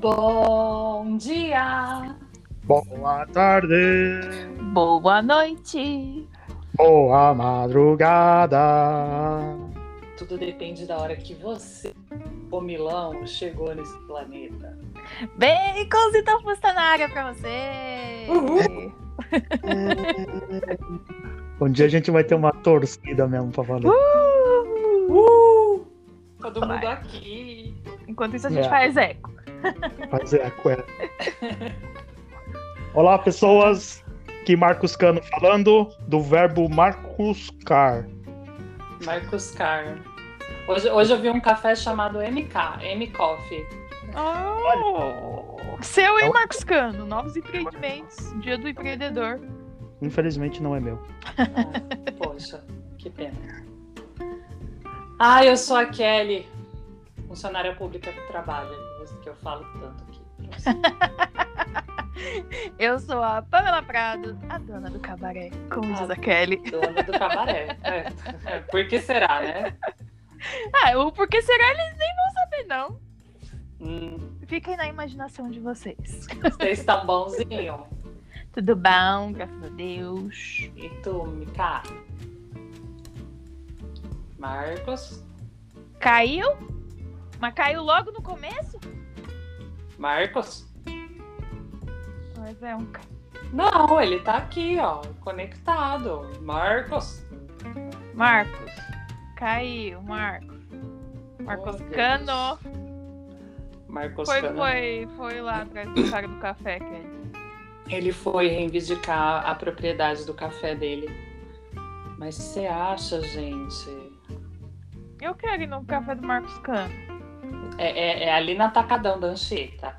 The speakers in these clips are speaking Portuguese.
Bom dia! Boa tarde, Boa noite. boa madrugada. Tudo depende da hora que você, o Milão, chegou nesse planeta. Bacons e tofusta na área pra você. Um dia a gente vai ter uma torcida mesmo pra valer. Uh! Todo Vai. mundo aqui. Enquanto isso, a gente É. faz eco. Mas é, é. Olá, pessoas. Aqui Marcos Cano falando do verbo marcuscar. Marcos Car. Hoje, hoje eu vi um café chamado MK, M Coffee. Oh, seu e É Marcos Cano, novos empreendimentos. Dia do empreendedor. Infelizmente não é meu. Ah, poxa, que pena. Ah, eu sou a Kelly, funcionária pública que trabalha, que eu falo tanto aqui. Eu sou a Pamela Prado, a dona do cabaré, como diz Ah. a Kelly. Dona do cabaré. É, é, por que será, né? Ah, o porquê será eles nem vão saber, não. Hum, Fiquem na imaginação de vocês. vocês estão bonzinho. Tudo bom, graças a Deus. E tu, Mika? Marcos? Caiu? Mas caiu logo no começo? Marcos? Mas é um Não, ele tá aqui, ó, conectado. Marcos? Marcos. Caiu, Marcos. Marcos Oh. Cano. Marcos Foi, Cano. foi, foi lá atrás do cara do café, Kelly. Ele foi reivindicar a propriedade do café dele. Mas você acha, gente? Eu quero ir no café do Marcos Cano. É, é- é ali na Tacadão da Anchieta.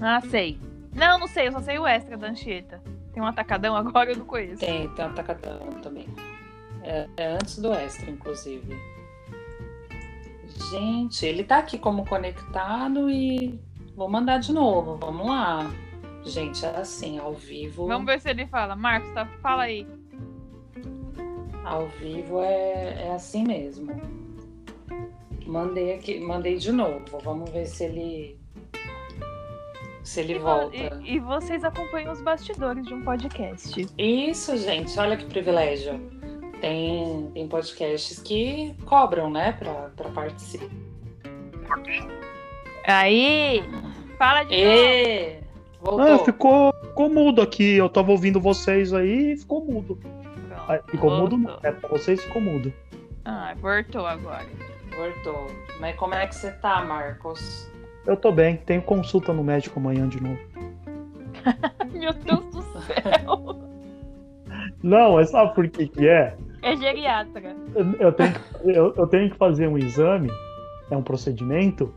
Ah, sei. Não, não sei, eu só sei o extra da Anchieta. Tem um atacadão agora, eu não conheço. Tem, tem um Tacadão também. É, é antes do Extra, inclusive. Gente, ele tá aqui como conectado e vou mandar de novo. Vamos lá. Gente, é assim, ao vivo. Vamos ver se ele fala. Marcos, tá, fala aí. Ao vivo é, é assim mesmo. Mandei aqui, mandei de novo. Vamos ver se ele se ele E vo- volta. E, e vocês acompanham os bastidores de um podcast. Isso, gente, olha que privilégio. Tem, tem podcasts que cobram, né, pra, pra participar. Aí, fala de novo. E voltou. Ah, ficou, ficou mudo aqui. Eu tava ouvindo vocês aí e ficou mudo. Pronto, Ah, ficou mudo não. voltou. É, pra vocês ficou mudo. Ah, voltou agora. Voltou. Mas como é que você tá, Marcos? Eu tô bem. Tenho consulta no médico amanhã de novo. Meu Deus do céu. Não, mas sabe por que que é? É geriatra. Eu, eu tenho, que, eu, eu tenho que fazer um exame. É um procedimento.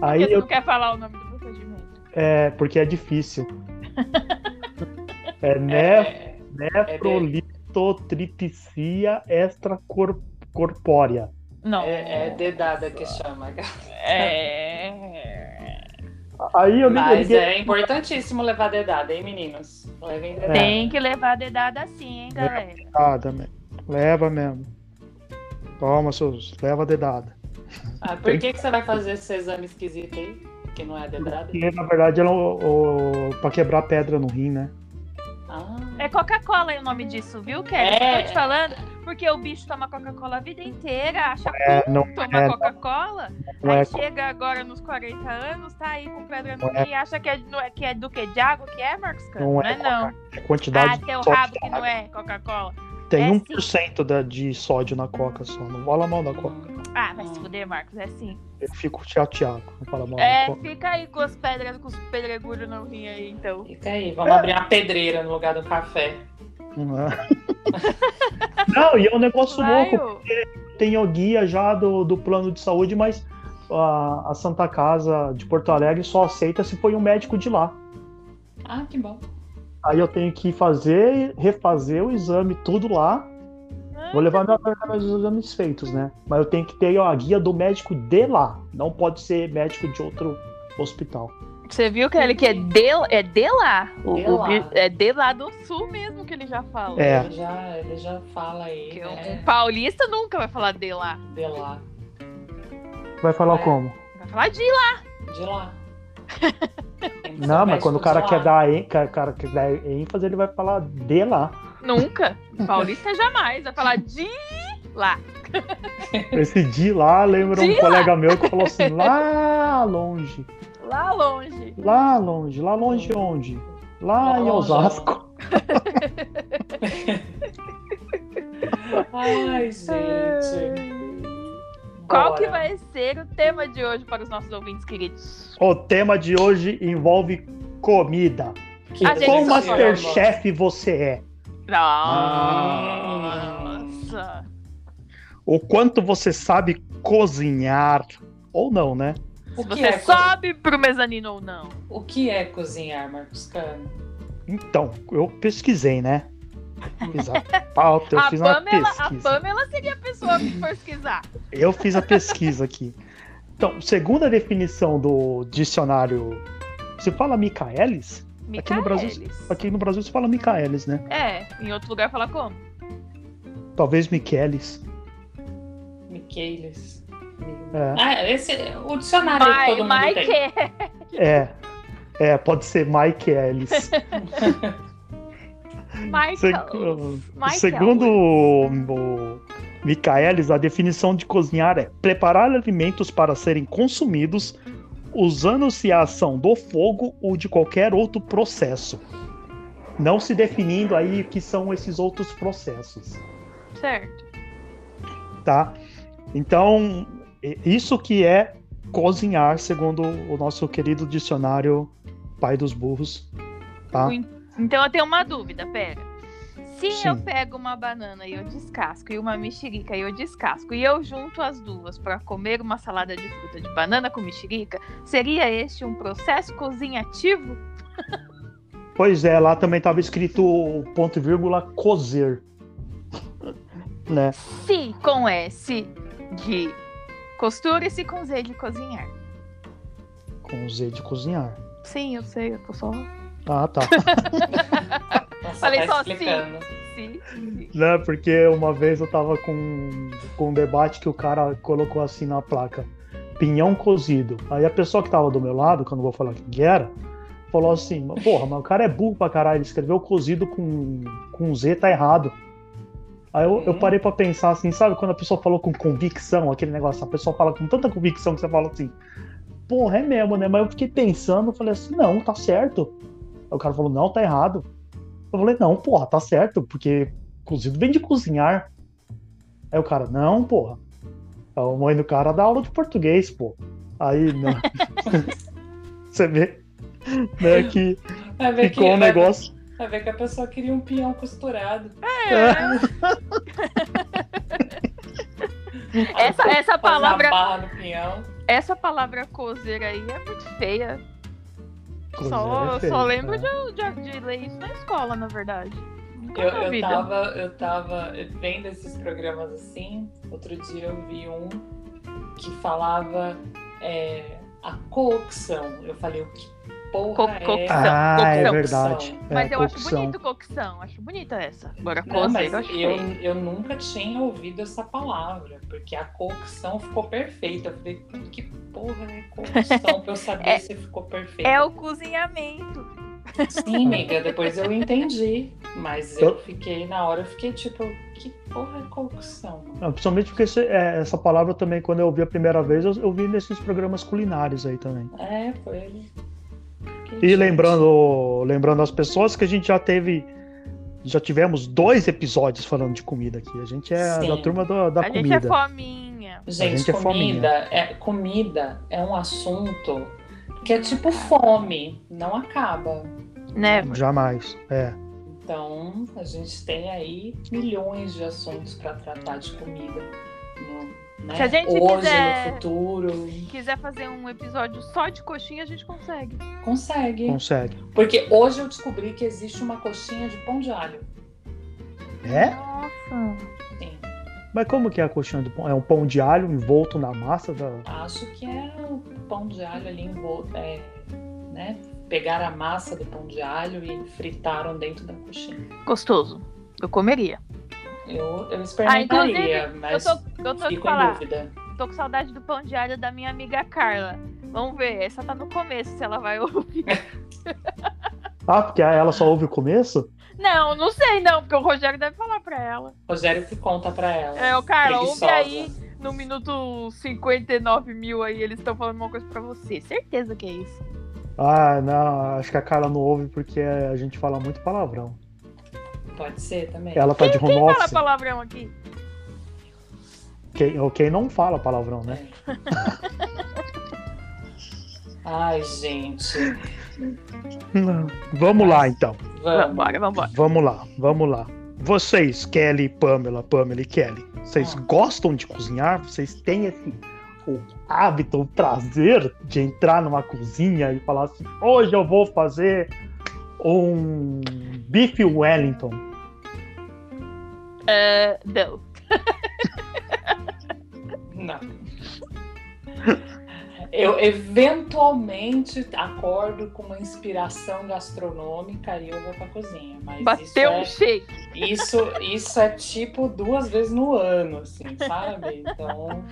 Aí você eu não quer falar o nome do procedimento. É, porque é difícil. É nef É, nefrolitotripsia extracorpórea. Não. é, é dedada que chama. É. Aí eu Mas liguei. é importantíssimo levar dedada, hein, meninos? Levem dedada. Tem que levar dedada assim, hein, galera? Dedada, me- Leva mesmo. Toma, seus. Leva dedada. Ah, por que, que você vai fazer esse exame esquisito aí? Que não é dedada? Porque, na verdade, ela, o, o, pra quebrar pedra no rim, né? Ah, É Coca-Cola aí o nome disso, viu, Kelly? É. Tô te falando. Porque o bicho toma Coca-Cola a vida inteira, acha É, cool não tomar é, Coca-Cola. não Aí é. chega agora nos 40 anos, tá aí com pedra no é. rim e acha que é, é- que é do que? De água que é, Marcos Cano? Não Não é é, não. É quantidade Ah, de teu sódio rabo que não é Coca-Cola. Tem é 1% da, de sódio na coca só. Não fala mal da coca. Hum, Ah, vai se fuder, Marcos, é assim. Eu fico chateado. Não fala mal É, fica aí com as pedras, com os pedregulhos no rim aí, então. Fica aí, vamos abrir uma pedreira no lugar do café. Não, é. Não, e é um negócio Vai, louco. ô. tem o guia já do, do plano de saúde, mas a, a Santa Casa de Porto Alegre só aceita se for um médico de lá. Ah, que bom. Aí eu tenho que fazer, refazer o exame, tudo lá. Vou levar minha- meus exames feitos, né? Mas eu tenho que ter ó, a guia do médico de lá. Não pode ser médico de outro hospital. Você viu que ele que é de, é de lá. O- De o lá. é de lá do sul mesmo que ele já fala. É. Ele, já, ele já fala aí, Porque um né? paulista nunca vai falar de lá. De lá. Vai falar É. como? Vai falar de lá. de lá. Não, mas quando o cara quer dar, cara quer dar ênfase, ele vai falar de lá. Nunca. Paulista jamais. Vai falar de lá. Esse de lá lembra um De lá. colega meu que falou assim, lá longe. Lá longe. Lá longe. Lá longe onde? Lá Lá em longe, Osasco. Ai, gente. Qual Bora. que vai ser o tema de hoje para os nossos ouvintes queridos? O tema de hoje envolve comida. Que Masterchef você é? Nossa. O quanto você sabe cozinhar. Ou não, né? O Se que, você é, co- sobe pro mezanino ou não. o que é cozinhar, Marcos Cano? Então, eu pesquisei, né? Fiz a pauta, eu a, fiz uma Pamela, a pesquisa. Pamela seria a pessoa que pesquisar. Eu fiz a pesquisa aqui. Então, segundo a definição do dicionário. Você fala Micaelis? Aqui no Brasil-. Aqui no Brasil se fala Micaelis, né? É, em outro lugar fala como? Talvez Michelis. Miquelis. É. Ah, esse, o dicionário que todo mundo Mike, tem. Mike, É. É, pode ser. Michael. Segu- Michael. Segundo o, o Michaelis, a definição de cozinhar é preparar alimentos para serem consumidos usando-se a ação do fogo ou de qualquer outro processo. Não se definindo aí o que são esses outros processos, Certo. tá? Então, isso que é cozinhar, segundo o nosso querido dicionário pai dos burros, tá? Então eu tenho uma dúvida, pera. Se Sim. eu pego uma banana e eu descasco e uma mexerica e eu descasco e eu junto as duas para comer uma salada de fruta de banana com mexerica, seria este um processo cozinhativo? Pois é, lá também estava escrito ponto e vírgula cozer. né? Se com S de costura e se com Z de cozinhar. Com Z de cozinhar. Sim, eu sei, eu tô só. Ah, tá. Nossa, Falei tá só explicando. Sim, sim. né? Porque uma vez eu tava com, com um debate que o cara colocou assim na placa: pinhão cozido. Aí a pessoa que tava do meu lado, que eu não vou falar quem que era, falou assim: porra, mas o cara é burro pra caralho, ele escreveu cozido com, com Z, tá errado. Aí eu, eu Uhum. parei pra pensar assim, sabe quando a pessoa falou com convicção, aquele negócio, a pessoa fala com tanta convicção que você fala assim, porra, é mesmo, né? Mas eu fiquei pensando, falei assim, não, tá certo. Aí o cara falou, não, tá errado. Eu falei, não, porra, tá certo, porque cozido vem de cozinhar. Aí o cara, não, porra. A mãe do cara dá aula de português, pô. Aí, não. Você vê, né, que Vai ver, que, ficou um vai, ver, negócio. vai ver que a pessoa queria um pinhão costurado. Essa, essa Fazer palavra, essa palavra cozer aí é muito feia. Cozer Só, é feio, só lembro é. de, de, de ler isso na escola, na verdade. Nunca Eu, eu, vida. tava, eu tava vendo esses programas assim. Outro dia eu vi um que falava é, a cocção. Eu falei, o que porra Co- é cocção. Ah, é verdade. Mas é, eu acho bonito cocção, acho bonita essa. Agora mas eu acho eu, eu nunca tinha ouvido essa palavra, porque a cocção ficou perfeita. Eu falei, que porra é cocção? pra eu saber É- se ficou perfeito. É o cozinhamento. Sim, amiga, depois eu entendi. Mas eu fiquei, na hora, eu fiquei tipo, que porra é cocção? Não, principalmente porque esse- é, essa palavra também, quando eu ouvi a primeira vez, eu, eu vi nesses programas culinários aí também. É, foi E gente, lembrando, lembrando as pessoas que a gente já teve, já tivemos dois episódios falando de comida aqui. A gente é Sim. da turma da, da a gente é comida. fominha. Gente, gente é comida, é, comida é um assunto que é tipo fome, não acaba. Né? Jamais. É. Então, a gente tem aí milhões de assuntos para tratar de comida. no- né? Se a gente Hoje, quiser- no futuro, Quiser fazer um episódio só de coxinha, a gente consegue. consegue. Consegue. Porque hoje eu descobri que existe uma coxinha de pão de alho. É? Nossa. Sim. Mas como que é a coxinha do pão? É um pão de alho envolto na massa da. Acho que é o pão de alho ali envolto. É, né? Pegaram a massa do pão de alho e fritaram dentro da coxinha. Gostoso. Eu comeria. Eu, eu Ah, experimentaria, inclusive, mas eu tô, eu tô fico em falar. dúvida. Tô com saudade do pão de alho da minha amiga Carla. Vamos ver, essa tá no começo, se ela vai ouvir. Ah, porque ela só ouve o começo? Não, não sei não, porque o Rogério deve falar pra ela. Rogério que conta pra ela. É, o cara, ouve aí no minuto 59 mil aí, eles estão falando uma coisa pra você. Certeza que é isso. Ah, não, acho que a Carla não ouve porque a gente fala muito palavrão. Pode ser também. Ela tá de home Quem fala office. palavrão aqui? Quem, ou quem não fala palavrão, né? Ai, gente. Vamos lá, então. Vamos. Vambora, vambora. Vamos lá, vamos lá. Vocês, Kelly e Pamela, Pamela e Kelly, vocês Ah. gostam de cozinhar? Vocês têm esse o hábito, o prazer de entrar numa cozinha e falar assim: hoje eu vou fazer um bife Wellington. É, não. Não. Eu eventualmente acordo com uma inspiração gastronômica e eu vou pra cozinha. Mas isso Bateu é, um shake. isso, isso é tipo duas vezes no ano, assim, sabe? Então,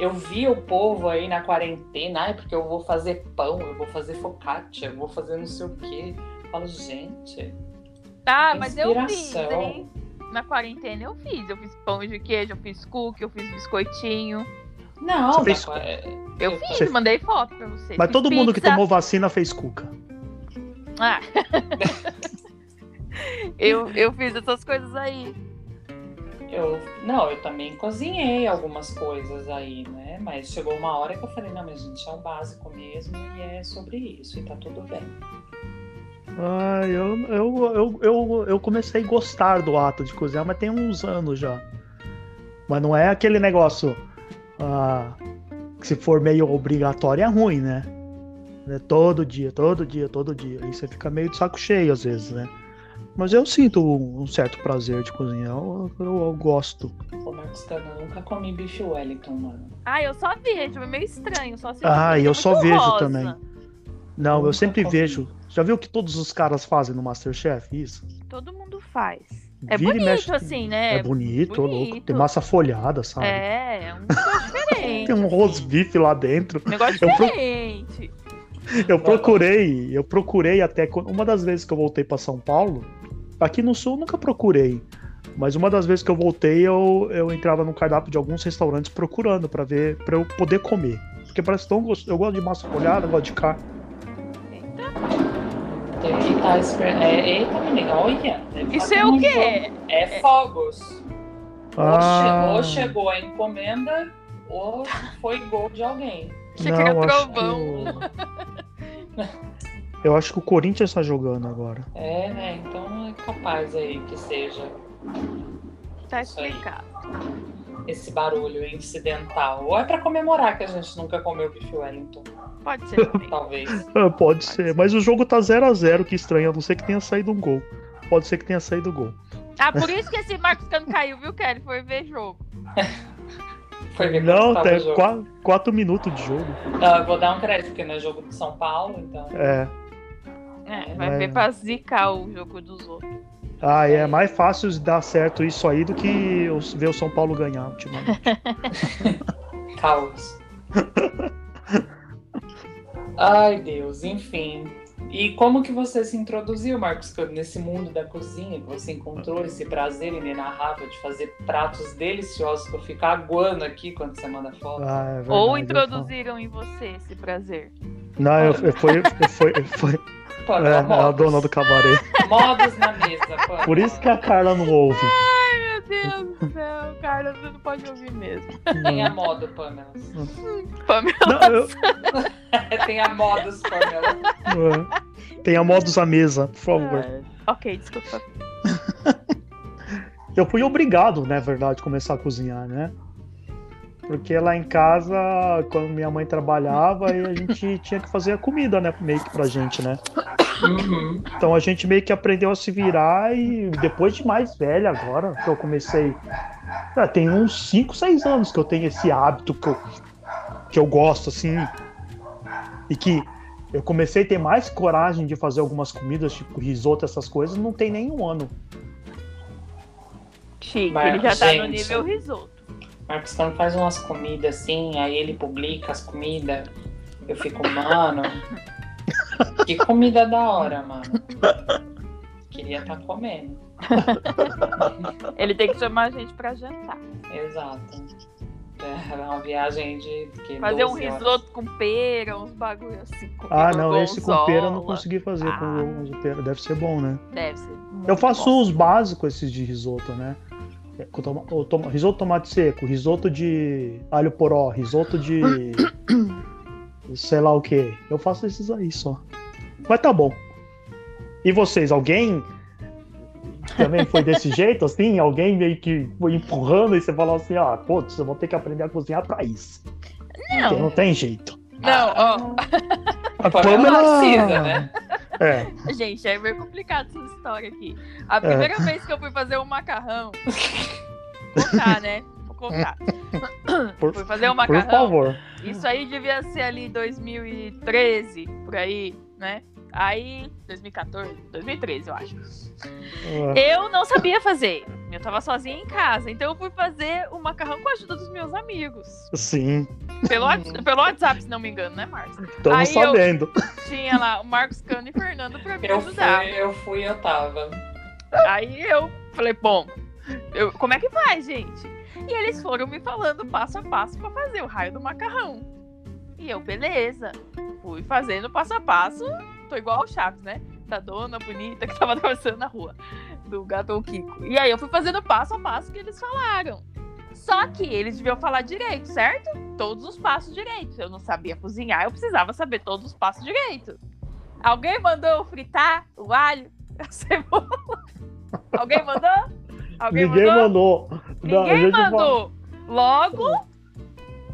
eu vi o povo aí na quarentena, ai, porque eu vou fazer pão, eu vou fazer focaccia, eu vou fazer não sei o quê. Eu falo, gente, Ah, mas eu fiz, Inspiração. hein? Na quarentena eu fiz. Eu fiz pão de queijo, eu fiz cookie, eu fiz biscoitinho. não, Você fez- Eu fiz, Você- mandei foto pra vocês. Mas Fiz todo mundo que pizza. tomou vacina fez cuca. Ah. eu, eu fiz essas coisas aí. Eu, não, eu também cozinhei algumas coisas aí, né? Mas chegou uma hora que eu falei, não, mas gente, é o básico mesmo e é sobre isso, e tá tudo bem. Ah, eu, eu, eu, eu, eu comecei a gostar do ato de cozinhar, mas tem uns anos já. Mas não é aquele negócio ah, que se for meio obrigatório é ruim, né? É todo dia, todo dia, todo dia. Aí você fica meio de saco cheio às vezes, né? Mas eu sinto um certo prazer de cozinhar, eu, eu- eu gosto. Ô, Marcos eu nunca comi bife Wellington, mano. Ah, eu só vejo, é meio estranho. Só se Ah, eu só muito vejo rosa. também. Não, eu Nunca sempre comi. vejo. Já viu o que todos os caras fazem no Masterchef? Isso. Todo mundo faz. É Vira bonito, mexe- assim, né? É bonito, ô louco. bonito. Tem massa folhada, sabe? É, é um negócio diferente. Tem um assim. beef lá dentro. Um negócio Eu pro- diferente. Eu procurei, eu procurei até uma das vezes que eu voltei para São Paulo. Aqui no sul eu nunca procurei, mas uma das vezes que eu voltei eu, eu entrava no cardápio de alguns restaurantes procurando para ver, para eu poder comer, porque parece tão gostoso. Eu gosto de massa folhada, gosto de carne. Que estar esperando. É, eita, menina, olha. Isso é o um quê? É fogos. Ou, Ah. che- ou chegou a encomenda, ou foi gol de alguém. Achei que era trovão. que eu acho que o Corinthians está jogando agora. É, né? Então é capaz aí que seja Tá explicado. esse barulho incidental. Ou é pra comemorar que a gente nunca comeu bife Wellington, Pode ser também. talvez. Ah, pode ser, mas o jogo tá 0 a 0 que estranho, a não ser que tenha saído um gol. Pode ser que tenha saído gol. Ah, por isso que esse Marcos Cano caiu, viu, Kelly? Foi ver jogo. Foi ver Não, tem o jogo. 4, 4 minutos de jogo. Não, eu vou dar um crédito, porque não é jogo de São Paulo, então. É. É, vai É. ver pra zicar o jogo dos outros. Ah, é mais fácil dar certo isso aí do que ver o São Paulo ganhar ultimamente. Caos. Ai, Deus, enfim. E como que você se introduziu, Marcos, nesse mundo da cozinha? Que você encontrou esse prazer inenarrável de fazer pratos deliciosos que eu fico aguando aqui quando você manda foto? Ah, é verdade, Ou introduziram em você esse prazer. Não, eu, eu, foi, eu, foi, eu, foi Pô, é, a modos. dona do cabaré. Modos na mesa, pô. Por isso que a Carla não ouve. Meu Deus você não pode ouvir mesmo. Tem a moda, Pamela. Pamela, Não, eu- Tem a modos, Pamela. Tem a modos à mesa, por favor. Ah, ok, desculpa. Eu fui obrigado, na verdade, a começar a cozinhar, né? Porque lá em casa, quando minha mãe trabalhava, a gente tinha que fazer a comida, né? Meio que pra gente, né? Uhum. Então a gente meio que aprendeu a se virar e depois de mais velha agora, que eu comecei. Ah, tem uns 5, 6 anos que eu tenho esse hábito que eu, que eu gosto, assim. E que eu comecei a ter mais coragem de fazer algumas comidas, tipo risoto, essas coisas, não tem nenhum ano. Chique, Mas, ele já tá no nível risoto. Marcos Cano faz umas comidas assim, aí ele publica as comidas. Eu fico, mano, que comida da hora, mano. Queria estar comendo. Ele tem que chamar a gente pra jantar. Exato. É uma viagem de. Que, Fazer um 12 horas. risoto com pera, uns bagulho assim. com Ah, não, esse com pera eu não consegui fazer Ah. com com pera. Deve ser bom, né? Deve ser. muito Eu faço bom. os básicos esses de risoto, né? É, com toma- o toma- risoto de tomate seco, risoto de alho poró, risoto de. sei lá o que. Eu faço esses aí só. Mas tá bom. E vocês, alguém também foi desse jeito, assim? Alguém meio que foi empurrando e você falou assim: ah, putz, eu vou ter que aprender a cozinhar pra isso. Porque Não, não tem jeito. não, ó. A Pamela precisa, né? É, Gente, é meio complicado essa história aqui. A primeira vez que eu fui fazer um macarrão. Vou contar, né? Vou contar. por, Fui fazer um por macarrão. favor. Isso aí devia ser ali 2013, por aí, né? Aí, 2014, 2013, eu acho. Ah, Eu não sabia fazer. Eu tava sozinha em casa. Então eu fui fazer o macarrão com a ajuda dos meus amigos. Sim, Pelo, pelo WhatsApp, se não me engano, né, Márcio? estamos Aí eu- sabendo. Tinha lá o Marcos Cano e Fernando pra me Eu ajudar. fui, eu fui, eu tava. Aí eu falei, bom, eu- como é que faz, gente? E eles foram me falando passo a passo pra fazer o raio do macarrão. E eu, beleza. Fui fazendo passo a passo. Tô igual o Chaves, né? Da dona bonita que tava atravessando na rua. Do gato Kiko. E aí eu fui fazendo passo a passo que eles falaram. Só que eles deviam falar direito, certo? Todos os passos direitos. Eu não sabia cozinhar, eu precisava saber todos os passos direito. Alguém mandou fritar o alho, a cebola? Alguém mandou? Alguém Ninguém mandou? mandou. Não, Ninguém fala- mandou. Logo,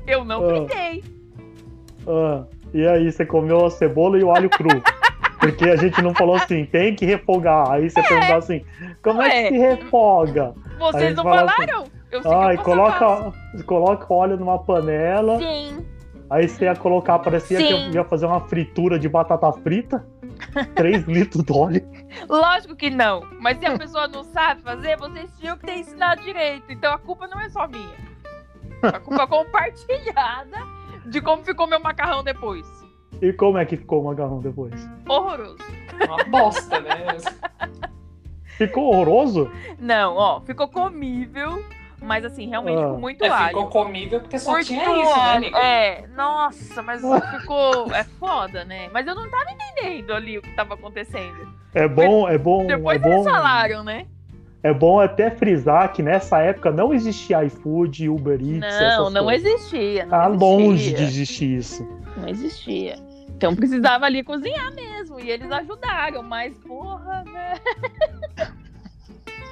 eu não Ah. Ah, e aí, você comeu a cebola e o alho cru. Porque a gente não falou assim, tem que refogar. Aí você perguntou assim, como é É. que se refoga? Vocês não assim, falaram? Eu segui Ai, o passo a passo. coloca, coloca óleo numa panela. Sim. Aí você ia colocar, parecia que Sim. ia fazer uma fritura de batata frita. 3 litros de óleo. Lógico que não. Mas se a pessoa não sabe fazer, vocês tinham que ter ensinado direito. Então a culpa não é só minha. A culpa é compartilhada de como ficou meu macarrão depois. E como é que ficou o macarrão depois? Horroroso. Uma bosta, né? Ficou horroroso? Não, ó, ficou comível, mas assim, realmente Ah. com muito É, alho. ficou comível porque só Muito tinha isso, né, amiga? É, nossa, mas ficou. É foda, né? Mas eu não tava entendendo ali o que tava acontecendo. É bom, é bom, Depois é bom. eles falaram, né? É bom até frisar que nessa época não existia iFood, Uber Eats, Não, essas não coisas. existia. Não Tá existia. longe de existir isso. Não existia. Então precisava ali cozinhar mesmo. E eles ajudaram, mas porra, né?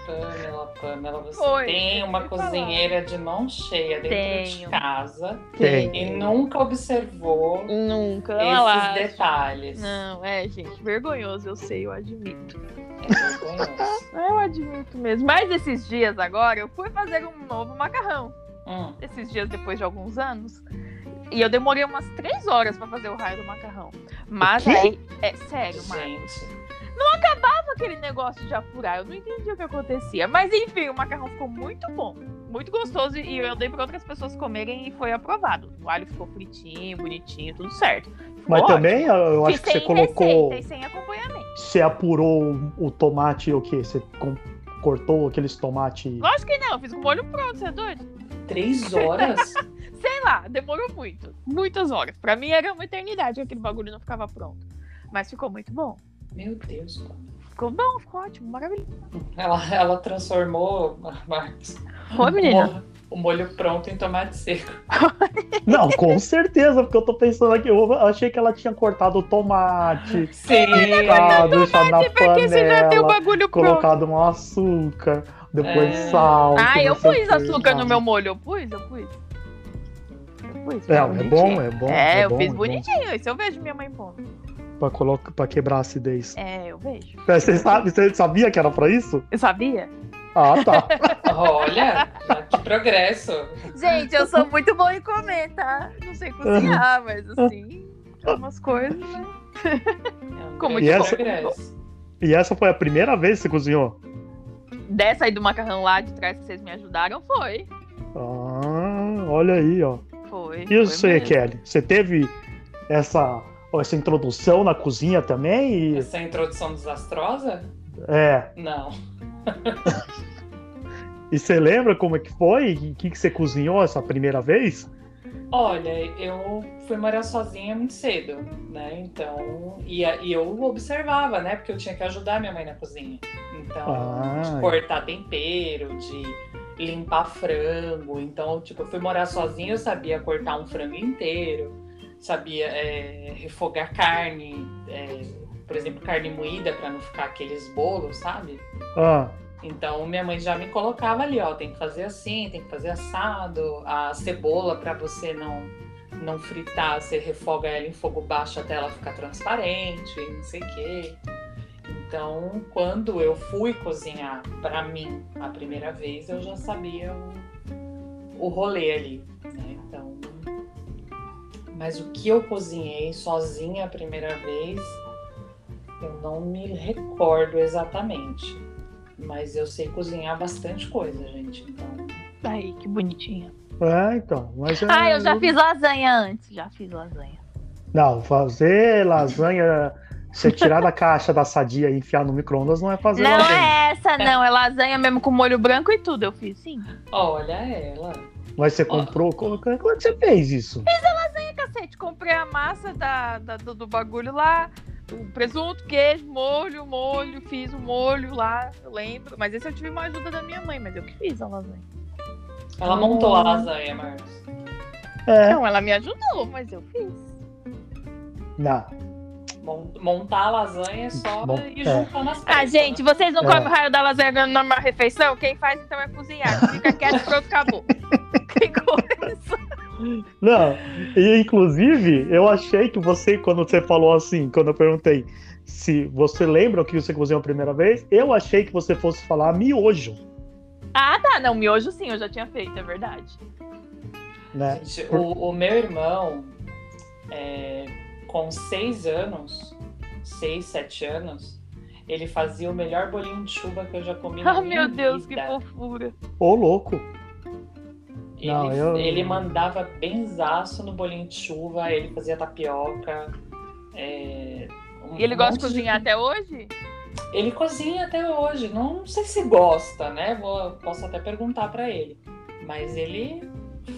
Pamela, Pamela, você Foi, tem uma que falar. cozinheira de mão cheia dentro de Tenho. casa Tem. e nunca observou Nunca. esses olha lá. detalhes. Não, é, gente, vergonhoso, eu sei, eu admito. É vergonhoso. Eu admito mesmo. Mas esses dias agora, eu fui fazer um novo macarrão. Hum, Esses dias depois de alguns anos. E eu demorei umas três horas pra fazer o raio do macarrão. Mas aí, é sério, Marcos. Gente, Tava aquele negócio de apurar, eu não entendi o que acontecia. Mas enfim, o macarrão ficou muito bom. Muito gostoso e eu dei pra outras pessoas comerem e foi aprovado. O alho ficou fritinho, bonitinho, tudo certo. Ficou Mas ótimo. também eu acho Fiz que você colocou. receita e sem acompanhamento. Você apurou o, tomate o quê? Você com- cortou aqueles tomates. Lógico que não, eu fiz com molho pronto, você é doido? três horas? Sei lá, demorou muito. Muitas horas. Pra mim era uma eternidade que aquele bagulho não ficava pronto. Mas ficou muito bom. Meu Deus. Ficou bom, ficou ótimo, maravilhoso. Ela, ela transformou, Marcos, menina. molho, o molho pronto em tomate seco. Não, com certeza, porque eu tô pensando aqui. Eu achei que ela tinha cortado o tomate, Sim, picado, deixado na Porque você já tem o panela, bagulho pronto. colocado um açúcar, depois É. sal. Ah, eu pus açúcar no meu molho. Eu pus, eu pus. Eu pus. É, é bom, é bom. É, eu bom, fiz é bom. bonitinho. Isso eu vejo minha mãe pondo. Pra, colocar, pra quebrar a acidez. É, eu vejo. Você, sabe, você sabia que era pra isso? Eu sabia? Ah, tá. olha, que progresso. Gente, eu sou muito boa em comer, tá? Não sei cozinhar, mas assim, algumas coisas. É um que essa- progresso. E essa foi a primeira vez que você cozinhou? Dessa aí do macarrão lá de trás que vocês me ajudaram, foi. Ah, olha aí, ó. Foi. E foi você, mesmo. Kelly? Você teve essa, essa introdução na cozinha também. E... Essa introdução desastrosa? É. Não. e você lembra como é que foi? O que, que você cozinhou essa primeira vez? Olha, eu fui morar sozinha muito cedo, né? Então, e, e eu observava, né? Porque eu tinha que ajudar minha mãe na cozinha. Então, Ah. de cortar tempero, de limpar frango. Então, tipo, eu fui morar sozinha, eu sabia cortar um frango inteiro, sabia é, refogar carne, é, por exemplo, carne moída para não ficar aqueles bolos, sabe? Ah, Então minha mãe já me colocava ali, ó, tem que fazer assim, tem que fazer assado, a cebola para você não não fritar, você refoga ela em fogo baixo até ela ficar transparente, não sei o quê. Então, quando eu fui cozinhar para mim a primeira vez, eu já sabia o, o rolê ali, mas o que eu cozinhei sozinha a primeira vez, eu não me recordo exatamente. Mas eu sei cozinhar bastante coisa, gente. Então, Aí, que bonitinho. é, então. Mas, Ah, é- eu já fiz lasanha antes. Já fiz lasanha. Não, fazer lasanha, você tirar da caixa da sadia e enfiar no micro-ondas não é fazer Não lasanha. é essa, não. É lasanha mesmo com molho branco e tudo. Eu fiz sim. olha ela. Mas você comprou. Como, como é que você fez isso? Cacete, comprei a massa da, da- do, do bagulho lá. O presunto, queijo, molho, molho. Fiz o molho lá, eu lembro. Mas esse eu tive uma ajuda da minha mãe, mas eu que fiz a lasanha. Ela montou a lasanha, Marcos. É, Não, ela me ajudou, mas eu fiz. não. Mon- Montar a lasanha é só Bom, ir é. juntando as Ah, gente, né? vocês não É. comem o raio da lasanha numa refeição? Quem faz então é cozinhar. Fica quieto, pronto, acabou. Tem coisa. Não, e inclusive, eu achei que você, quando você falou assim, quando eu perguntei se você lembra o que você cozinhou a primeira vez, eu achei que você fosse falar miojo, Ah, tá. Não, miojo sim, eu já tinha feito, é verdade. né? Gente, o, o meu irmão, é, com seis anos, seis, sete anos, ele fazia o melhor bolinho de chuva que eu já comi na Ah, minha meu Deus, que vida. fofura. Ô, louco. Ele, Não, eu- ele mandava benzaço no bolinho de chuva, ele fazia tapioca. é, um E ele gosta de cozinhar até hoje? Ele cozinha até hoje. Não sei se gosta, né? Vou, posso até perguntar pra ele. Mas ele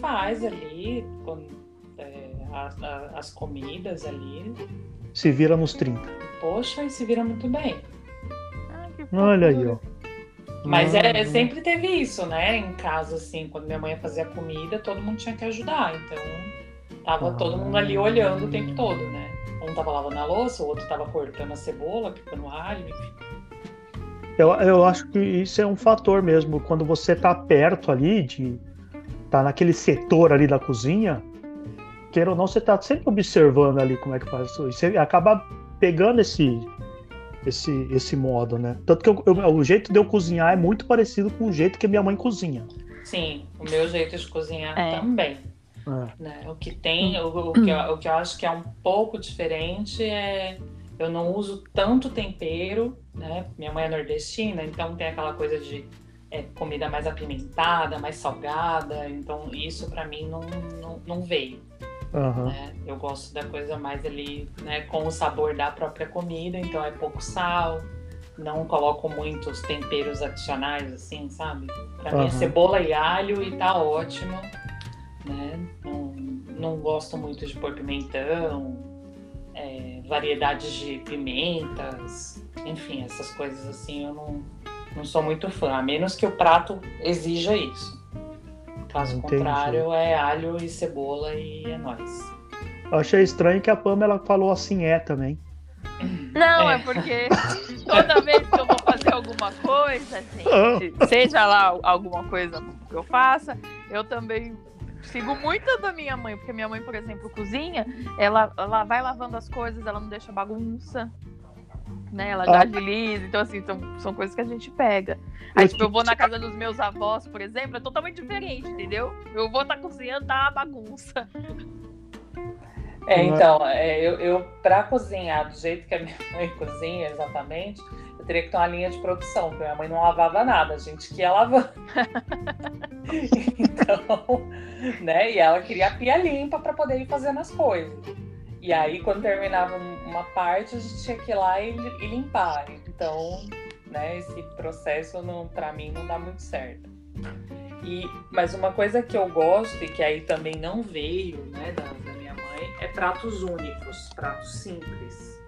faz ali com- é, a- a- as comidas ali. Se vira nos 30. Poxa, e se vira muito bem. Ah, que Olha aí, ó. Mas Ah, é, sempre teve isso, né? Em casa, assim, quando minha mãe fazia comida, todo mundo tinha que ajudar. Então, tava Ah. todo mundo ali olhando o tempo todo, né? Um tava lavando a louça, o outro tava cortando a cebola, picando alho, enfim. Eu, eu acho que isso é um fator mesmo. Quando você tá perto ali, de tá naquele setor ali da cozinha, queira ou não, você tá sempre observando ali como é que faz isso. E você acaba pegando esse, esse, esse modo, né? Tanto que eu- eu- o jeito de eu cozinhar é muito parecido com o jeito que minha mãe cozinha. Sim, o meu jeito de cozinhar É. também. É. né? O que tem, o, o que eu, o que eu acho que é um pouco diferente é eu não uso tanto tempero, né? Minha mãe é nordestina, então tem aquela coisa de é, comida mais apimentada, mais salgada, então isso pra mim não, não, não veio. Aham. né? Eu gosto da coisa mais ali, né, com o sabor da própria comida, então é pouco sal, não coloco muitos temperos adicionais, assim, sabe? Pra mim é cebola e alho e tá ótimo, né? Não, não gosto muito de pôr pimentão, é, variedades de pimentas, enfim, essas coisas assim eu não, não sou muito fã, a menos que o prato exija isso. Caso Entendi. contrário, é alho e cebola e é nóis. Eu achei estranho que a Pamela falou assim é também. Não, É. é. porque toda vez que eu vou fazer alguma coisa, Ah. gente, seja lá alguma coisa que eu faça, eu também sigo muito da minha mãe, porque minha mãe, por exemplo, cozinha, ela, ela vai lavando as coisas, ela não deixa bagunça. Né, ela já Ah. agiliza, então assim, são, são coisas que a gente pega. Aí, Eu tipo, eu vou na casa dos meus avós, por exemplo, é totalmente diferente, entendeu? Eu vou estar cozinhando, tá uma bagunça. É, é? então, é, eu, eu para cozinhar do jeito que a minha mãe cozinha exatamente, eu teria que ter uma linha de produção, porque minha mãe não lavava nada, a gente que ia lavando. então, né, e ela queria a pia limpa para poder ir fazendo as coisas. E aí, quando terminava uma parte, a gente tinha que ir lá e, e limpar. Então, né, esse processo, pra mim, não dá muito certo. E, mas uma coisa que eu gosto e que aí também não veio né, da, da minha mãe é pratos únicos, pratos simples.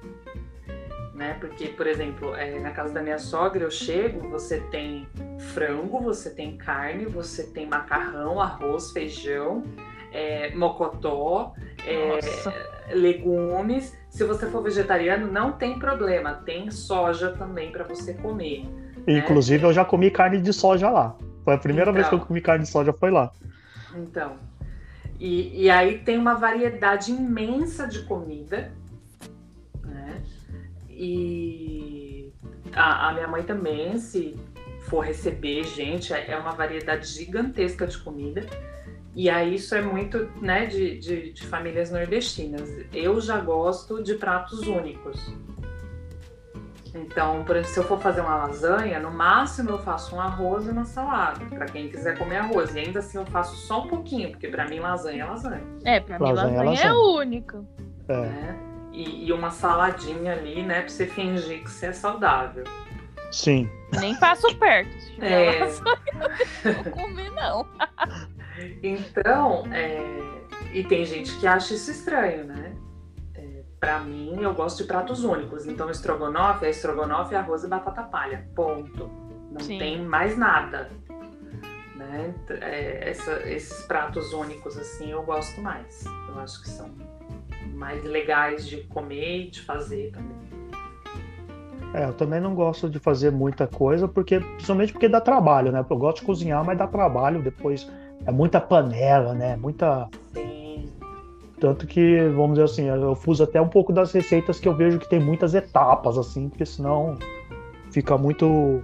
Né? Porque, por exemplo, é, na casa da minha sogra eu chego, você tem frango, você tem carne, você tem macarrão, arroz, feijão, é, mocotó, é, legumes. Se você for vegetariano, não tem problema, tem soja também para você comer. Né? Inclusive, né? eu já comi carne de soja lá. Foi a primeira então, vez que eu então. comi carne de soja, foi lá. Então. E, e aí tem uma variedade imensa de comida, né? E a, a minha mãe também, se for receber gente, é, é uma variedade gigantesca de comida. E aí isso é muito né, de, de, de, famílias nordestinas. Eu já gosto de pratos únicos. Então, por exemplo, se eu for fazer uma lasanha, no máximo eu faço um arroz e uma salada, para quem quiser comer arroz. E ainda assim eu faço só um pouquinho, porque para mim lasanha é lasanha. É, para mim lasanha, é lasanha é, única. É. Né? E, e, uma saladinha ali, né, para você fingir que você é saudável. Sim. Nem passo perto. Se é. lasanha, não vou comer, não. então, é... e tem gente que acha isso estranho, né? para mim, eu gosto de pratos únicos. Então, estrogonofe é estrogonofe, arroz e batata palha. Ponto. Não Sim. tem mais nada. Né? É, essa, esses pratos únicos, assim, eu gosto mais. Eu acho que são mais legais de comer e de fazer também. É, eu também não gosto de fazer muita coisa, porque principalmente porque dá trabalho, né? Eu gosto de cozinhar, mas dá trabalho depois. É muita panela, né? Muita. Sim tanto que, vamos dizer assim, eu fuso até um pouco das receitas que eu vejo que tem muitas etapas, assim, porque senão fica muito,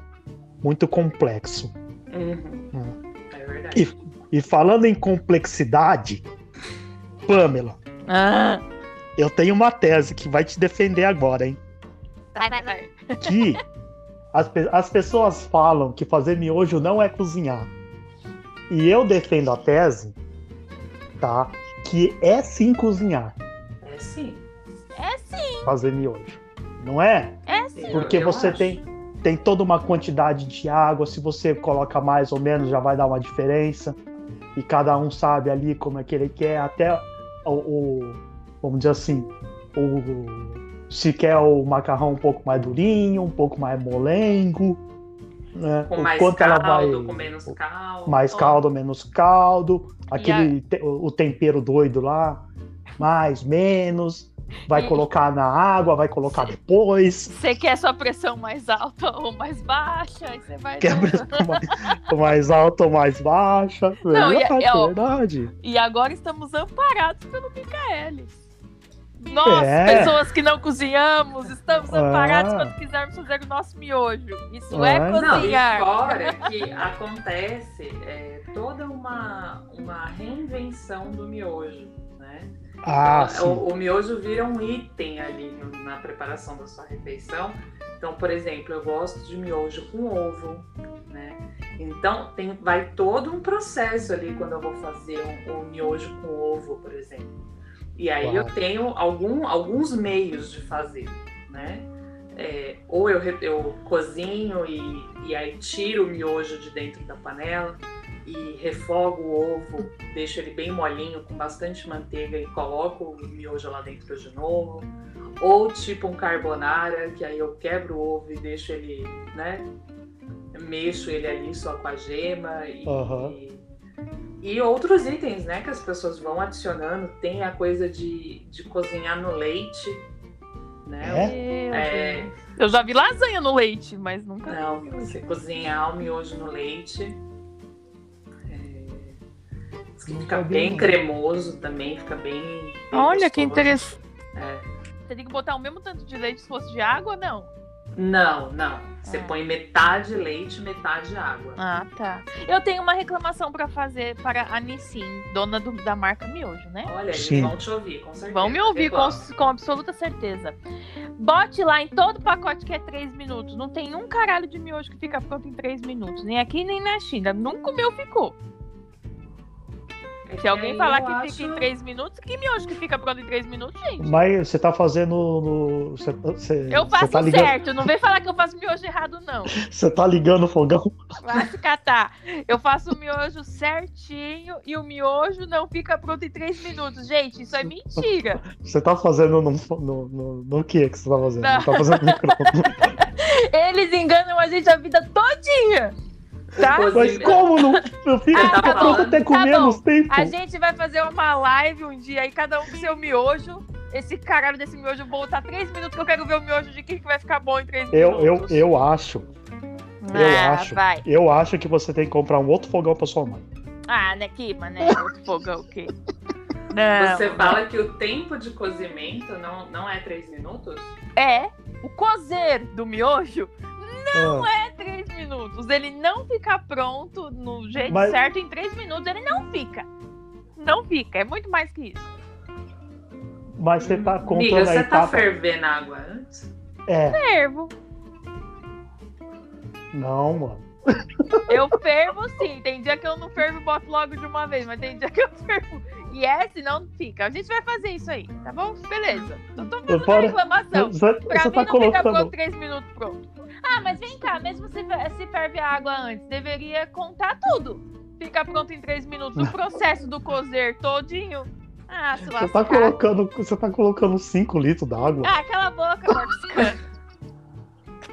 muito complexo. Uhum. Hum. É verdade. E, e, falando em complexidade, Pamela, ah. eu tenho uma tese que vai te defender agora, hein? Vai, vai, vai. Que as, as pessoas falam que fazer miojo não é cozinhar. E eu defendo a tese, tá? que é sim cozinhar. É sim. É sim. Fazer miojo. Não é? É sim. Porque eu, você tem, tem toda uma quantidade de água, se você coloca mais ou menos já vai dar uma diferença. E cada um sabe ali como é que ele quer, até o, o vamos dizer assim, o, se quer o macarrão um pouco mais durinho, um pouco mais molengo, né? Com mais quanto caldo, ela vai, com menos caldo. Mais caldo, menos caldo. Aquele a... o tempero doido lá, mais, menos. Vai e... colocar na água, vai colocar depois. Você quer sua pressão mais alta ou mais baixa? Aí você vai. Quer pressão mais, mais alta ou mais baixa? Não, é, é, é, verdade. E agora estamos amparados pelo Micaelis. Nós, é. pessoas que não cozinhamos, estamos amparados é. quando quisermos fazer o nosso miojo. Isso é, é cozinhar. Não, fora que acontece é, toda uma, uma reinvenção do miojo, né? Ah, então, o, o, miojo vira um item ali no, na preparação da sua refeição. Então, por exemplo, eu gosto de miojo com ovo, né? Então, tem, vai todo um processo ali quando eu vou fazer um, um miojo com ovo, por exemplo. E aí eu tenho algum, alguns meios de fazer, né? É, ou eu, eu cozinho e, e aí tiro o miojo de dentro da panela e refogo o ovo, deixo ele bem molinho com bastante manteiga e coloco o miojo lá dentro de novo. Ou tipo um carbonara, que aí eu quebro o ovo e deixo ele, né? Mexo ele ali só com a gema e, uhum. e e outros itens, né, que as pessoas vão adicionando. Tem a coisa de, de cozinhar no leite, né? É? é... Eu já vi lasanha no leite, mas nunca. Não, você cozinhar o miojo no leite. É... Fica bem cremoso também, fica bem. bem Olha gostoso. que interessante. É. Você tem que botar o mesmo tanto de leite se fosse de água ou não? Não, não. Você é. põe metade leite, metade água. Ah, tá. Eu tenho uma reclamação para fazer para a Nissin, dona do, da marca Miojo, né? Olha, eles Sim. vão te ouvir, com certeza. Vão me ouvir com, com, absoluta certeza. Bote lá em todo pacote que é 3 minutos. Não tem um caralho de miojo que fica pronto em 3 minutos. Nem aqui, nem na China. Nunca o meu ficou. Se alguém aí falar que acho- fica em 3 minutos, que miojo que fica pronto em 3 minutos, gente? Mas você tá fazendo no. Você, você, Eu faço tá ligando, certo, não vem falar que eu faço miojo errado, não. Você tá ligando o fogão? Vai se catar. Eu faço o miojo certinho e o miojo não fica pronto em 3 minutos. Gente, isso é mentira. Você tá fazendo no, no, no, no que que você tá fazendo? Não. Tá fazendo no micro-ondas. Eles enganam a gente a vida todinha. Tá? Mas como não? Eu fico Ah, fica tá pronto até com Tá menos bom. tempo. A gente vai fazer uma live um dia aí, cada um com seu miojo. Esse caralho desse miojo voltar 3 minutos que eu quero ver o miojo de quem que vai ficar bom em 3 Eu, eu, minutos. eu acho, eu ah, acho. Vai. eu acho que você tem que comprar um outro fogão pra sua mãe. Ah, né, aqui, mané, outro fogão, o quê? Não. Você fala que o tempo de cozimento não, não é 3 minutos? É, o cozer do miojo Não é 3 minutos. Ele não fica pronto no jeito Mas- certo em 3 minutos. Ele não fica. Não fica. É muito mais que isso. Mas você tá contando Amiga, a você tá etapa. fervendo água antes? É, Fervo. não, mano. Eu fervo sim. Tem dia que eu não fervo e boto logo de uma vez. Mas tem dia que eu fervo. E é, senão não fica. A gente vai fazer isso aí, tá bom? Beleza. Eu tô fazendo Para- reclamação. Você, Pra você mim tá não fica pronto colocando. 3 minutos pronto. Ah, mas vem cá, mesmo se, se ferve a água antes, deveria contar tudo. Fica pronto em 3 minutos. O processo do cozer todinho. Ah, se Você lascar. tá colocando. Você tá colocando 5 litros d'água. Ah, cala a boca, Marcos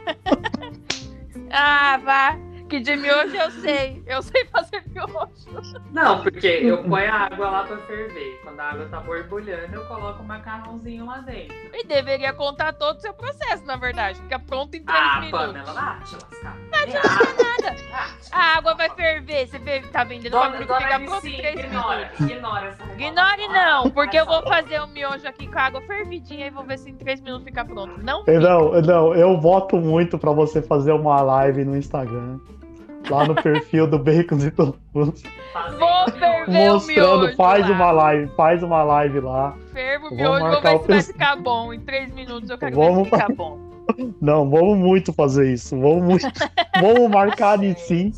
ah, vá. Que de miojo eu sei. Eu sei fazer miojo. Não, porque eu ponho a água lá pra ferver. Quando a água tá borbulhando, eu coloco o macarrãozinho lá dentro. E deveria contar todo o seu processo, na verdade. Fica pronto em 3 Ah, minutos. Pamela, vai te lascar. Nada. Ah, A água vai ferver. Você tá vendendo Dona, bagulho que dona fica pronto em 3 ignora, minutos. ignora essa Ignore não, Ah, porque eu vou faz fazer o miojo aqui com a água fervidinha e vou ver se em 3 minutos fica pronto. Não Eu fica. Não, não, eu voto muito pra você fazer uma live no Instagram. Lá no perfil do Bacons e Tofuns. Mostrando, faz lá. uma live, faz uma live lá. Fervo o Vamos miojo, vou marcar ver o se vai ficar bom. Em 3 minutos eu quero Vamos ver se fica bom. Não, vamos muito fazer isso. Vamos muito. vamos marcar em sim.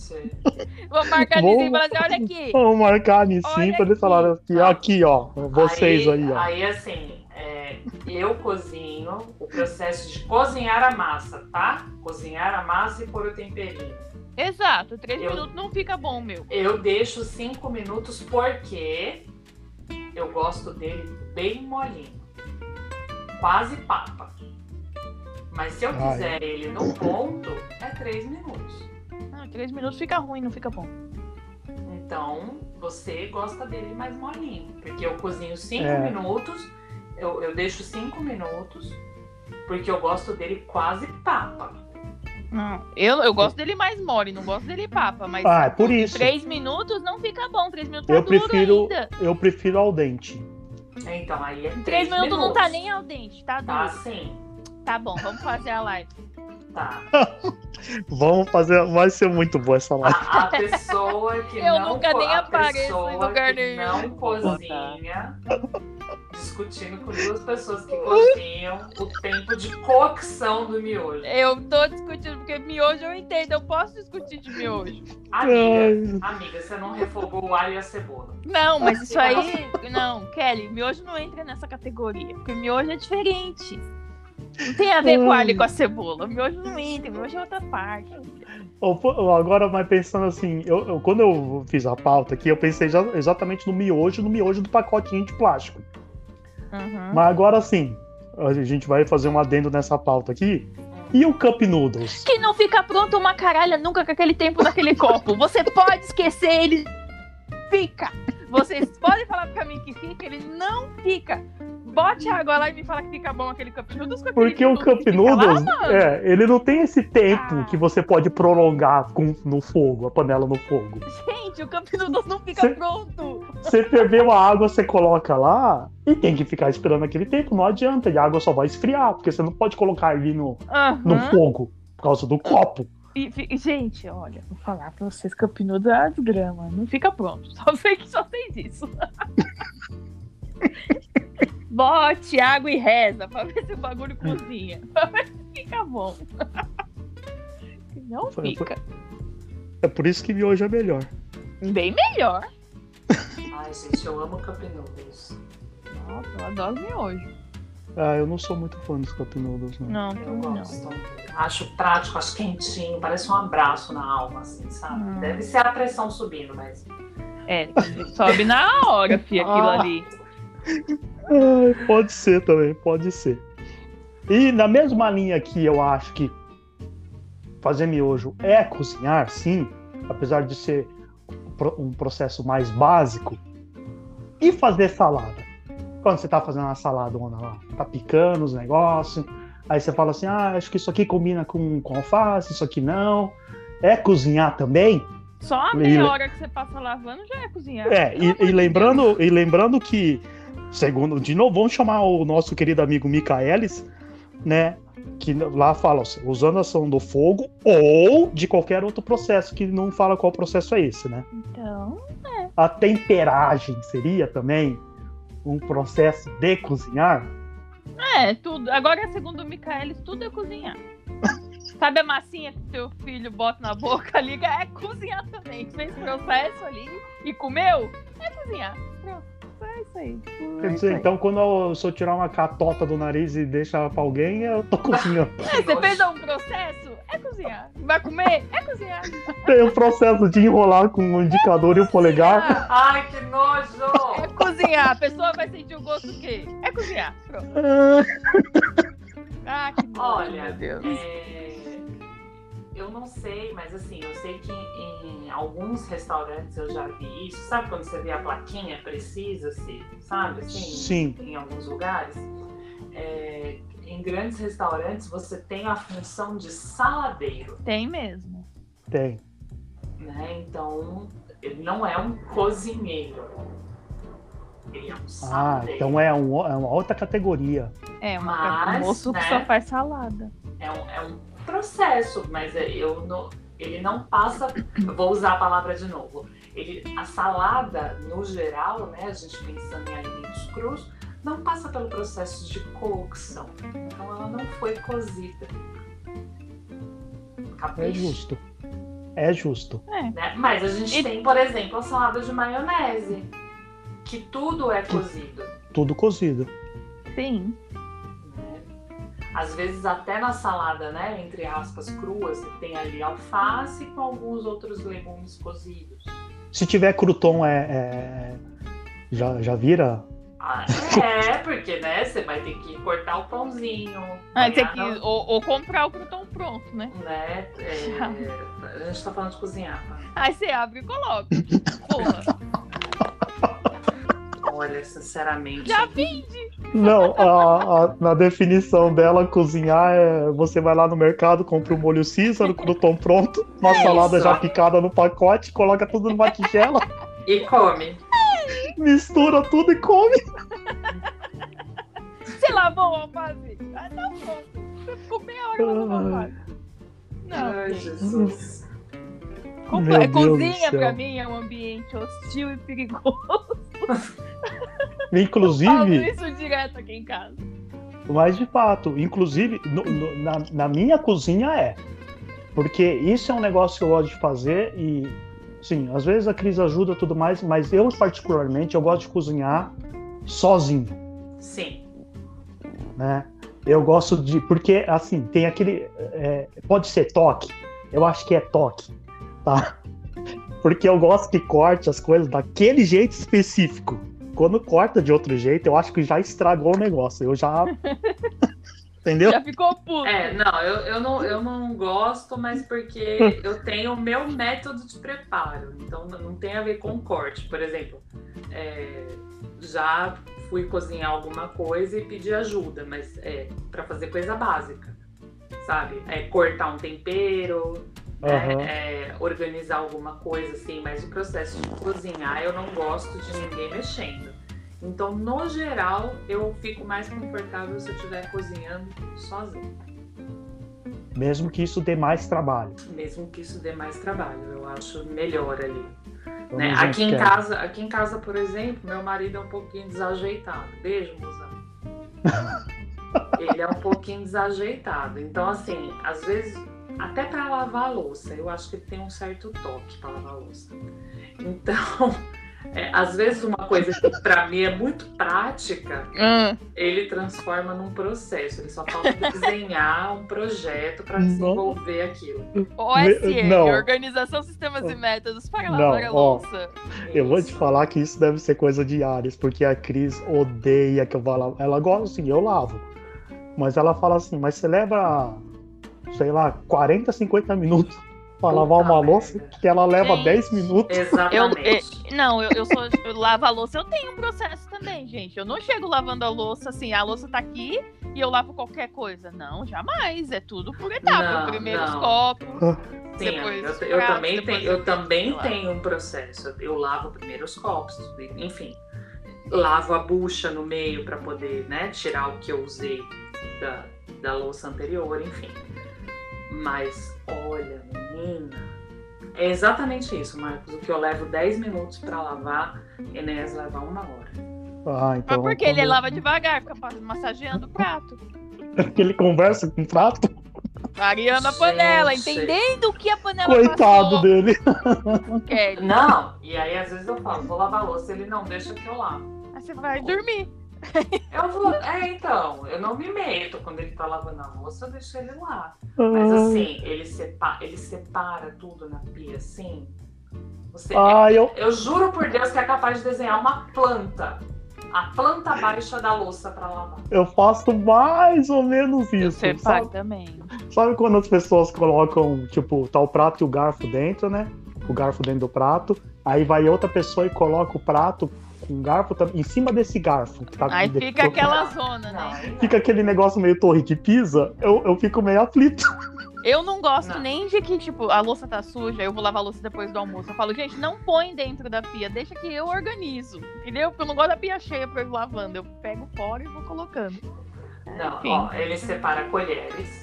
Vou marcar Vamos- de e falar assim, olha aqui. Vamos marcar em sim pra eles aqui. falarem aqui, aqui, ó. Vocês aí, ó. Aí, assim, é, eu cozinho o processo de cozinhar a massa, tá? Cozinhar a massa e pôr o temperinho. Exato, 3 Eu- minutos não fica bom, meu. Eu deixo 5 minutos porque eu gosto dele bem molinho. Quase papa. Mas se eu Ai. quiser ele no ponto, é 3 minutos. Ah, 3 minutos fica ruim, não fica bom. Então, você gosta dele mais molinho. Porque eu cozinho 5 É. minutos, eu, eu deixo 5 minutos, porque eu gosto dele quase papa. Não, eu, eu gosto dele mais mole, não gosto dele papa, mas Ah, é por isso. 3 minutos não fica bom. 3 minutos tá Eu duro prefiro, ainda. eu prefiro ao dente. Então, aí é 3 3 minutos não tá nem ao dente, tá Tá duro. sim, Tá bom, vamos fazer a live. Tá. Vamos fazer, vai ser muito boa essa live. A, a pessoa que Eu não nunca nem apareço em lugar que nenhum. não cozinha discutindo com duas pessoas que cozinham o tempo de cocção do miojo. Eu tô discutindo, porque miojo eu entendo, eu posso discutir de miojo. Amiga, amiga, você não refogou o alho e a cebola. Não, mas isso aí. Não, Kelly, miojo não entra nessa categoria, porque miojo é diferente. Não tem a ver com alho e com a cebola. Miojo não entra, miojo é outra parte. Agora, mas pensando assim, eu, eu- quando eu fiz a pauta aqui, eu pensei exatamente no miojo, no miojo do pacotinho de plástico. Uhum. Mas agora sim, a gente vai fazer um adendo nessa pauta aqui. E o Cup Noodles? Que não fica pronto uma caralha nunca com aquele tempo naquele copo. Você pode esquecer, ele fica. Vocês podem falar pra mim que fica, ele não fica. Bote água lá e me fala que fica bom aquele cup noodles Porque o Cup lá, Noodles, é, ele não tem esse tempo Ah. que você pode prolongar com, no fogo, a panela no fogo. Gente, o cup noodles não fica Cê- pronto. Você ferveu a água, você coloca lá e tem que ficar esperando aquele tempo. Não adianta, e a água só vai esfriar, porque você não pode colocar ali no, no fogo por causa do copo. E, fi- gente, olha, vou falar pra vocês, noodles é uma desgrama. Não fica pronto. Só sei que só sei disso. Bote água e reza pra ver se o bagulho cozinha. Pra ver se fica bom. Não Foi- fica. É por isso que miojo é melhor. Bem melhor. Ai, gente, eu amo Cup Noodles. Nossa, eu adoro miojo. Ah, eu não sou muito fã dos Cup Noodles, não. Não, Eu também não. gosto. Acho prático, acho quentinho, parece um abraço na alma, assim, sabe? Hum. Deve ser a pressão subindo, mas. É, sobe na hora, fi, aquilo Ah. ali. Ah, pode ser também, pode ser. E na mesma linha que eu acho que fazer miojo é cozinhar, sim, apesar de ser um processo mais básico. E fazer salada? Quando você tá fazendo uma salada lá, tá picando os negócios, aí você fala assim: ah, acho que isso aqui combina com, com alface, isso aqui não. É cozinhar também? Só a E- meia hora que você passa lavando já é cozinhar. É, e, e lembrando, e lembrando que, segundo, de novo, vamos chamar o nosso querido amigo Micaelis, né? Que lá fala, usando a ação do fogo ou de qualquer outro processo, que não fala qual processo é esse, né? Então, A temperagem seria também um processo de cozinhar? é, tudo. Agora, segundo o Michaelis, tudo é cozinhar. Sabe a massinha que seu filho bota na boca, liga? É cozinhar também. Fez processo ali e comeu? É cozinhar. Pronto. É isso aí. Quer É dizer, aí. então quando eu, eu tirar uma catota do nariz e deixar pra alguém, eu tô cozinhando. É, você fez um processo? É cozinhar. Vai comer? É cozinhar. Tem o processo de enrolar com o indicador e o polegar. Ai, que nojo! É cozinhar. A pessoa vai sentir o gosto do quê? É cozinhar. Pronto. Ah, que nojo, Olha, meu Deus. é, eu não sei, mas assim, eu sei que em, em alguns restaurantes eu já vi isso. Sabe quando você vê a plaquinha precisa-se, sabe? Assim, Sim. Em alguns lugares. É, em grandes restaurantes você tem a função de saladeiro, Tem mesmo. Tem. né? Então ele não é um cozinheiro. Ele é um Ah, saladeiro. então é, um, é uma outra categoria. É, uma, Mas, um moço que né? só faz salada. É um, é um processo, mas é- eu não, ele não passa. eu Vou usar a palavra de novo. Ele, a salada, no geral, né, a gente pensando em alimentos crus, não passa pelo processo de cocção. Então ela não foi cozida. É Capricho, justo. É justo. né? Mas a gente E- tem, por exemplo, a salada de maionese, que tudo é cozido. Tudo cozido. Sim. né? Às vezes até na salada, né, entre aspas, crua, você tem ali alface com alguns outros legumes cozidos. Se tiver crouton, é, é- já, já vira. Ah, é, porque, né, você vai ter que cortar o pãozinho. Ah, tem que, ou, ou comprar o crouton pronto, né? Né, é, a gente tá falando de cozinhar, tá? Aí você abre e coloca. Porra, Olha, sinceramente. já vi. Não, a- a- na definição dela, cozinhar é você vai lá no mercado, compra o molho Cícero, crouton pronto, uma Isso. salada já picada no pacote, coloca tudo numa tigela, E come. mistura tudo e come. Você lavou o alface? Ah, tá pronto. Ficou meia hora lavando o alface. Não, Ai. Jesus. Compl- Meu Deus do Cozinha céu. pra mim é um ambiente hostil e perigoso. Falo Inclusive, isso direto aqui em casa. mas de fato, inclusive, no- no- na, na minha cozinha é. Porque isso é um negócio que eu gosto de fazer e, sim, às vezes a Cris ajuda e tudo mais, mas eu, particularmente, eu gosto de cozinhar sozinho. Sim. né? Eu gosto de. Porque, assim, tem aquele. é, pode ser toque. Eu acho que é toque, tá? Porque eu gosto que corte as coisas daquele jeito específico. Quando corta de outro jeito, eu acho que já estragou o negócio. Eu já. Entendeu? Já ficou puto. É, não eu, eu não, eu não gosto, mas porque eu tenho o meu método de preparo. Então não tem a ver com corte. Por exemplo, é, já fui cozinhar alguma coisa e pedi ajuda, mas é para fazer coisa básica, sabe? É cortar um tempero, né? Aham. É, organizar alguma coisa assim, mas o processo de cozinhar eu não gosto de ninguém mexendo. Então, no geral, eu fico mais confortável se eu estiver cozinhando sozinho. Mesmo que isso dê mais trabalho. Mesmo que isso dê mais trabalho, eu acho melhor ali. Então, né? Aqui, em quer. casa, aqui em casa, por exemplo, meu marido é um pouquinho desajeitado. Beijo, mozão. Ele é um pouquinho desajeitado. Então, assim, às vezes, até para lavar a louça, eu acho que ele tem um certo toque para lavar a louça. Então, É, às vezes uma coisa que para mim é muito prática, Hum. ele transforma num processo. Ele só falta desenhar um projeto para desenvolver aquilo. OSM, Não. Organização, Sistemas e Métodos para Não, lavar a ó. louça. Eu vou te falar que isso deve ser coisa de Ares, porque a Cris odeia que eu vá lavar. Ela gosta assim, eu lavo. Mas ela fala assim, mas você leva, sei lá, 40, 50 minutos pra Puta lavar uma louça, que ela leva Gente. 10 minutos. Eu, Exatamente. eh, não, eu, eu sou. Eu lavo a louça, eu tenho um processo também, gente. Eu não chego lavando a louça assim, a louça tá aqui e eu lavo qualquer coisa. Não, jamais. É tudo por etapa. Não, Primeiro os não. copos. Sim, depois eu, os eu também, depois tenho, eu os- também lá. tenho um processo. Eu lavo primeiro os copos, enfim. Lavo a bucha no meio para poder né, tirar o que eu usei da, da louça anterior, enfim. Mas olha, menina, é exatamente isso, Marcos. O que eu levo 10 minutos para lavar, Enéas leva uma hora. Ah, Mas então. porque ele lava devagar, fica massageando o prato. que ele conversa com o prato. Variando a panela, entendendo o que a panela Coitado passou. dele. Kelly. Não, e aí às vezes eu falo, vou lavar a louça, ele não deixa que eu lavo. Aí você vai dormir. Eu vou, é então, eu não me meto quando ele tá lavando a louça, eu deixo ele lá. Mas assim, ele separa, ele separa tudo na pia, assim. Você, Ah, eu, eu juro por Deus que é capaz de desenhar uma planta. A planta baixa da louça pra lavar. eu faço mais ou menos Eu isso. separo Sabe, também. sabe quando as pessoas colocam, tipo, tá o prato e o garfo dentro, né? O garfo dentro do prato. Aí vai outra pessoa e coloca o prato com o garfo tam- em cima desse garfo. que tá Aí de- fica aquela zona, né? não. Fica aquele negócio meio torre de pisa, eu, eu fico meio aflito. Eu não gosto Não. nem de que, tipo, a louça tá suja, eu vou lavar a louça depois do almoço. Eu falo, gente, não põe dentro da pia, deixa que eu organizo. Entendeu? Porque eu não gosto da pia cheia pra eu ir lavando. Eu pego fora e vou colocando. Não, Enfim. ó, ele separa colheres.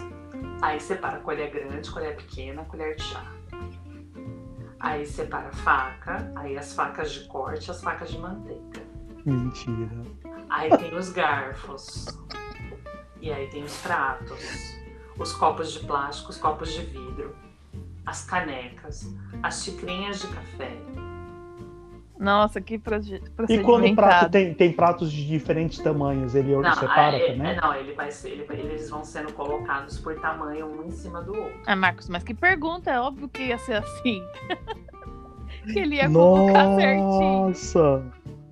Aí separa colher grande, colher pequena, colher de chá. Aí separa faca, aí as facas de corte, as facas de manteiga. Mentira. Aí tem os garfos. E aí tem os pratos. Os copos de plástico, os copos de vidro. As canecas. As xicrinhas de café. Nossa, que proje- E quando o prato tem, tem pratos de diferentes tamanhos, ele separa é- também? é- não, ele vai ser, ele- eles vão sendo colocados por tamanho um em cima do outro. Ah, Marcos, mas que pergunta, é óbvio que ia ser assim. que ele ia colocar certinho. Nossa!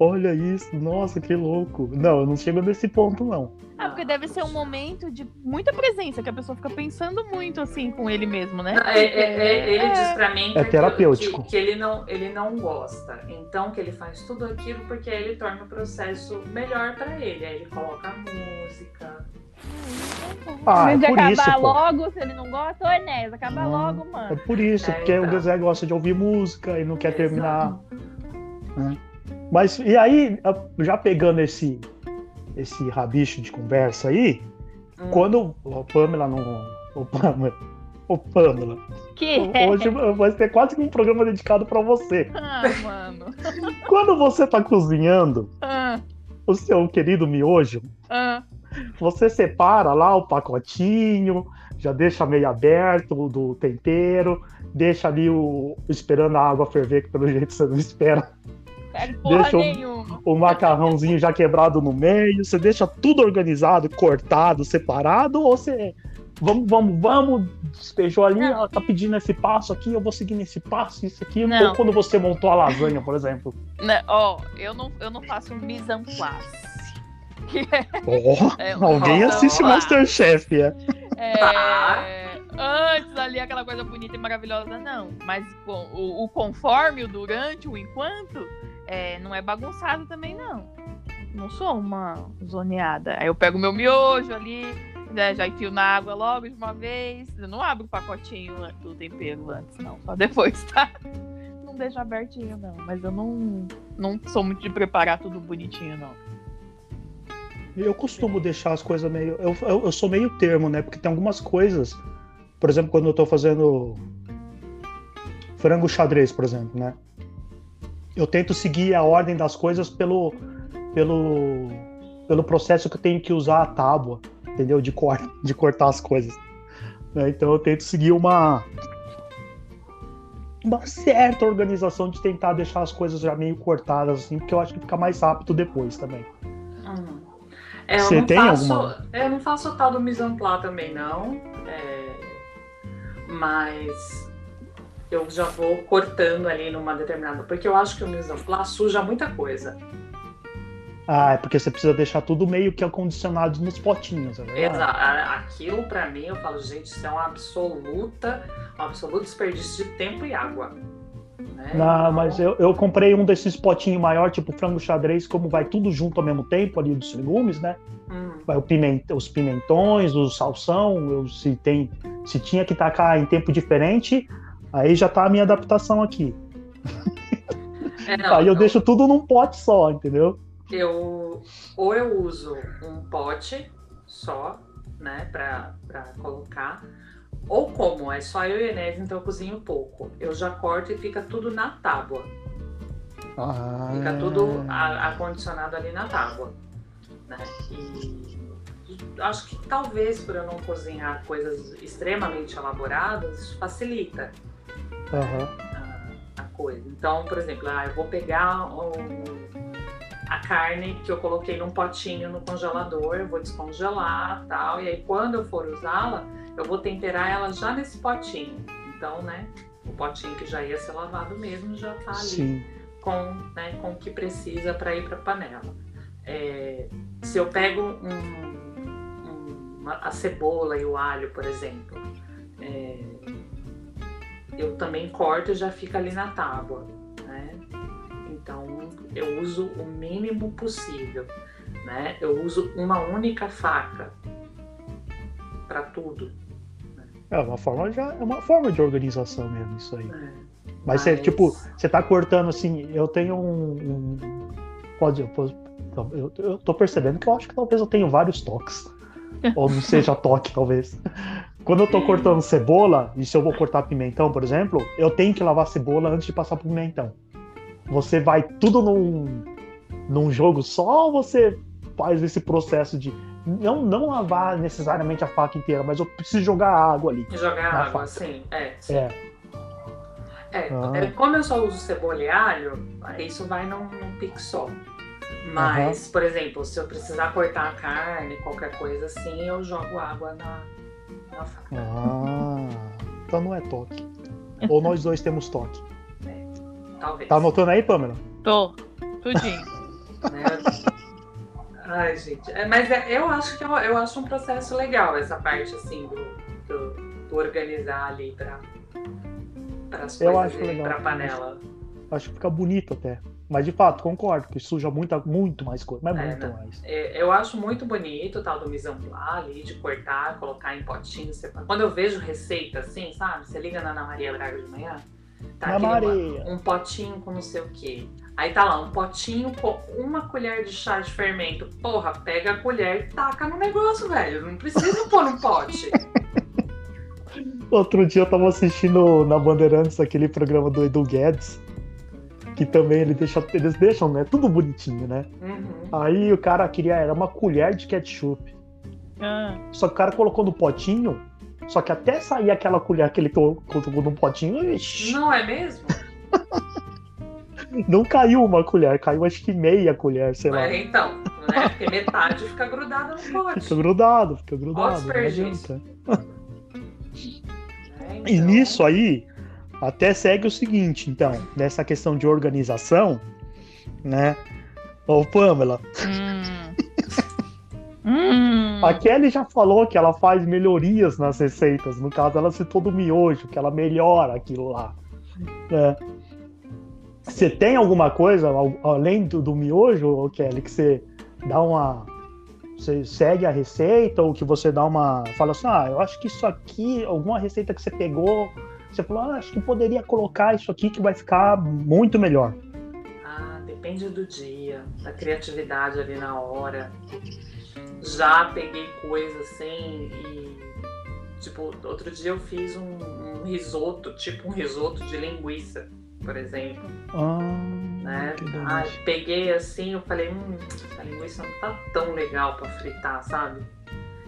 Olha isso, nossa, que louco. Não, eu não chego nesse ponto, não. Ah, porque deve ser um momento de muita presença, que a pessoa fica pensando muito assim com ele mesmo, né? Não, é- é- é- ele É. diz pra mim que, É terapêutico. que- que ele, não, ele não gosta. Então que ele faz tudo aquilo porque aí ele torna o processo melhor pra ele. Aí ele coloca a música. Ah, é de acabar isso, pô. logo, se ele não gosta, ô Enéas, acaba logo, É mano. por isso, É, porque o então. Zé gosta de ouvir música e não quer Exato. terminar. né? Mas e aí, já pegando esse esse rabicho de conversa aí, Hum. quando o Pamela não. O Pamela. O Pamela. Que Hoje vai ser quase que um programa dedicado pra você. Ah, mano. Quando você tá cozinhando Ah, o seu querido miojo, ah. você separa lá o pacotinho, já deixa meio aberto do tempero, deixa ali o esperando a água ferver, que pelo jeito você não espera, Pega porra Deixa nenhuma. o macarrãozinho já quebrado no meio, você deixa tudo organizado, cortado, separado, ou você vamos, vamos, vamos, despejou ali, Não. ela tá pedindo esse passo aqui, eu vou seguir nesse passo, isso aqui, Não. ou quando você montou a lasanha, por exemplo. Né, Ó, eu não, eu não faço mise en place. Que é, É, alguém assiste. Masterchef, é. é, Tá. antes ali aquela coisa bonita e maravilhosa, não. Mas o, o conforme, o durante, o enquanto, é, não é bagunçado também, não. Não sou uma zoneada. Aí eu pego meu miojo ali, né, já enfio na água logo de uma vez. Eu não abro o pacotinho do tempero antes, não. Só depois, tá? Não deixo abertinho, não. Mas eu não, não sou muito de preparar tudo bonitinho, não. Eu costumo deixar as coisas meio. Eu, eu, eu sou meio termo, né? Porque tem algumas coisas. Por exemplo, quando eu tô fazendo frango xadrez, por exemplo, né? Eu tento seguir a ordem das coisas pelo, pelo, pelo processo que eu tenho que usar a tábua, entendeu? De, cor, de cortar as coisas. né? Então eu tento seguir uma. uma certa organização de tentar deixar as coisas já meio cortadas, assim, porque eu acho que fica mais rápido depois também. Hum. É, eu Você não tem faço, alguma? Eu não faço o tal do mise en place também, não. É, mas eu já vou cortando ali numa determinada. Porque eu acho que o mise en suja muita coisa. Ah, é porque você precisa deixar tudo meio que acondicionado nos potinhos, é verdade? Exa- a- Aquilo, pra mim, eu falo, gente, isso é uma absoluta, um absoluto desperdício de tempo e água. né? Não, mas eu, eu comprei um desses potinhos maior, tipo frango xadrez, como vai tudo junto ao mesmo tempo ali dos legumes, né? hum, Vai o pimenta, os pimentões, o salsão, eu, se tem, se tinha que tacar em tempo diferente, aí já tá a minha adaptação aqui. é, não, aí eu então- deixo tudo num pote só, entendeu? eu ou eu uso um pote só, né, pra, pra colocar, ou como é só eu e a Inês, então eu cozinho pouco. Eu já corto e fica tudo na tábua. Ah, Fica tudo a- acondicionado ali na tábua. Né? E, e acho que talvez por eu não cozinhar coisas extremamente elaboradas, isso facilita Aham. a, a coisa. Então, por exemplo, ah, eu vou pegar o- a carne que eu coloquei num potinho no congelador, eu vou descongelar tal, e aí quando eu for usá-la, eu vou temperar ela já nesse potinho. Então, né, o potinho que já ia ser lavado mesmo já tá ali Sim. com, né, com o que precisa para ir para panela. É, se eu pego um- um- uma- a cebola e o alho, por exemplo, é, eu também corto e já fica ali na tábua. Né? Então eu uso o mínimo possível. Né? Eu uso uma única faca para tudo. É uma forma já é uma forma de organização mesmo isso aí. né? Mas você, Mas- tipo, você tá cortando assim, eu tenho um. um- pode, eu, posso- eu, eu tô percebendo que eu acho que talvez eu tenho vários toques. Ou não seja toque, talvez. Quando eu tô cortando cebola, e se eu vou cortar pimentão, por exemplo, eu tenho que lavar a cebola antes de passar pro pimentão. Você vai tudo num, num jogo só ou você faz esse processo de não, não lavar necessariamente a faca inteira, mas eu preciso jogar água ali. Jogar água, faca. sim. É, sim. É, É, Ah. é, como eu só uso cebola e alho, isso vai num, num pique só. Mas, por exemplo, se eu precisar cortar a carne, qualquer coisa assim, eu jogo água na, na faca. Ah, então não é toque. Ou nós dois temos toque. Talvez. Tá anotando aí, Pamela? Tô. Tudinho. né? Ai, gente. É, mas é- eu acho que eu, eu acho um processo legal essa parte assim do, do, do organizar ali para as Eu coisas acho irem legal pra panela. Acho que fica bonito até. Mas de fato, concordo, que suja muita, muito mais coisa. Mas É, muito né? mais. É, Eu acho muito bonito o tal do mise ali, de cortar, colocar em potinhos. separado. Quando eu vejo receita assim, sabe? Você liga na Ana Maria Braga de manhã, tá Na aquele uma- Maria. um potinho com não sei o quê. Aí tá lá, um potinho com uma colher de chá de fermento. Porra, pega a colher e taca no negócio, velho. Não precisa pôr no pote. Outro dia eu tava assistindo na Bandeirantes aquele programa do Edu Guedes. Que também ele deixa, eles deixam, né? Tudo bonitinho, né? Uhum. Aí o cara queria, era uma colher de ketchup. Ah, Só que o cara colocou no potinho. Só que até sair aquela colher que ele colocou no potinho, ixi, Não é mesmo? não caiu uma colher, caiu acho que meia colher, sei lá. É, então, né? Porque metade fica grudada no pote. Fica grudado, fica grudado. Não desperdício. adianta. E Então, nisso aí, até segue o seguinte, então, nessa questão de organização, né? Ô, Pamela, hum. A Kelly já falou que ela faz melhorias nas receitas. No caso, ela citou do miojo, que ela melhora aquilo lá. né? Você tem alguma coisa, al- além do, do miojo, Kelly, que você dá uma. Você segue a receita ou que você dá uma. Fala assim, ah, eu acho que isso aqui, alguma receita que você pegou, você falou, ah, acho que poderia colocar isso aqui que vai ficar muito melhor. Ah, depende do dia, da criatividade ali na hora. Já peguei coisa assim e. Tipo, outro dia eu fiz um, um risoto, tipo um risoto de linguiça, por exemplo. Ah, Né? Ah, peguei assim, eu falei, hum, essa linguiça não tá tão legal pra fritar, sabe?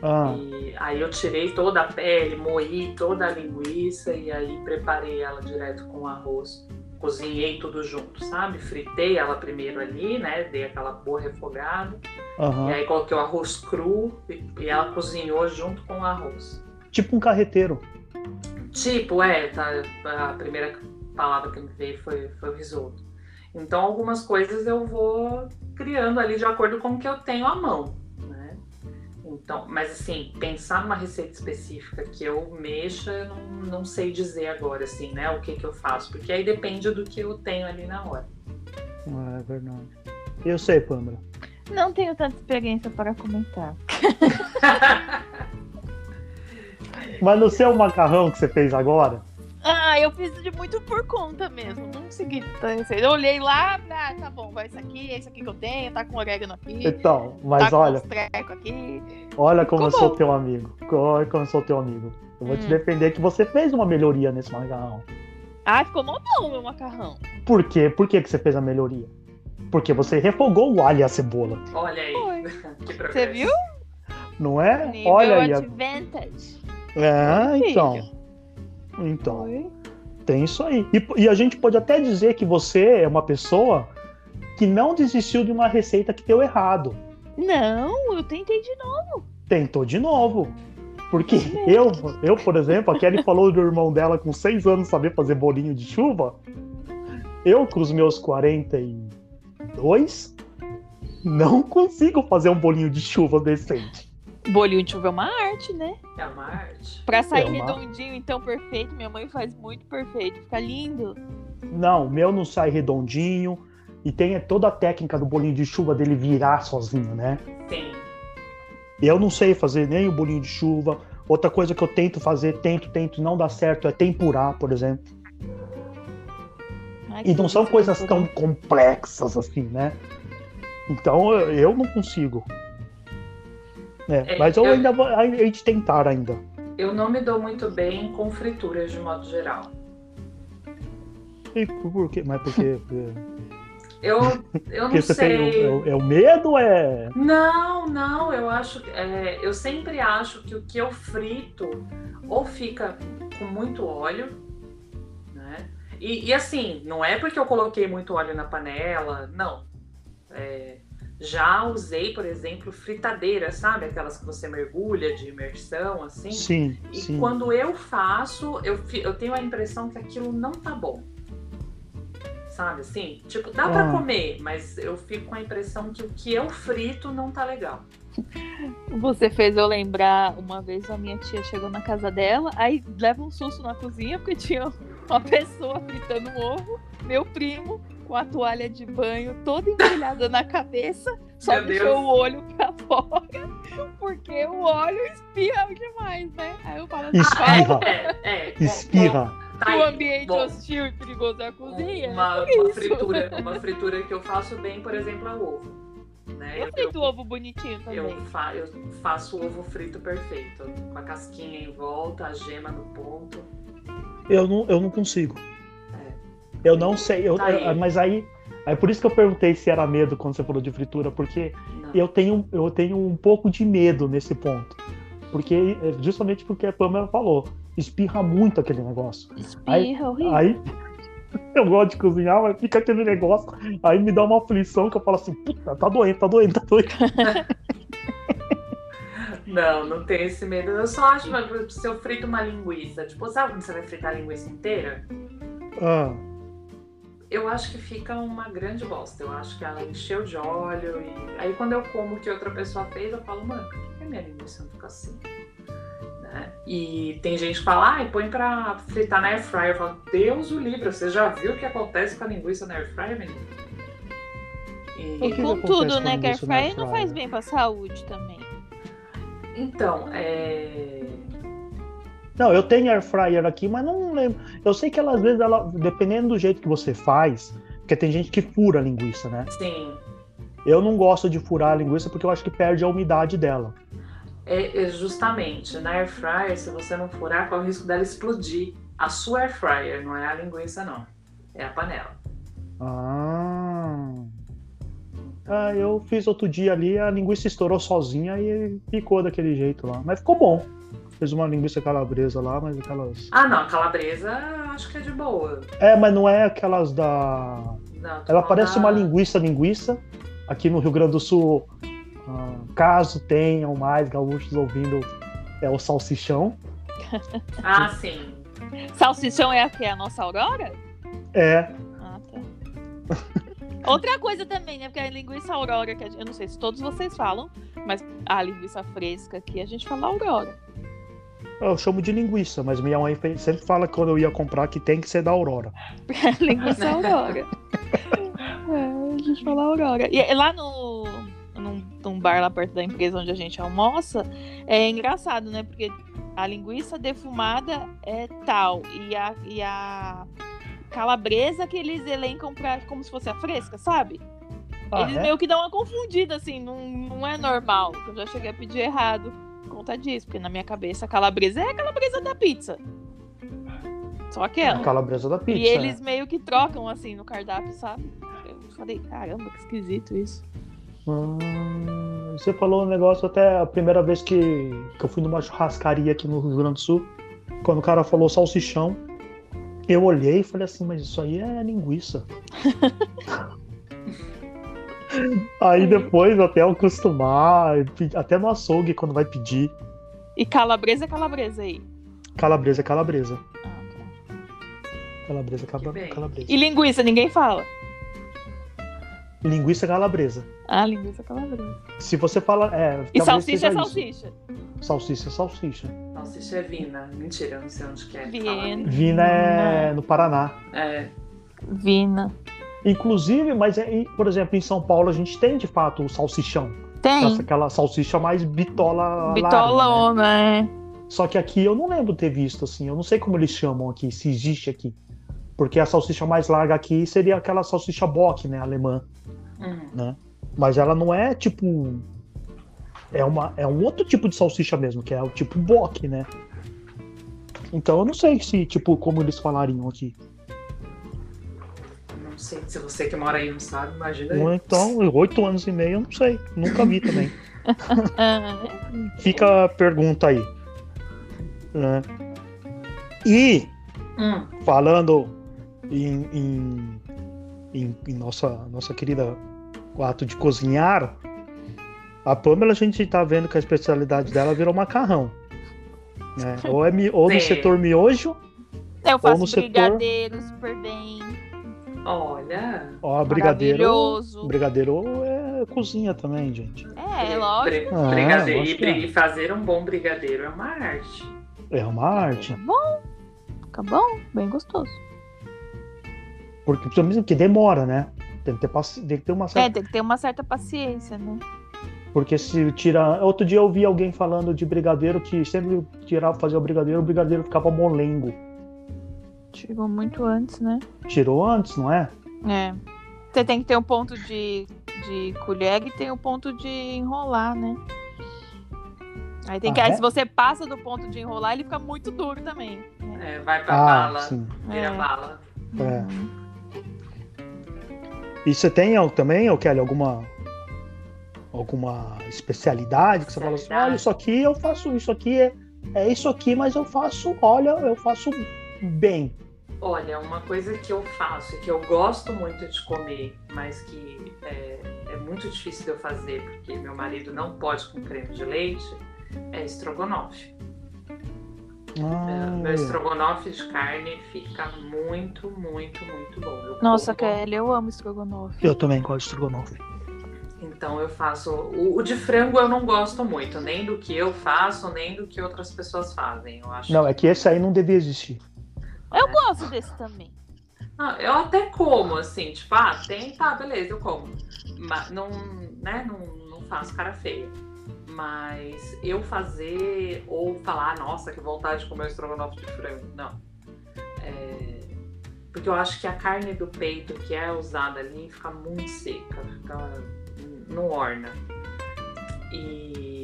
Ah, E aí eu tirei toda a pele, moí toda a linguiça e aí preparei ela direto com arroz. Cozinhei tudo junto, sabe? Fritei ela primeiro ali, né? Dei aquela boa refogada. aham. E aí coloquei o arroz cru e e ela cozinhou junto com o arroz. Tipo um carreteiro. Tipo, é, tá, a primeira palavra que me veio foi, foi o risoto. Então, algumas coisas eu vou criando ali de acordo com o que eu tenho à mão? Então, mas assim, pensar numa receita específica que eu mexa, eu não, não sei dizer agora, assim, né? O que que eu faço, porque aí depende do que eu tenho ali na hora. É verdade. Eu sei, Pamela. Não tenho tanta experiência para comentar. Mas no seu macarrão que você fez agora, Ah, eu fiz de muito por conta mesmo. Não segui tanta receita. Eu olhei lá, ah, tá bom, vai isso aqui, é isso aqui que eu tenho, tá com orégano aqui. então, mas tá olha, aqui. olha como eu Ficou sou bom. teu amigo. Olha como eu sou teu amigo. Eu vou te Hum. defender que você fez uma melhoria nesse macarrão. Ah, ficou bom não, meu macarrão. Por quê? Por que, que você fez a melhoria? Porque você refogou o alho e a cebola, Olha aí, Foi. que progresso. Você viu? não é? Nível Olha aí. advantage. É, Filho. então. Então, Foi. tem isso aí. E, e a gente pode até dizer que você é uma pessoa que não desistiu de uma receita que deu errado. Não, eu tentei de novo. Tentou de novo. Porque eu, eu, por exemplo, a Kelly falou do irmão dela com seis anos saber fazer bolinho de chuva. Eu, com os meus 42, não consigo fazer um bolinho de chuva decente. Bolinho de chuva é uma arte, né? É uma arte. Pra sair É uma- redondinho, então, perfeito. Minha mãe faz muito perfeito. Fica lindo. Não, o meu não sai redondinho. E tem toda a técnica do bolinho de chuva dele virar sozinho, né? Sim. Eu não sei fazer nem o bolinho de chuva. Outra coisa que eu tento fazer, tento, tento, não dá certo, é tempurar, por exemplo. Ai, E não são coisas tão complexas assim, né? Então eu não consigo. É, É, mas eu eu- ainda vou a gente tentar ainda. Eu não me dou muito bem com frituras de modo geral. E por, quê? Mas por quê? Porque, Eu, eu não porque você tem sei. o, é, o- é o medo é. Não, não, eu acho. é, eu sempre acho que o que eu frito ou fica com muito óleo, né? E, e assim, não é porque eu coloquei muito óleo na panela, não. É, já usei, por exemplo, fritadeira, sabe? Aquelas que você mergulha de imersão, assim. Sim, E sim. quando eu faço, eu, eu tenho a impressão que aquilo não tá bom. Sabe assim? Tipo, dá pra Ah. comer, mas eu fico com a impressão que o que eu frito não tá legal. Você fez eu lembrar, uma vez a minha tia chegou na casa dela, aí leva um susto na cozinha, porque tinha uma pessoa fritando um ovo, meu primo, com a toalha de banho toda embrulhada na cabeça, só Meu deixou Deus. o olho pra fora, porque o óleo espirra demais, né? Aí eu falo assim, Espirra. É, é. Espirra. bom, tá o ambiente Bom, hostil e perigoso da cozinha. uma, é uma fritura, uma fritura que eu faço bem, por exemplo, é o ovo. Né? Eu frito o ovo bonitinho também. eu, fa- eu faço o ovo frito perfeito, com a casquinha em volta, a gema no ponto. Eu não, eu não consigo. É. Eu não sei. Eu, Tá aí. eu- mas aí. Aí por isso que eu perguntei se era medo quando você falou de fritura, porque Não. eu tenho, eu tenho um pouco de medo nesse ponto. Porque, justamente porque a Pamela falou, espirra muito aquele negócio. Espirra, horrível. Aí eu gosto de cozinhar, mas fica aquele negócio, aí me dá uma aflição que eu falo assim, puta, tá doendo, tá doendo, tá doendo. Não, não tenho esse medo. Eu só acho, exemplo, se eu frito uma linguiça, tipo, sabe quando você vai fritar a linguiça inteira? Ah, Eu acho que fica uma grande bosta. Eu acho que ela encheu de óleo e aí quando eu como o que outra pessoa fez, eu falo, mano, por que minha linguiça não fica assim? Né? E tem gente que fala, ai, põe pra fritar na air fryer. Eu falo, Deus o livre, você já viu o que acontece com a linguiça na air fryer, menino? E- E com tudo, com a né? Que air fryer não faz bem pra saúde também. Então, é. Não, eu tenho air fryer aqui, mas não lembro. Eu sei que ela, às vezes, ela, dependendo do jeito que você faz, porque tem gente que fura a linguiça, né? Sim. Eu não gosto de furar a linguiça porque eu acho que perde a umidade dela. É, é justamente, na air fryer, se você não furar, corre o risco dela explodir. A sua air fryer, não é a linguiça, não. É a panela. Ah. Ah, eu fiz outro dia ali, a linguiça estourou sozinha e ficou daquele jeito lá. Mas ficou bom. Fiz uma linguiça calabresa lá, mas aquelas. Ah, não, calabresa acho que é de boa. É, mas não é aquelas da. Não, Ela parece da- uma linguiça, linguiça. Aqui no Rio Grande do Sul, ah, caso tenham mais gaúchos ouvindo, é o salsichão. Ah, sim. Salsichão é a que? A nossa Aurora? É, Ah, tá. Outra coisa também, né? Porque a linguiça Aurora, que a gente- eu não sei se todos vocês falam, mas a linguiça fresca aqui a gente fala Aurora. Eu chamo de linguiça, mas minha mãe sempre fala que quando eu ia comprar que tem que ser da Aurora. linguiça Aurora. É, a gente fala Aurora. E lá no. Num, num bar lá perto da empresa onde a gente almoça, é engraçado, né? Porque a linguiça defumada é tal. E a, e a calabresa que eles elencam pra, como se fosse a fresca, sabe? Ah, Eles é? meio que dão uma confundida, assim, não, não é normal. Eu já cheguei a pedir errado conta disso, porque na minha cabeça a calabresa é a calabresa da pizza. Só A aquela. calabresa da pizza. E eles meio que trocam assim no cardápio, sabe? Eu falei, caramba, que esquisito isso. Hum, você falou um negócio até a primeira vez que, que eu fui numa churrascaria aqui no Rio Grande do Sul. Quando o cara falou salsichão, eu olhei e falei assim, mas isso aí é linguiça. aí depois, até eu acostumar, até no açougue, quando vai pedir, E calabresa é calabresa aí. calabresa é calabresa. Ah, tá. Calabresa é calabresa. E linguiça, ninguém fala. Linguiça é calabresa. Ah, linguiça é calabresa. Se você fala. É, E talvez salsicha é seja isso. salsicha. Salsicha é salsicha. Isso é Vina. Mentira, eu não sei onde que é. Viena. Vina é no Paraná. É. Vina. Inclusive, mas é, por exemplo, em São Paulo a gente tem de fato o salsichão. Tem. Essa- Aquela salsicha mais bitola. larga, né? Bitolona, é. Só que aqui eu não lembro de ter visto assim. Eu não sei como eles chamam aqui, se existe aqui. Porque a salsicha mais larga aqui seria aquela salsicha bock, né, alemã. Uhum. Mas ela não é tipo. É, uma, é um outro tipo de salsicha mesmo, que é o tipo bock, né? Então eu não sei se, tipo, como eles falariam aqui. Sei se você que mora aí não sabe, imagina. Ou aí. Então, oito anos e meio, eu não sei. Nunca vi também. Fica a pergunta aí. né? E Hum, falando em, em, em- em nossa, nossa querida ato de cozinhar, a Pamela a gente tá vendo que a especialidade dela virou macarrão. Né? Ou, é, ou no Sim. setor miojo, Eu faço no setor- brigadeiro super bem. Olha. ó, brigadeiro. Brigadeiro é cozinha também, gente. É, bri- lógico. bri- Ah, brigadeiro. lógico E, é. e fazer um bom brigadeiro é uma arte. É uma arte. Fica bom. Fica bom, bem gostoso. Porque principalmente que demora, né? Tem que ter, paci- tem que ter uma É, certa. tem que ter uma certa paciência, né? Porque se tira. Outro dia eu vi alguém falando de brigadeiro que sempre tirava, fazia o brigadeiro, o brigadeiro ficava molengo. Chegou muito antes, né? Tirou antes, não é? É. Você tem que ter um ponto de, de colher e tem o ponto de enrolar, né? Aí tem que. Ah, aí é? se você passa do ponto de enrolar, ele fica muito duro também. É, vai pra Ah, bala, sim. vira É. bala. É. Uhum. E você tem ó, também, Kelly, alguma alguma especialidade que você fala assim, olha, isso aqui eu faço, isso aqui é, é isso aqui, mas eu faço, olha, eu faço bem. Olha, uma coisa que eu faço e que eu gosto muito de comer, mas que é, é muito difícil de eu fazer porque meu marido não pode com creme de leite, é estrogonofe. Ah, meu estrogonofe de carne fica muito, muito, muito bom. Eu Nossa, como, Kelly, eu amo estrogonofe. eu também gosto de estrogonofe. Então eu faço. O, o de frango eu não gosto muito, nem do que eu faço, nem do que outras pessoas fazem. Eu acho. Não, é que esse aí não devia existir. Eu gosto desse também. Ah, eu até como, assim, tipo, ah, tem, tá, beleza, eu como. Mas não, né, não, não faço cara feia. Mas eu fazer ou falar, nossa, que vontade de comer estrogonofe de frango, não. É, porque eu acho que a carne do peito que é usada ali fica muito seca, fica, não orna. E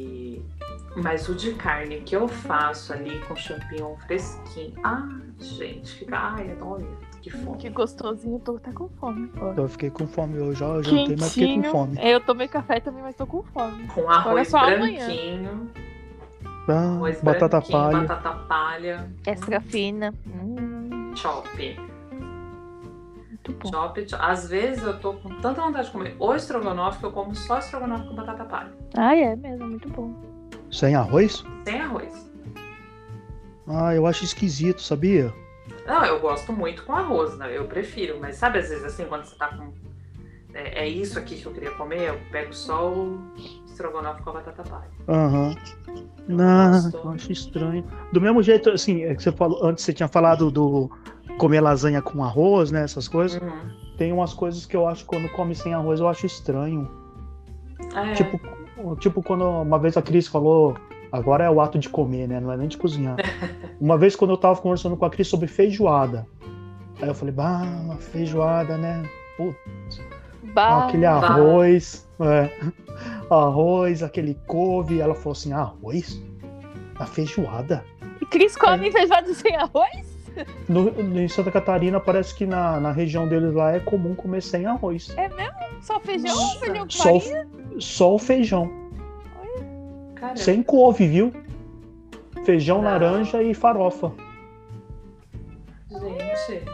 Mas o de carne que eu faço ali com champignon fresquinho. Ah, gente, fica. Ai, adoro. Que fome. Que gostosinho, eu tô até com fome. Eu fiquei com fome hoje, eu jantei, mas fiquei com Quentinho. fome. É, Eu tomei café também, mas tô com fome. Com arroz só amanhã. branquinho. Ah, Arroz batata branquinho, palha. batata palha. Extra fina. Hum, Chop. muito bom. Chop, chop. Às vezes eu tô com tanta vontade de comer o estrogonofe que eu como só estrogonofe com batata palha. Ah, é mesmo, muito bom. Sem arroz? Sem arroz. Ah, eu acho esquisito, sabia? Não, eu gosto muito com arroz, né? Eu prefiro, mas sabe às vezes assim, quando você tá com. É, é isso aqui que eu queria comer, eu pego só o estrogonofe com a batata palha. Aham. Não, gosto. eu acho estranho. Do mesmo jeito, assim, é que você falou, antes você tinha falado do comer lasanha com arroz, né? Essas coisas. Uhum. Tem umas coisas que eu acho quando come sem arroz eu acho estranho. É, Tipo, tipo quando uma vez a Cris falou, agora é o ato de comer, né? Não é nem de cozinhar. Uma vez quando eu tava conversando com a Cris sobre feijoada. Aí eu falei, bah, uma feijoada, né? Pô, Bah, aquele arroz, é, arroz, aquele couve. Ela falou assim, arroz? Na feijoada? E Cris come feijoada sem arroz? No, em Santa Catarina parece que na, na região deles lá é comum comer sem arroz. É mesmo? Só feijão? Nossa. Feijão com Só, só o feijão. cara, Sem couve, viu? Feijão, Não. laranja e farofa. gente.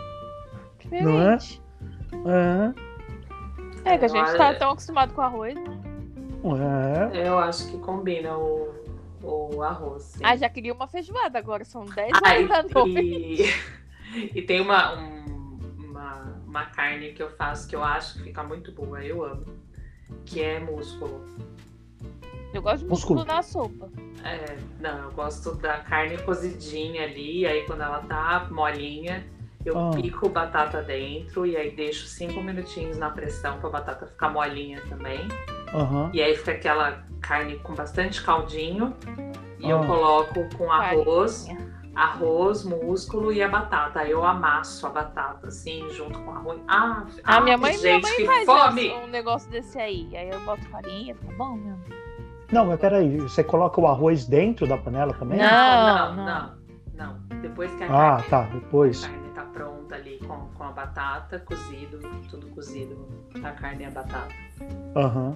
Diferente. É, É, que a gente tá Olha. tão acostumado com arroz. né? é. Eu acho que combina o, o arroz. sim. Ah, já queria uma feijoada agora, são 10 Ah, horas da noite. e, e tem uma, um- uma, uma carne que eu faço que eu acho que fica muito boa, eu amo. Que é músculo. Eu gosto de Músculo. músculo na sopa. É, não, eu gosto da carne cozidinha ali, aí quando ela tá molinha, eu Ah. pico batata dentro e aí deixo cinco minutinhos na pressão pra batata ficar molinha também. Aham. E aí fica aquela carne com bastante caldinho. E eu Ah. coloco com arroz, Farinha. arroz, músculo e a batata. Aí eu amasso a batata assim, junto com arroz. Ah, A ah, minha mãe, minha gente, mãe que faz fome! um negócio desse aí. Aí eu boto farinha, fica bom mesmo. Não, mas peraí, você coloca o arroz dentro da panela também? Não. não, não, não. Depois que a Ah, carne, tá, depois. A carne pronta ali com, com a batata, cozido, tudo cozido, a carne e a batata. Aham.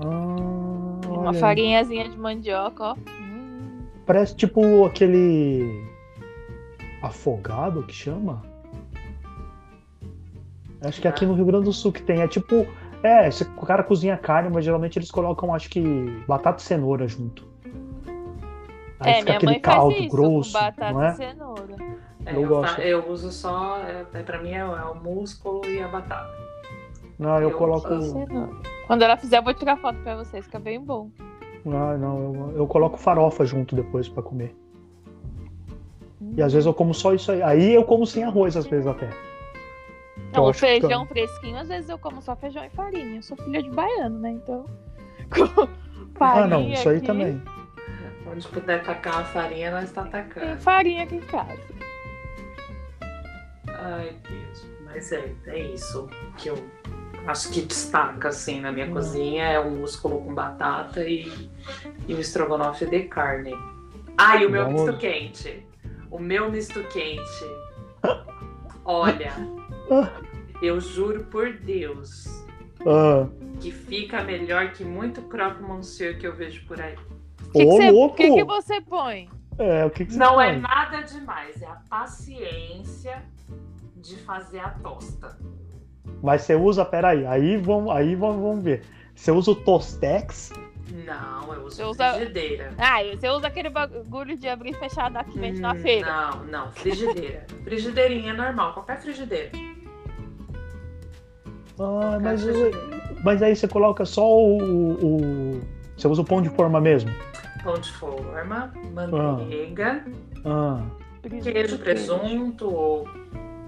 Ah, Uma farinhazinha de mandioca, ó. Hum. Parece tipo aquele afogado que chama. Acho que aqui no Rio Grande do Sul que tem. É tipo. É, esse- o cara cozinha carne, mas geralmente eles colocam, acho que, batata e cenoura junto. Aí É, fica minha aquele mãe faz caldo isso grosso, com batata não é? e cenoura. É, Eu eu, eu uso só, é, pra mim é, o- é o músculo e a batata. Não, eu Eu coloco. Quando ela fizer, eu vou tirar foto pra vocês, fica bem bom. Ah, não, eu, eu coloco farofa junto depois pra comer. E às vezes eu como só isso aí. Aí eu como sem arroz, às vezes até. Não, o acho que feijão fresquinho, às vezes eu como só feijão e farinha. Eu sou filha de baiano, né? Então. farinha Ah, não, isso aí aqui, também. Onde puder tacar uma farinha, nós tá Tem tacando. farinha aqui em casa. Ai, Deus. Mas é, é isso que eu acho que destaca, assim, na minha Hum. cozinha. É o músculo com batata e, e o estrogonofe de carne. Ah, e o meu Vamos. misto quente. O meu misto quente. Olha, eu juro por Deus Ah, que fica melhor que muito croque monsieur que eu vejo por aí. O que, que, que, que você põe? é, o que, que você Não é põe? nada demais, é a paciência de fazer a tosta. Mas você usa, peraí, aí vamos, aí vamos, vamos ver. Você usa o Tostex? Não, eu uso Você usa- frigideira. Ah, você usa aquele bagulho de abrir e fechar da que vende na Hum, feira. Não, não, frigideira. Frigideirinha normal, qualquer frigideira. Ah, mas, Qualquer eu- frigideira. mas aí você coloca só o, o- Você usa o pão de forma mesmo? Pão de forma, manteiga, Ah, queijo, presunto ou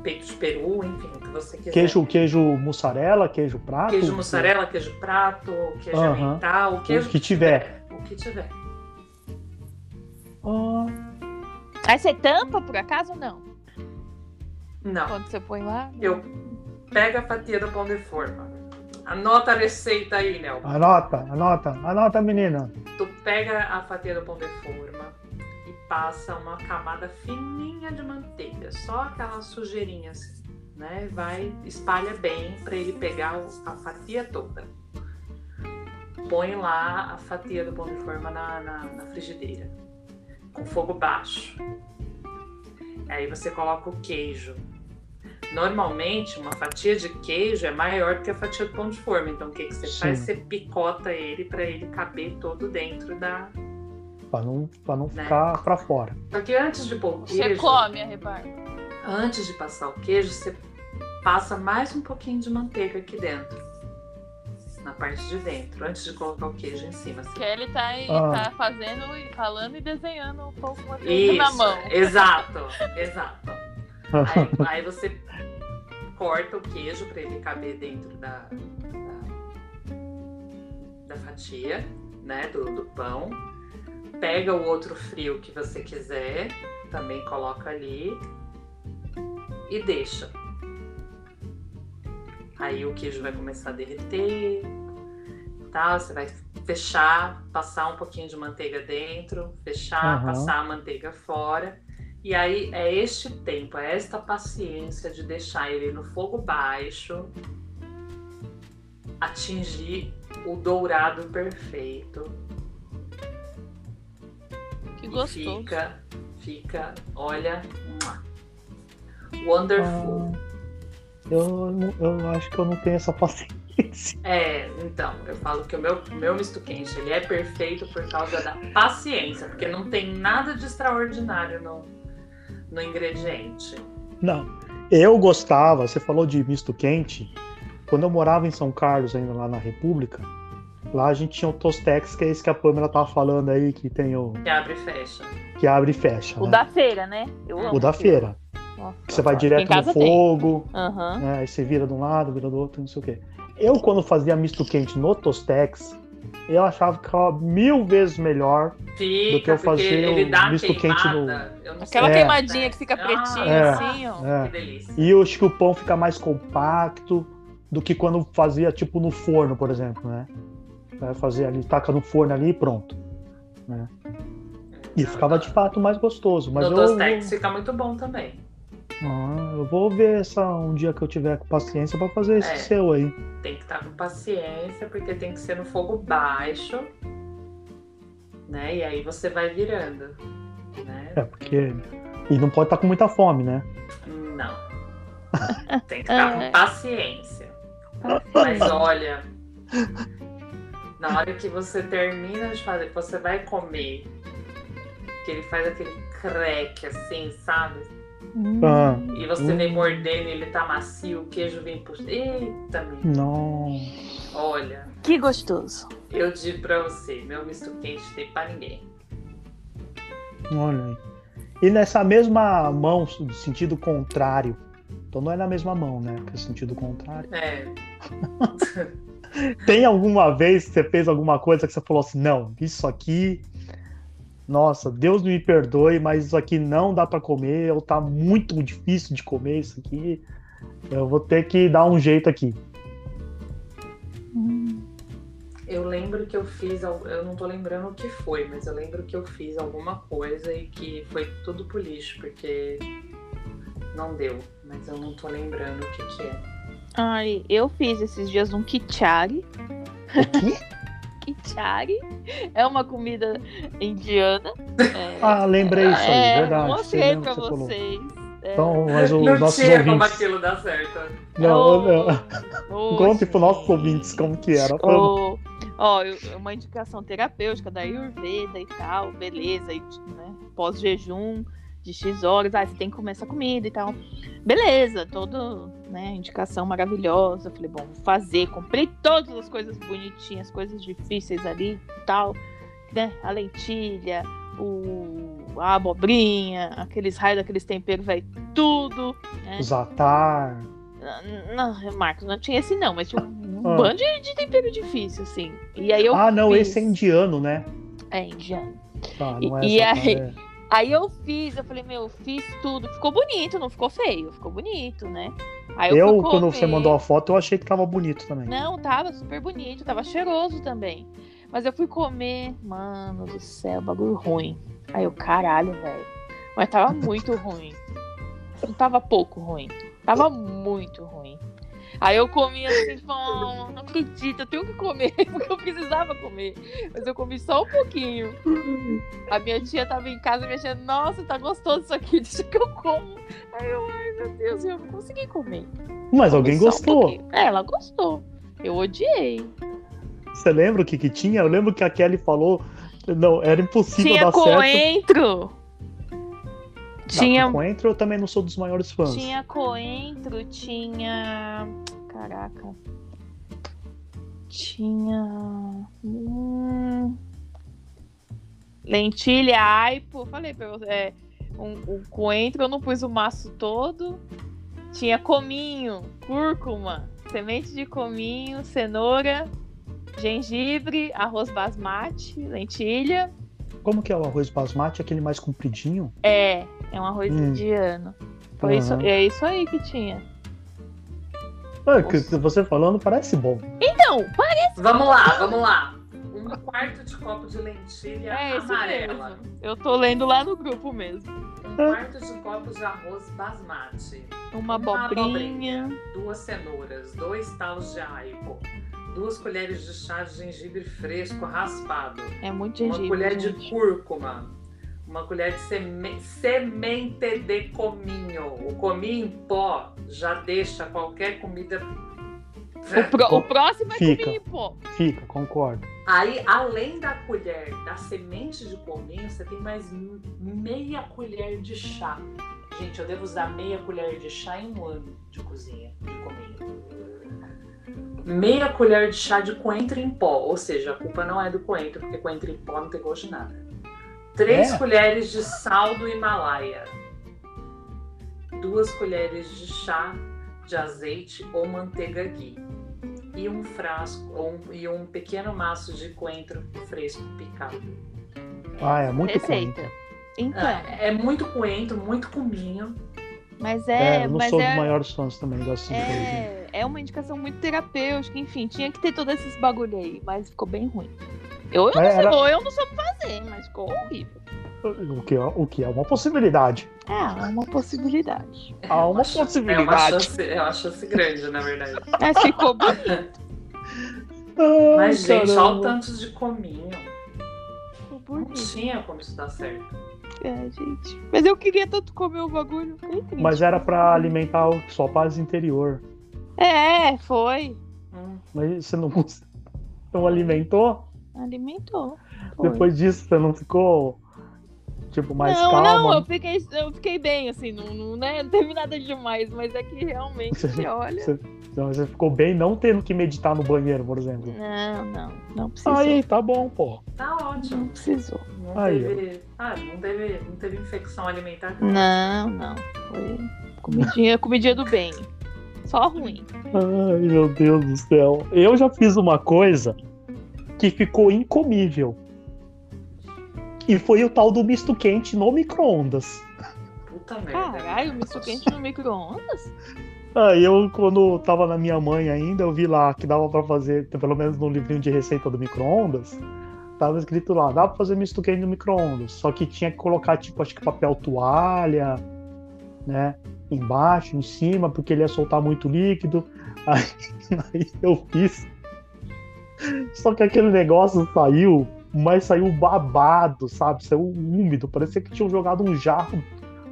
peito de peru, enfim, o que você quiser. queijo, queijo mussarela, queijo prato? Queijo mussarela, queijo prato, queijo Aham. mental, queijo O que tiver. O que tiver. Ah, Aí você tampa, por acaso, ou não? Não. Quando você põe lá? Eu pego a fatia do pão de forma. Anota a receita aí, Nel. anota, anota, anota, menina. Tu pega a fatia do pão de forma passa uma camada fininha de manteiga, só aquelas sujeirinhas, né? Vai, espalha bem para ele pegar a fatia toda. Põe lá a fatia do pão de forma na, na, na frigideira, com fogo baixo. Aí você coloca o queijo. Normalmente, uma fatia de queijo é maior do que a fatia do pão de forma. Então, o que, que você Sim. faz? Você picota ele para ele caber todo dentro da. Pra não, pra não Né? ficar pra fora. Porque antes de pôr o Você queijo, come a rebarba. antes de passar o queijo, você passa mais um pouquinho de manteiga aqui dentro. Na parte de dentro, antes de colocar o queijo em cima. assim. Que ele tá, aí, Ah. tá fazendo e falando e desenhando um pouco coisa na Isso, mão. exato, exato. Aí, aí você corta o queijo para ele caber dentro da, da, da fatia, né, do, do pão. Pega o outro frio que você quiser, também coloca ali e deixa. Aí o queijo vai começar a derreter, tá? Você vai fechar, passar um pouquinho de manteiga dentro, fechar, Aham. passar a manteiga fora. E aí é este tempo, é esta paciência de deixar ele no fogo baixo, atingir o dourado perfeito. Que gostoso. Fica, fica, olha, wonderful. Eu, não- eu acho que eu não tenho essa paciência. É, então, eu falo que o meu, meu misto quente, ele é perfeito por causa da paciência, porque não tem nada de extraordinário no, no ingrediente. Não. Eu gostava, você falou de misto quente. Quando eu morava em São Carlos, ainda lá na República, lá a gente tinha o Tostex, que é esse que a Pamela tava falando aí, que tem o. Que abre e fecha. que abre e fecha. O né? da feira, né? Eu amo O da feira. Nossa, Que você vai direto no fogo, Aham. né? Aí você vira de um lado, vira do outro, não sei o quê. Eu, quando fazia misto quente no Tostex, eu achava que ficava mil vezes melhor. Fica, Do que eu fazer o misto quente queimada. Não Aquela É. queimadinha que fica Ah, pretinha É. assim, ó. É. Que delícia. E eu acho que o pão fica mais compacto do que quando fazia tipo no forno, por exemplo, né? Vai fazer ali, taca no forno ali e pronto. E ficava de fato mais gostoso. Mas no eu, Tostex fica muito bom também. Ah, eu vou ver essa um dia que eu tiver com paciência pra fazer esse É. seu aí. Tem que estar com paciência, porque tem que ser no fogo baixo, né? E aí você vai virando, né? É, porque. E não pode estar com muita fome, né? Não. Tem que estar É. com paciência. Mas olha, na hora que você termina de fazer, que você vai comer, que ele faz aquele crack assim, sabe? Ah, E você vem Hum. mordendo e ele tá macio, o queijo vem por. Eita, menina. não. Olha, Que gostoso. eu digo pra você, meu misto quente tem pra ninguém. Olha aí. E nessa mesma mão, sentido contrário. Então não é na mesma mão, né? Que é sentido contrário. É, Tem alguma vez que você fez alguma coisa que você falou assim, não, isso aqui, nossa, Deus me perdoe, mas isso aqui não dá pra comer, ou tá muito difícil de comer isso aqui. Eu vou ter que dar um jeito aqui. eu lembro que eu fiz, eu não tô lembrando o que foi, mas eu lembro que eu fiz alguma coisa e que foi tudo pro lixo, porque não deu. Mas eu não tô lembrando o que que é. Ai, eu fiz esses dias um kichari. O quê? Kichari é uma comida indiana. É, Ah, lembrei isso aí, é, verdade. Mostrei pra você vocês. É. Então, mas os não nossos tinha como ouvintes. aquilo dar certo. Não, não. Ô, ô, Conte pros nossos ouvintes como que era. Ó, eu- uma indicação terapêutica da Ayurveda e tal, beleza, e, né, pós-jejum de X horas, ah, você tem que comer essa comida e tal. Beleza, todo, né, indicação maravilhosa. Eu falei, bom, vou fazer, comprei todas as coisas bonitinhas, coisas difíceis ali e tal, né, a lentilha, o, a abobrinha, aqueles raios daqueles temperos, vai tudo, né. Os atar. Não, Marcos, não tinha esse não, mas tinha um Ah. bando de, de tempero difícil, assim. E aí eu Ah, não, fiz. esse é indiano, né? É, indiano. Tá, não é E- e aí- é. Aí eu fiz, eu falei, meu, fiz tudo. Ficou bonito, não ficou feio, ficou bonito, né? Aí eu, Eu, quando você mandou a foto, eu achei que tava bonito também. Não, tava super bonito, tava cheiroso também. Mas eu fui comer, mano do céu, bagulho ruim. Aí eu, caralho, velho. Mas tava muito ruim. Não tava pouco ruim. Tava muito ruim. Aí eu comi assim, falando, não acredito, eu tenho que comer, porque eu precisava comer. Mas eu comi só um pouquinho. A minha tia tava em casa me achando, nossa, tá gostoso isso aqui, deixa que eu como. Aí eu, ai meu Deus, eu não consegui comer. Mas Comi alguém um gostou. pouquinho. é, ela gostou. Eu odiei. Você lembra o que que tinha? Eu lembro que a Kelly falou. Não, era impossível Tinha dar certo. coentro. Tinha, coentro eu também não sou dos maiores fãs. tinha coentro, tinha. Caraca. Tinha. Hum, lentilha, aipo. Falei pra você. É, um, o coentro eu não pus o maço todo. Tinha cominho, cúrcuma, semente de cominho, cenoura, gengibre, arroz basmati, lentilha. Como que é o arroz basmati? Aquele mais compridinho? É, é um arroz Hum. indiano. Foi isso, Aham. é isso aí que tinha. É, que você falando parece bom. Então, Vamos lá, vamos lá. Um quarto de copo de lentilha é isso amarela. mesmo. Eu tô lendo lá no grupo mesmo. Um quarto de copo de arroz basmati. Uma Uma abobrinha. Duas cenouras. Dois talos de aipo. Duas colheres de chá de gengibre fresco raspado. É muito Uma gengibre. colher de gente. cúrcuma. Uma colher de seme- semente de cominho. O cominho em pó já deixa qualquer comida. O, pro- o próximo é Fica. cominho, pô. Fica, concordo. Aí, além da colher da semente de cominho, você tem mais meia colher de chá. Gente, eu devo usar meia colher de chá em um ano de cozinha de cominho. Meia colher de chá de coentro em pó, ou seja, a culpa não é do coentro, porque coentro em pó não tem gosto de nada. Três É? colheres de sal do Himalaia. Duas colheres de chá de azeite ou manteiga ghee e um frasco ou um- e um pequeno maço de coentro fresco picado. Ah, é muito Receita. coentro. Então, É, é muito coentro, muito cominho. mas É, é, eu não mas sou dos é, maiores fãs também coisa. é, é uma indicação muito terapêutica, enfim, tinha que ter todos esses bagulho aí, mas ficou bem ruim. Eu, eu, não, sei, era- eu não soube fazer, mas ficou horrível. O que, é, o que é uma possibilidade. É, é uma possibilidade. Há uma É uma possibilidade. chance, é uma chance grande, na verdade. Mas ficou bonito. Ai, Mas, gente, olha o caramba. tanto de cominho. Ficou Não bonito. tinha como isso dar certo. É, gente. Mas eu queria tanto comer o bagulho. fiquei triste. Mas era pra alimentar o- só a paz interior. É, foi. Hum. Mas você não, cons- não alimentou? Alimentou. Foi. Depois disso você não ficou tipo mais não, calma? não, eu fiquei, eu fiquei bem, assim, não, não, né, não teve nada demais, mas é que realmente, Você- olha. Você, então, você ficou bem não tendo que meditar no banheiro, por exemplo. Não, não, não precisou. Aí, tá bom, pô. Tá ótimo. Não precisou. Não Aí, teve, ah, não teve, não teve infecção alimentar. Não, não. Foi comidinha, comidinha do bem. Só ruim. Ai, meu Deus do céu. Eu já fiz uma coisa que ficou incomível. E foi o tal do misto quente no micro-ondas. Puta merda. Caralho, misto quente no micro-ondas? Aí eu, quando tava na minha mãe ainda, eu vi lá que dava pra fazer, pelo menos no livrinho de receita do micro-ondas, tava escrito lá, dá pra fazer misto quente no micro-ondas. Só que tinha que colocar, tipo, acho que papel toalha, né? Embaixo, em cima, porque ele ia soltar muito líquido. Aí, aí eu fiz. Só que aquele negócio saiu, mas saiu babado, sabe? Saiu úmido. Parecia que tinham jogado um jarro,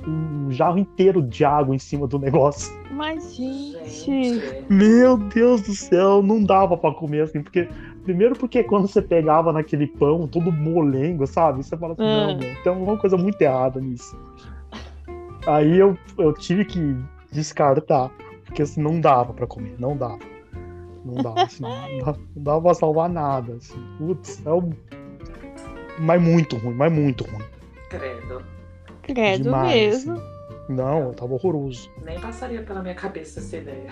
um jarro inteiro de água em cima do negócio. Mas, gente. Meu Deus do céu, não dava pra comer assim, porque primeiro porque quando você pegava naquele pão todo molengo, sabe? Você fala assim, Ah. não, meu, tem alguma coisa muito errada nisso. Aí eu, eu tive que descartar, porque assim não dava pra comer, não dava. Não dava, assim, não dava, não dava pra salvar nada, assim. Putz, é um... Mas muito ruim, mas muito ruim. Credo. Credo Demais, mesmo. assim. Não, tava horroroso. Nem passaria pela minha cabeça essa ideia.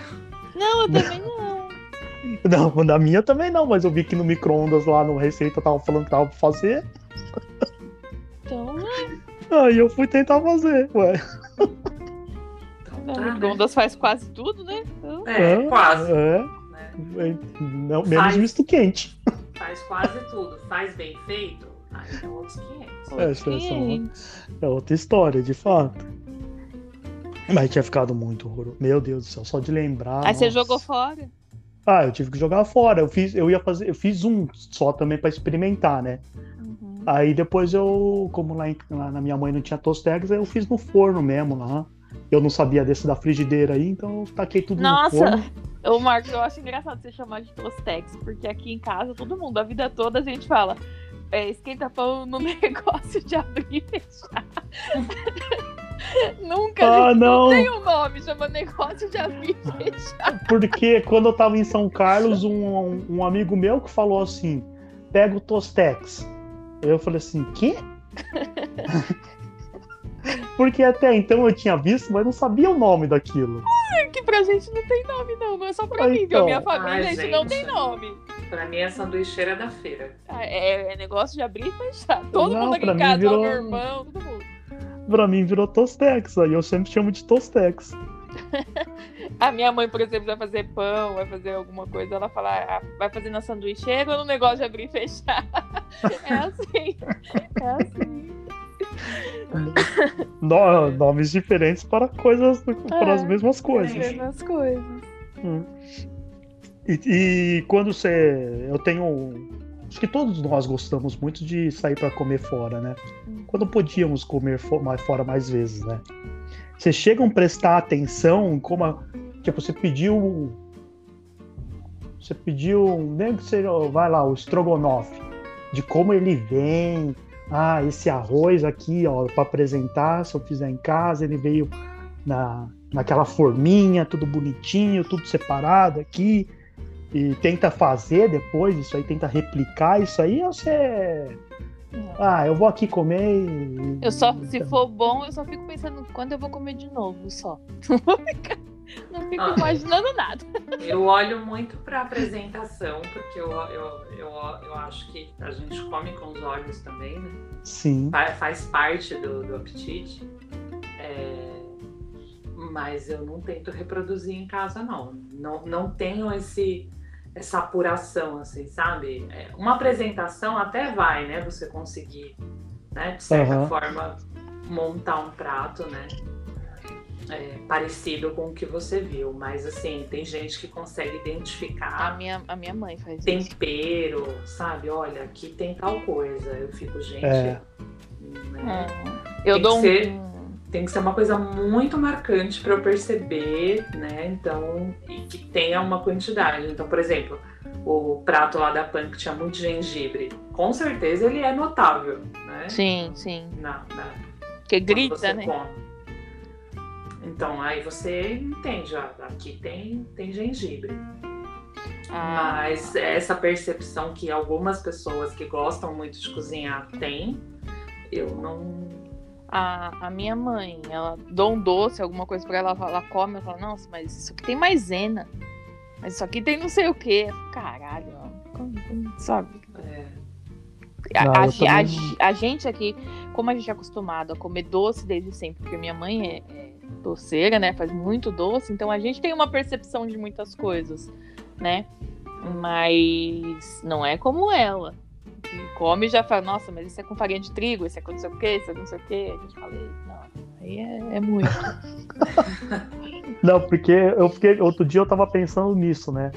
Não, eu também não. Não, na minha também não, mas eu vi que no micro-ondas lá no Receita tava falando que tava pra fazer. Então, Aí eu fui tentar fazer, ué. Então, o tá, né? micro-ondas faz quase tudo, né? Então, É, É, quase. Né? é, não, menos Faz. misto quente. faz quase tudo, faz bem feito, aí é outros 500. É, é só- é outra história, de fato. Mas tinha ficado muito horroroso. Meu Deus do céu, só de lembrar. Aí você nossa. jogou fora. Ah, eu tive que jogar fora. Eu fiz, eu ia fazer, eu fiz um só também pra experimentar, né? Uhum. Aí depois eu, como lá, em- lá na minha mãe não tinha tostex, eu fiz no forno mesmo lá. Eu não sabia desse da frigideira aí, então eu taquei tudo Nossa! no forno. Ô, Marcos, eu acho engraçado você chamar de Tostex, porque aqui em casa, todo mundo, a vida toda, a gente fala é, esquenta pão no negócio de abrir e fechar. Nunca Ah, gente, não. tem um nome, chama negócio de abrir e fechar. Porque quando eu tava em São Carlos, um, um, um amigo meu que falou assim: pega o Tostex. Eu falei assim: quê? Porque até então eu tinha visto, mas não sabia o nome daquilo. Que pra gente não tem nome, não. Não é só pra Ah, mim, que a então. minha família, Ai, isso não tem nome. Pra mim é sanduicheira da feira. Ah, É, é negócio de abrir e fechar. Todo Não, mundo aqui em casa, virou- meu irmão, todo mundo. Pra mim virou Tostex, aí eu sempre chamo de Tostex. A minha mãe, por exemplo, vai fazer pão, vai fazer alguma coisa, ela fala, ah, vai fazer na sanduicheira ou no negócio de abrir e fechar? É assim. É assim. No- nomes diferentes para coisas, para as É, mesmas As coisas. mesmas coisas. Hum. E, e quando você. Eu tenho. Acho que todos nós gostamos muito de sair para comer fora, né? Quando podíamos comer fora mais vezes, né? Vocês chegam a prestar atenção como. a- Tipo, você pediu. Você pediu. Nem que seja. Vai lá, o estrogonofe. De como ele vem. Ah, esse arroz aqui, ó, para apresentar, se eu fizer em casa, ele veio na, naquela forminha, tudo bonitinho, tudo separado aqui, e tenta fazer depois isso aí, tenta replicar isso aí, ou você. Ah, eu vou aqui comer e. Eu só, se for bom, eu só fico pensando quando eu vou comer de novo, só. Não fico Ah. imaginando nada. Eu olho muito pra apresentação, porque eu, eu, eu, eu acho que a gente come com os olhos também, né? Sim. Fa- Faz parte do, do apetite. É, Mas eu não tento reproduzir em casa, não. Não, não tenho esse, essa apuração, assim, sabe? É, Uma apresentação até vai, né? Você conseguir, né? De certa Aham. forma, montar um prato, né? É, parecido com o que você viu. Mas, assim, tem gente que consegue A identificar minha, a minha mãe faz isso. tempero, sabe? Olha, aqui tem tal coisa. Eu fico, gente. É. né? É. Eu Tem dou que um. ser- Tem que ser uma coisa muito marcante para eu perceber, né? Então, e que tenha uma quantidade. Então, por exemplo, o prato lá da Pan que tinha muito gengibre, com certeza ele é notável, né? Sim, sim. Na, na, Porque quando grita, né? come. Então, aí você entende, ó, aqui tem, tem gengibre. Ah, Mas essa percepção que algumas pessoas que gostam muito de cozinhar têm, eu não. a, a minha mãe, ela dou um doce, alguma coisa pra ela, ela come, ela fala, nossa, mas isso aqui tem maisena. Mas isso aqui tem não sei o quê. Eu falo, Caralho, sabe? é, A, Não, a eu a a gente aqui, como a gente é acostumado a comer doce desde sempre, porque minha mãe é, é doceira, né? Faz muito doce, então a gente tem uma percepção de muitas coisas, né? Mas não é como ela. Que come e já fala, nossa, mas isso é com farinha de trigo, isso é com não sei o quê, isso é com não sei o quê. A gente fala, não, aí é, é muito. Não, porque eu fiquei. Outro dia eu tava pensando nisso, né?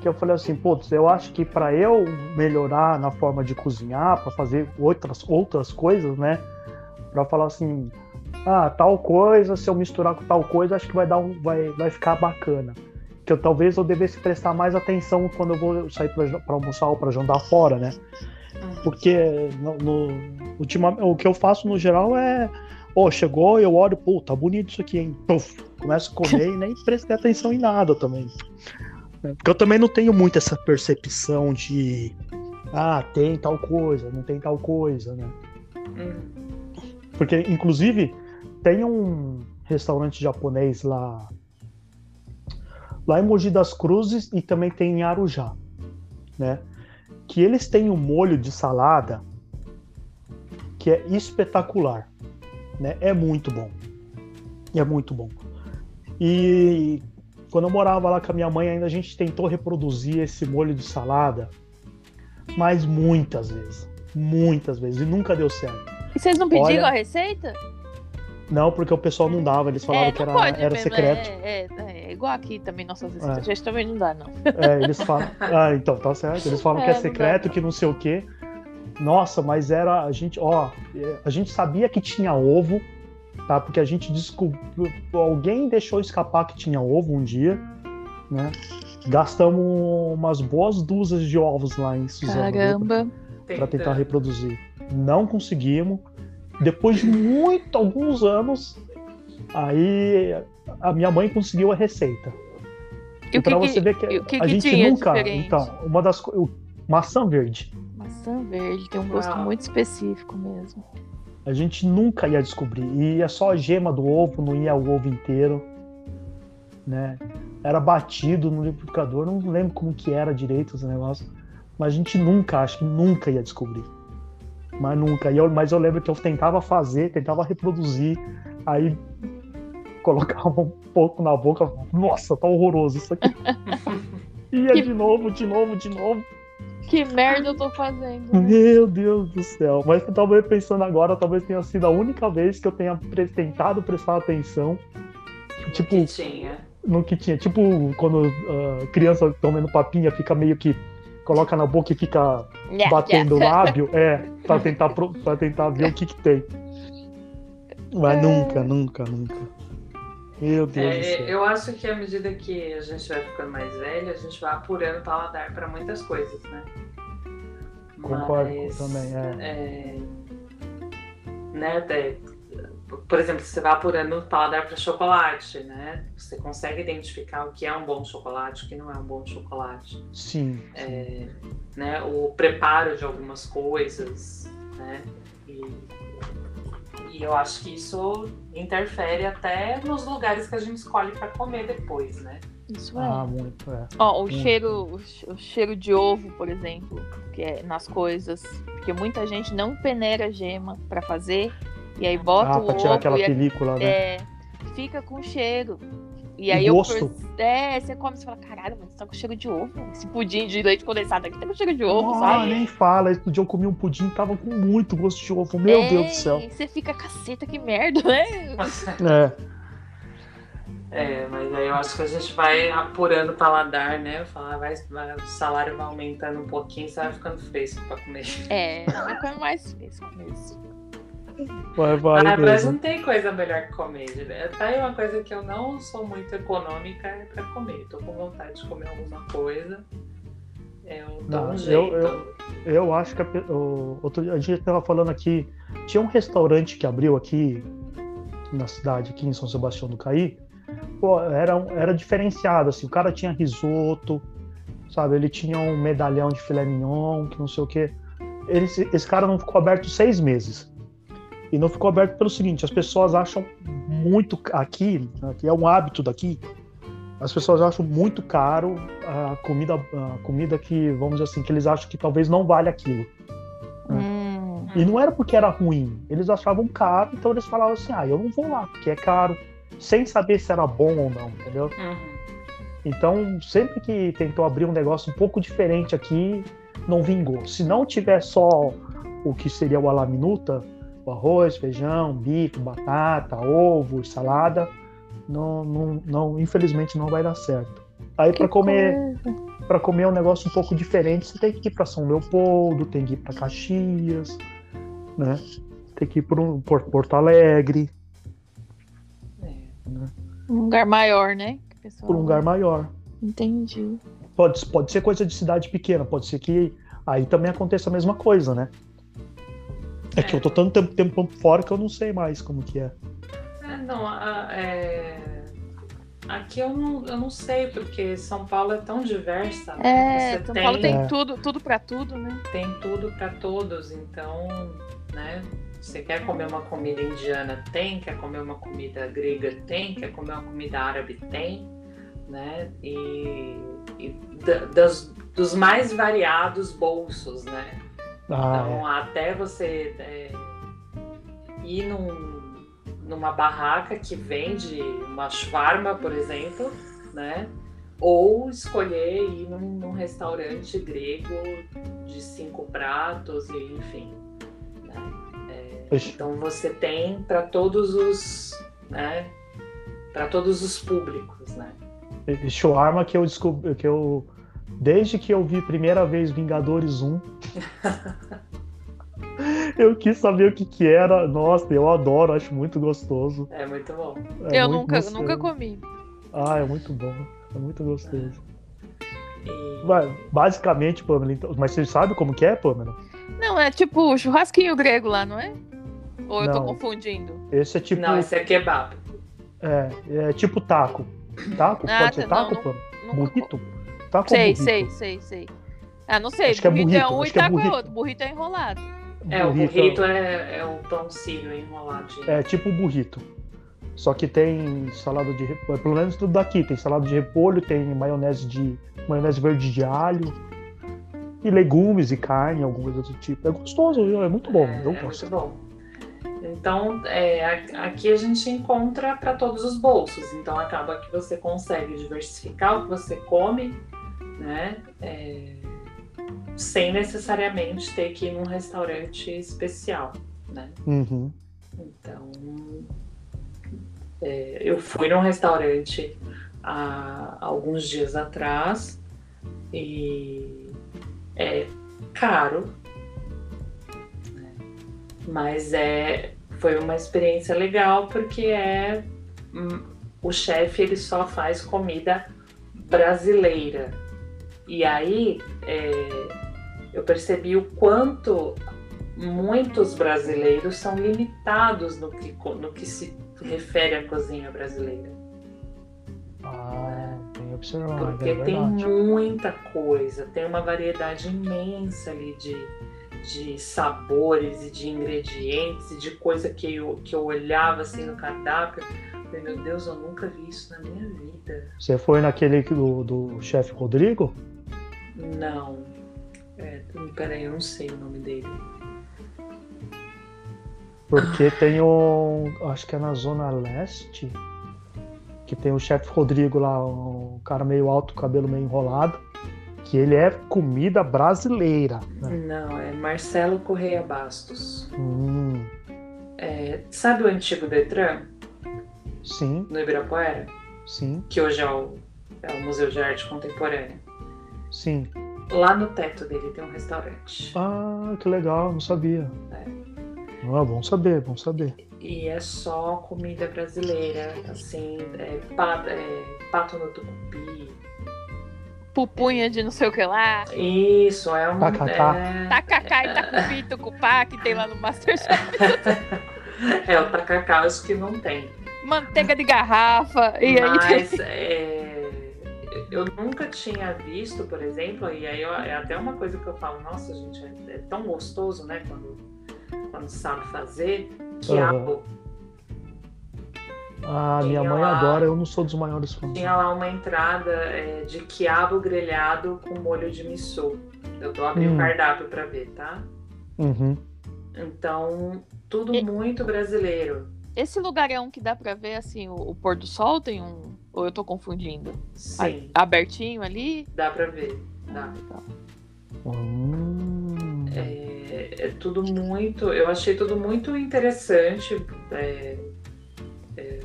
Que eu falei assim, putz, eu acho que para eu melhorar na forma de cozinhar, para fazer outras, outras coisas, né? Para falar assim, ah, tal coisa, se eu misturar com tal coisa, acho que vai dar um, vai, vai ficar bacana. Que eu talvez eu devesse prestar mais atenção quando eu vou sair para almoçar ou para jantar fora, né? Porque no, no ultima, o que eu faço no geral é, ó, chegou, eu olho, pô, tá bonito isso aqui, hein? Puf, começo a comer e nem prestei atenção em nada também. É, Porque eu também não tenho muito essa percepção de, ah, tem tal coisa, não tem tal coisa, né? hum, Porque, inclusive, tem um restaurante japonês lá, lá em Mogi das Cruzes e também tem em Arujá, né? Que eles têm um molho de salada que é espetacular, né? É muito bom, é muito bom. E quando eu morava lá com a minha mãe, ainda a gente tentou reproduzir esse molho de salada Mas muitas vezes. Muitas vezes. E nunca deu certo. E vocês não pediram Olha- a receita? Não, porque o pessoal não dava, eles falavam é, que era, era mesmo, secreto. É, é, é igual aqui também, nossas receitas. É. Gente, também não dá, não. É, eles falam. Ah, então, tá certo. Eles falam É, que é não dá, secreto, não. que não sei o quê. Nossa, mas era. A gente, ó, é, a gente sabia que tinha ovo, tá? Porque a gente descobriu. Alguém deixou escapar que tinha ovo um dia, né? Gastamos umas boas dúzias de ovos lá em Suzano. Caramba. Para tentar reproduzir. Não conseguimos. Depois de muito, alguns anos, aí a minha mãe conseguiu a receita. E o que você ver que e o que a que gente tinha nunca. diferente? Então, uma das coisas. Maçã verde. Maçã verde tem um gosto Uau. muito específico mesmo. A gente nunca ia descobrir. E é só a gema do ovo, não ia o ovo inteiro. Né? Era batido no liquidificador, não lembro como que era direito esse negócio. Mas a gente nunca, acho que nunca ia descobrir. Mas nunca. E eu, mas eu lembro que eu tentava fazer, tentava reproduzir, aí colocava um pouco na boca. Nossa, tá horroroso isso aqui. Ia Que- de novo, de novo, de novo. Que merda eu tô fazendo? né? Meu Deus do céu. Mas talvez pensando agora, talvez tenha sido a única vez que eu tenha pre- tentado prestar atenção. Tipo, que tinha. no que tinha. Tipo, quando ah, criança comendo papinha, fica meio que. Coloca na boca e fica Nha, batendo o nha. lábio. É, pra tentar, pra tentar ver o que, que tem. Mas É. nunca, nunca, nunca. Meu Deus do É, céu. eu acho que à medida que a gente vai ficando mais velho, a gente vai apurando o paladar para muitas coisas, né? Concordo Mas, também, é. é, né, até- por exemplo, você vai apurando o paladar para chocolate, né? Você consegue identificar o que é um bom chocolate, o que não é um bom chocolate. Sim. É, né, o preparo de algumas coisas, né? E, e eu acho que isso interfere até nos lugares que a gente escolhe para comer depois, né? Isso é. Ah, muito, é. Ó, o Muito. cheiro, o che- o cheiro de ovo, por exemplo, que é nas coisas, porque muita gente não peneira gema pra fazer e aí bota Ah, o pra tirar ovo aquela e película, né? é, fica com cheiro. E aí eu gosto. perce- é, você come e fala, caralho, mas tá com cheiro de ovo. Esse pudim de leite condensado aqui tá com cheiro de ovo, Ah, sabe? nem fala. Esse dia eu comi um pudim tava com muito gosto de ovo. Meu É, Deus do céu. e Você fica, caceta, que merda, né? É. É, mas aí eu acho que a gente vai apurando o paladar, né? Falar, vai, vai- o salário vai aumentando um pouquinho, você vai ficando fresco para comer. É, vai ficando mais fresco mesmo. Vai, vai ah, mas não tem coisa melhor que comer. né? Tá aí uma coisa que eu não sou muito econômica é pra comer. Tô com vontade de comer alguma coisa. Eu dou Não, um eu- jeito. eu- Eu acho que a, o, outro dia a gente tava falando aqui. Tinha um restaurante que abriu aqui na cidade, aqui em São Sebastião do Caí. Pô, era, era diferenciado, assim. O cara tinha risoto, sabe? Ele tinha um medalhão de filé mignon, que não sei o quê. Ele, esse cara não ficou aberto seis meses. E não ficou aberto pelo seguinte: as pessoas acham muito. Aqui, aqui é um hábito daqui. As pessoas acham muito caro a comida, a comida que, vamos dizer assim, que eles acham que talvez não vale aquilo. Hum, E não era porque era ruim, eles achavam caro, então eles falavam assim: ah, eu não vou lá, porque é caro, sem saber se era bom ou não, entendeu? Uhum. Então, sempre que tentou abrir um negócio um pouco diferente aqui, não vingou. Se não tiver só o que seria o ala minuta, o arroz, feijão, bife, batata, ovo, salada, não, não, não, infelizmente não vai dar certo. Aí para comer, para comer um negócio um pouco diferente, você tem que ir para São Leopoldo, tem que ir para Caxias, né? Tem que ir para um, Por- Porto Alegre, É. Um lugar maior, né? Pessoal- para um lugar maior. Entendi. Pode, pode ser coisa de cidade pequena, pode ser que aí também aconteça a mesma coisa, né? É, que eu tô tanto tempo, tempo fora que eu não sei mais como que é. É, não, a- é, aqui eu não, eu não sei, porque São Paulo é tão diversa. né? É, Você São tem, Paulo tem É. tudo, tudo pra tudo, né? tem tudo para todos, então, né? Você quer comer uma comida indiana? Tem. Quer comer uma comida grega? Tem. Quer comer uma comida árabe? Tem. Né? E, e da- das, dos mais variados bolsos, né? Ah, Então, até você é, ir num- numa barraca que vende uma shawarma, por exemplo, né? ou escolher ir num, num restaurante grego de cinco pratos e enfim. né? É, então você tem para todos os, né? Para todos os públicos, né? Shawarma que eu descobri, que eu desde que eu vi primeira vez Vingadores 1, eu quis saber o que que era. Nossa, eu adoro, acho muito gostoso. É muito bom. É eu muito nunca, gostoso. nunca comi. Ah, é muito bom, é muito gostoso. E- Vai, Basicamente, Pamela, então, mas você sabe como que é, Pamela? Não, é tipo churrasquinho grego lá, não é? Ou eu tô Não. confundindo? Esse é tipo, Não, esse é kebab. é, é tipo taco. Taco? Ah, Pode ser não, taco, não- Pamela? Nunca Burrito? Taco Sei, ou burrito? sei, sei, sei. Ah, não sei. Acho que é burrito é, burrito, um acho e que é é burrito. outro. Burrito é enrolado. É, o burrito é, é o pão sírio enroladinho. É tipo um burrito. Só que tem salada de repolho. Pelo menos tudo daqui. Tem salada de repolho, tem maionese de. maionese verde de alho. E legumes e carne, alguma coisa do tipo. É gostoso, viu? é muito bom. É, eu é gosto. muito bom. Então, é, aqui a gente encontra para todos os bolsos. Então, acaba que você consegue diversificar o que você come, né? É, sem necessariamente ter que ir num restaurante especial, né? Uhum. Então, é, eu fui num restaurante há alguns dias atrás e é caro, né? mas é foi uma experiência legal porque é hum, o chefe ele só faz comida brasileira e aí é, eu percebi o quanto muitos brasileiros são limitados no que, no que se refere à cozinha brasileira. Ah, observado. Porque é tem verdade. muita coisa, tem uma variedade imensa ali de, de sabores e de ingredientes e de coisa que eu, que eu olhava assim no cardápio. Falei, meu Deus, eu nunca vi isso na minha vida. Você foi naquele do, do chefe Rodrigo? Não. É, peraí, eu não sei o nome dele. Porque tem um. Acho que é na Zona Leste. Que tem o chefe Rodrigo lá, um cara meio alto, cabelo meio enrolado. Que ele é comida brasileira. né? Não, é Marcelo Correia Bastos. Hum, É, sabe o antigo Detran, sim, no Ibirapuera? sim, Que hoje é o, é o Museu de Arte Contemporânea. Sim. Lá no teto dele tem um restaurante. Ah, que legal, não sabia. Ah, bom saber, bom saber. E é só comida brasileira, assim, é, pa- é, pato no tucupi. Pupunha de não sei o que lá. Isso, é um. Tacacá. É, Tacacá e tacupi, tucupá, que tem lá no Masterchef. é o tacacá, acho que não tem. Manteiga de garrafa. E aí tem... Mas é, eu nunca tinha visto, por exemplo, e aí eu- é até uma coisa que eu falo, nossa, gente, é, é tão gostoso, né, quando, quando sabe fazer, quiabo. Ah, minha mãe lá- adora, eu não sou dos maiores fãs. Tinha lá uma entrada é, de quiabo grelhado com molho de miso. Eu tô abrindo Hum. o cardápio pra ver, tá? Uhum. Então, tudo muito brasileiro. Esse lugar é um que dá pra ver, assim, o, o pôr do sol tem um... Ou eu tô confundindo? Sim, Abertinho ali? dá pra ver. Dá. Hum. É, é tudo muito. Eu achei tudo muito interessante. é, é,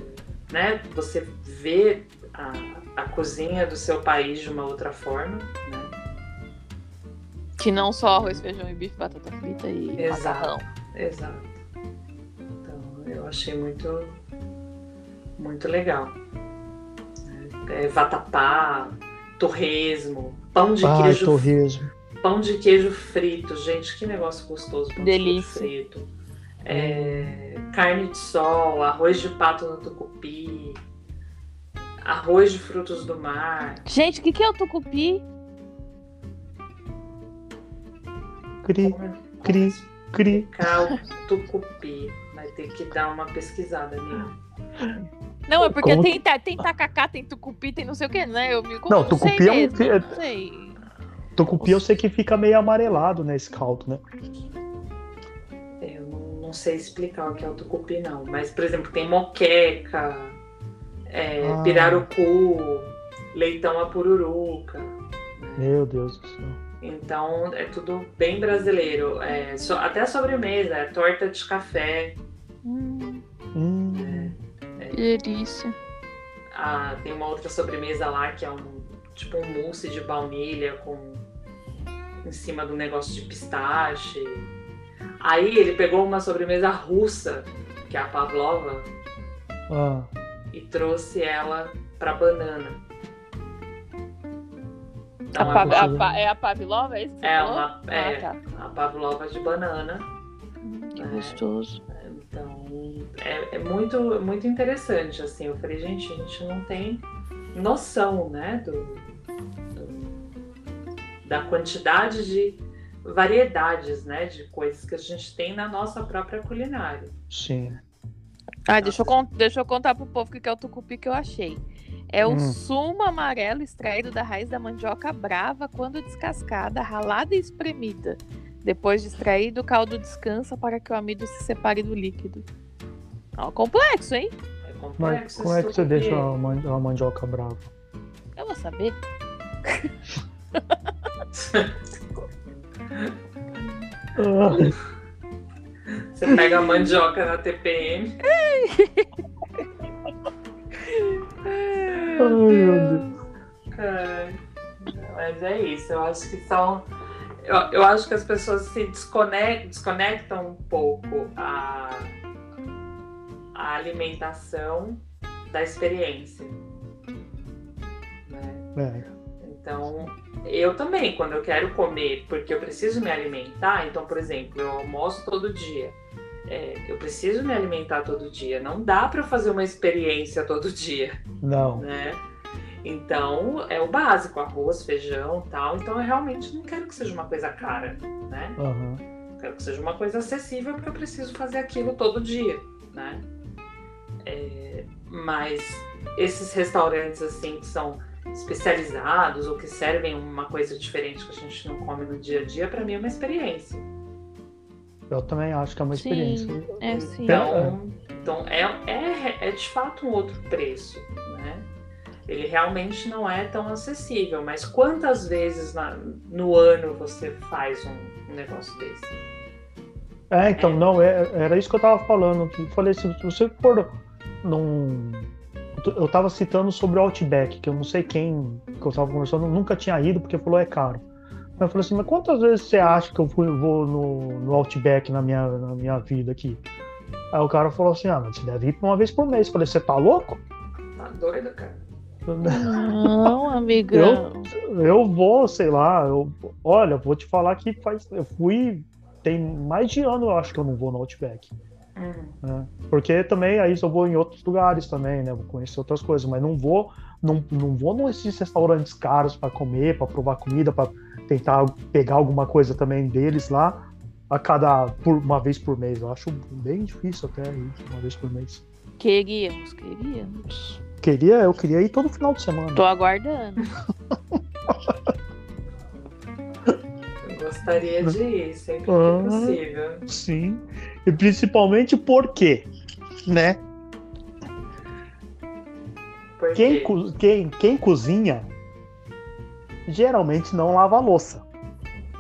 né? Você vê a, a cozinha do seu país de uma outra forma. Né? Que não só arroz, feijão e bife, batata frita e Exato. macarrão. Exato. Eu achei muito, muito legal. É, vatapá, torresmo, pão de queijo torresmo. Pão de queijo frito, gente, que negócio gostoso. Pão Delícia. de queijo frito. É, carne de sol, arroz de pato no tucupi, arroz de frutos do mar. Gente, o que, que é o tucupi? Cri, cri, cri. Cal tucupi. Ter que dar uma pesquisada, amigo. Não, é porque Como tem, tem tacacá, tem tucupi, tem não sei o que, né? Eu me Não, sei tucupi é um- mesmo, é- Não sei. Tucupi eu sei que fica meio amarelado, né, esse caldo, né? Eu não, não sei explicar o que é o tucupi, não. Mas, por exemplo, tem moqueca, é, Ah. pirarucu, leitão a pururuca. Meu Deus do céu. Então é tudo bem brasileiro. É, so- até a sobremesa, é torta de café. Hum, Hum, que delícia. Ah, tem uma outra sobremesa lá que é um tipo um mousse de baunilha com em cima de um negócio de pistache. Aí ele pegou uma sobremesa russa, que é a pavlova, ah, e trouxe ela para banana. A Então, pa- é uma- a pa- é a Pavlova, é isso que você É falou? uma- é. Ah, tá. a pavlova de banana. Hum, que É. gostoso. Então, é, é muito, muito interessante, assim. Eu falei, gente, a gente não tem noção, né, do, do- da quantidade de variedades, né, de coisas que a gente tem na nossa própria culinária. sim. Ah, deixa eu, con- deixa eu contar pro povo o que que é o tucupi que eu achei. É o Hum. sumo amarelo extraído da raiz da mandioca brava quando descascada, ralada e espremida. Depois de extraído, o caldo descansa para que o amido se separe do líquido. Ó, complexo, hein? É Mas complexo. como é que você deixa a, man- a mandioca brava? Eu vou saber. Você pega a mandioca na TPM. ai, meu Deus. Ai, Mas é isso, eu acho que são. Eu, eu acho que as pessoas se desconectam, desconectam um pouco a, a alimentação da experiência. né? É, Então, eu também, quando eu quero comer, porque eu preciso me alimentar, então, por exemplo, eu almoço todo dia. É, eu preciso me alimentar todo dia. Não dá para fazer uma experiência todo dia não. né? Então, é o básico, arroz, feijão tal. Então, eu realmente não quero que seja uma coisa cara, né? Aham. Quero que seja uma coisa acessível, porque eu preciso fazer aquilo todo dia, né? É, mas esses restaurantes, assim, que são especializados ou que servem uma coisa diferente que a gente não come no dia a dia, para mim é uma experiência. Eu também acho que é uma Sim. experiência. É sim. Então, então é, é, é de fato um outro preço? Ele realmente não é tão acessível, mas quantas vezes na- no ano você faz um, um negócio desse? É, então, não, é- era isso que eu tava falando. eu Falei assim, se você for num. Eu tava citando sobre o Outback, que eu não sei quem que eu tava conversando, nunca tinha ido porque falou é caro. Mas eu falei assim, mas quantas vezes você acha que eu fui, vou no, no Outback na minha, na minha vida aqui? Aí o cara falou assim, ah, mas você deve ir uma vez por mês. Eu falei, você tá louco? Tá doido, cara? Não, amigão. Eu vou, sei lá, eu, olha, vou te falar que faz. Eu fui. Tem mais de ano, eu acho que eu não vou no Outback. Hum, né? Porque também aí eu vou em outros lugares também, né? Vou conhecer outras coisas, mas não vou, não, não vou nesses restaurantes caros para comer, para provar comida, para tentar pegar alguma coisa também deles lá a cada por uma vez por mês. Eu acho bem difícil até ir uma vez por mês. Queríamos, queríamos. Queria, eu queria ir todo final de semana. Tô aguardando. eu gostaria de ir sempre que Ah. possível. Sim. E principalmente porque, né? Porque Quem, co- quem, quem cozinha geralmente não lava a louça.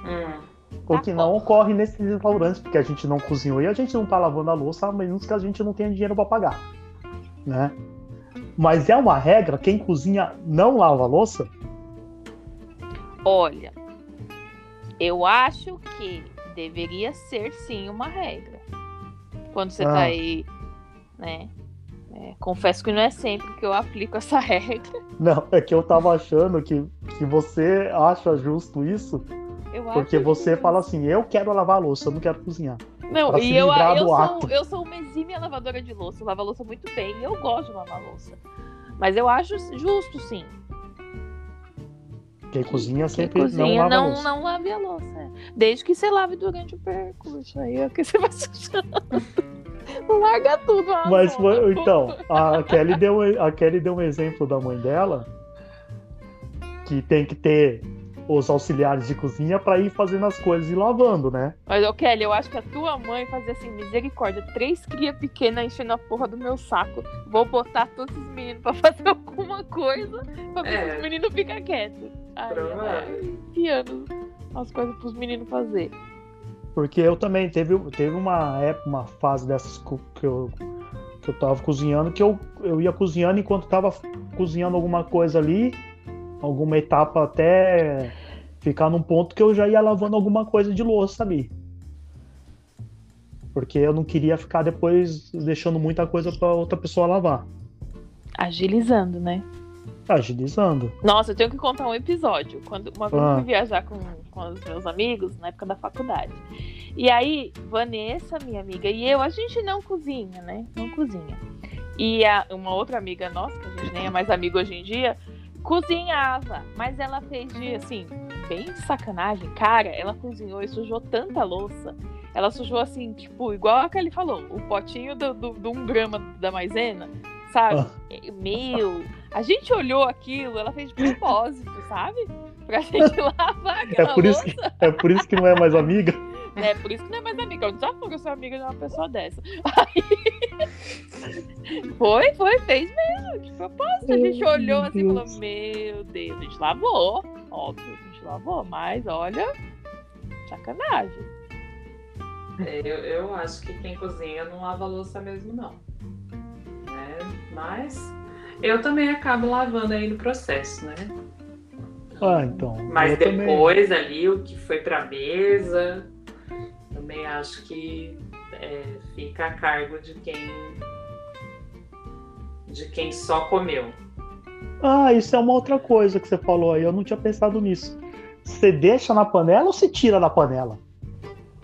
Hum, O Tá que bom. não ocorre nesses restaurantes, porque a gente não cozinhou e a gente não tá lavando a louça, a menos que a gente não tenha dinheiro para pagar, né? Mas é uma regra, quem cozinha não lava louça? Olha, eu acho que deveria ser sim uma regra. Quando você Ah. tá aí, né? É, confesso que não é sempre que eu aplico essa regra. Não, é que eu tava achando que, que você acha justo isso, Eu porque você que- fala assim, eu quero lavar a louça, eu não quero cozinhar. Não, e eu, eu, sou, eu sou uma exímia lavadora de louça. Eu lavo a louça muito bem eu gosto de lavar louça. Mas eu acho justo, sim. Quem cozinha Quem sempre cozinha não lava a não, louça. não lave a louça. é. Desde que você lave durante o percurso. Aí é que você vai sujando. Larga tudo. a Mas foi- então, a Kelly, deu, a Kelly deu um exemplo da mãe dela que tem que ter os auxiliares de cozinha para ir fazendo as coisas e lavando, né? Mas, ô Kelly, eu acho que a tua mãe fazia assim, misericórdia, três cria pequena enchendo a porra do meu saco. Vou botar todos os meninos pra fazer alguma coisa pra ver É. se os meninos ficam quietos. Aí, aí, enfiando as coisas pros meninos fazer. Porque eu também teve, teve uma época, uma fase dessas que eu, que eu tava cozinhando, que eu, eu ia cozinhando enquanto tava cozinhando alguma coisa ali, alguma etapa até ficar num ponto que eu já ia lavando alguma coisa de louça ali. Porque eu não queria ficar depois deixando muita coisa para outra pessoa lavar. Agilizando, né? Agilizando. Nossa, eu tenho que contar um episódio. Quando uma vez Ah. eu fui viajar com, com os meus amigos, na época da faculdade. E aí, Vanessa, minha amiga, e eu, a gente não cozinha, né? Não cozinha. E a- uma outra amiga nossa, que a gente nem é mais amigo hoje em dia, cozinhava. Mas ela fez de, assim, bem sacanagem. Cara, ela cozinhou e sujou tanta louça. Ela sujou assim, tipo, igual a que ele falou, o potinho do, do, do um grama da maisena, sabe? Ah. Meu, a gente olhou aquilo, ela fez de propósito, sabe? Pra gente lavar É aquela por, isso louça. que, é por isso que não é mais amiga. É, por isso que não é mais amiga. Eu já que eu sou amiga de uma pessoa dessa. Aí... Foi, foi, fez mesmo. De propósito. A gente olhou assim e falou. Meu Deus, a gente lavou. Óbvio, a gente lavou, mas olha, sacanagem. É, eu, eu acho que quem cozinha não lava louça mesmo, não. Né? Mas eu também acabo lavando aí no processo, né? Ah, então. Mas eu também. depois ali, o que foi pra mesa, também acho que é, fica a cargo de quem de quem só comeu. Ah, isso é uma outra coisa que você falou aí. Eu não tinha pensado nisso. Você deixa na panela ou você tira da panela?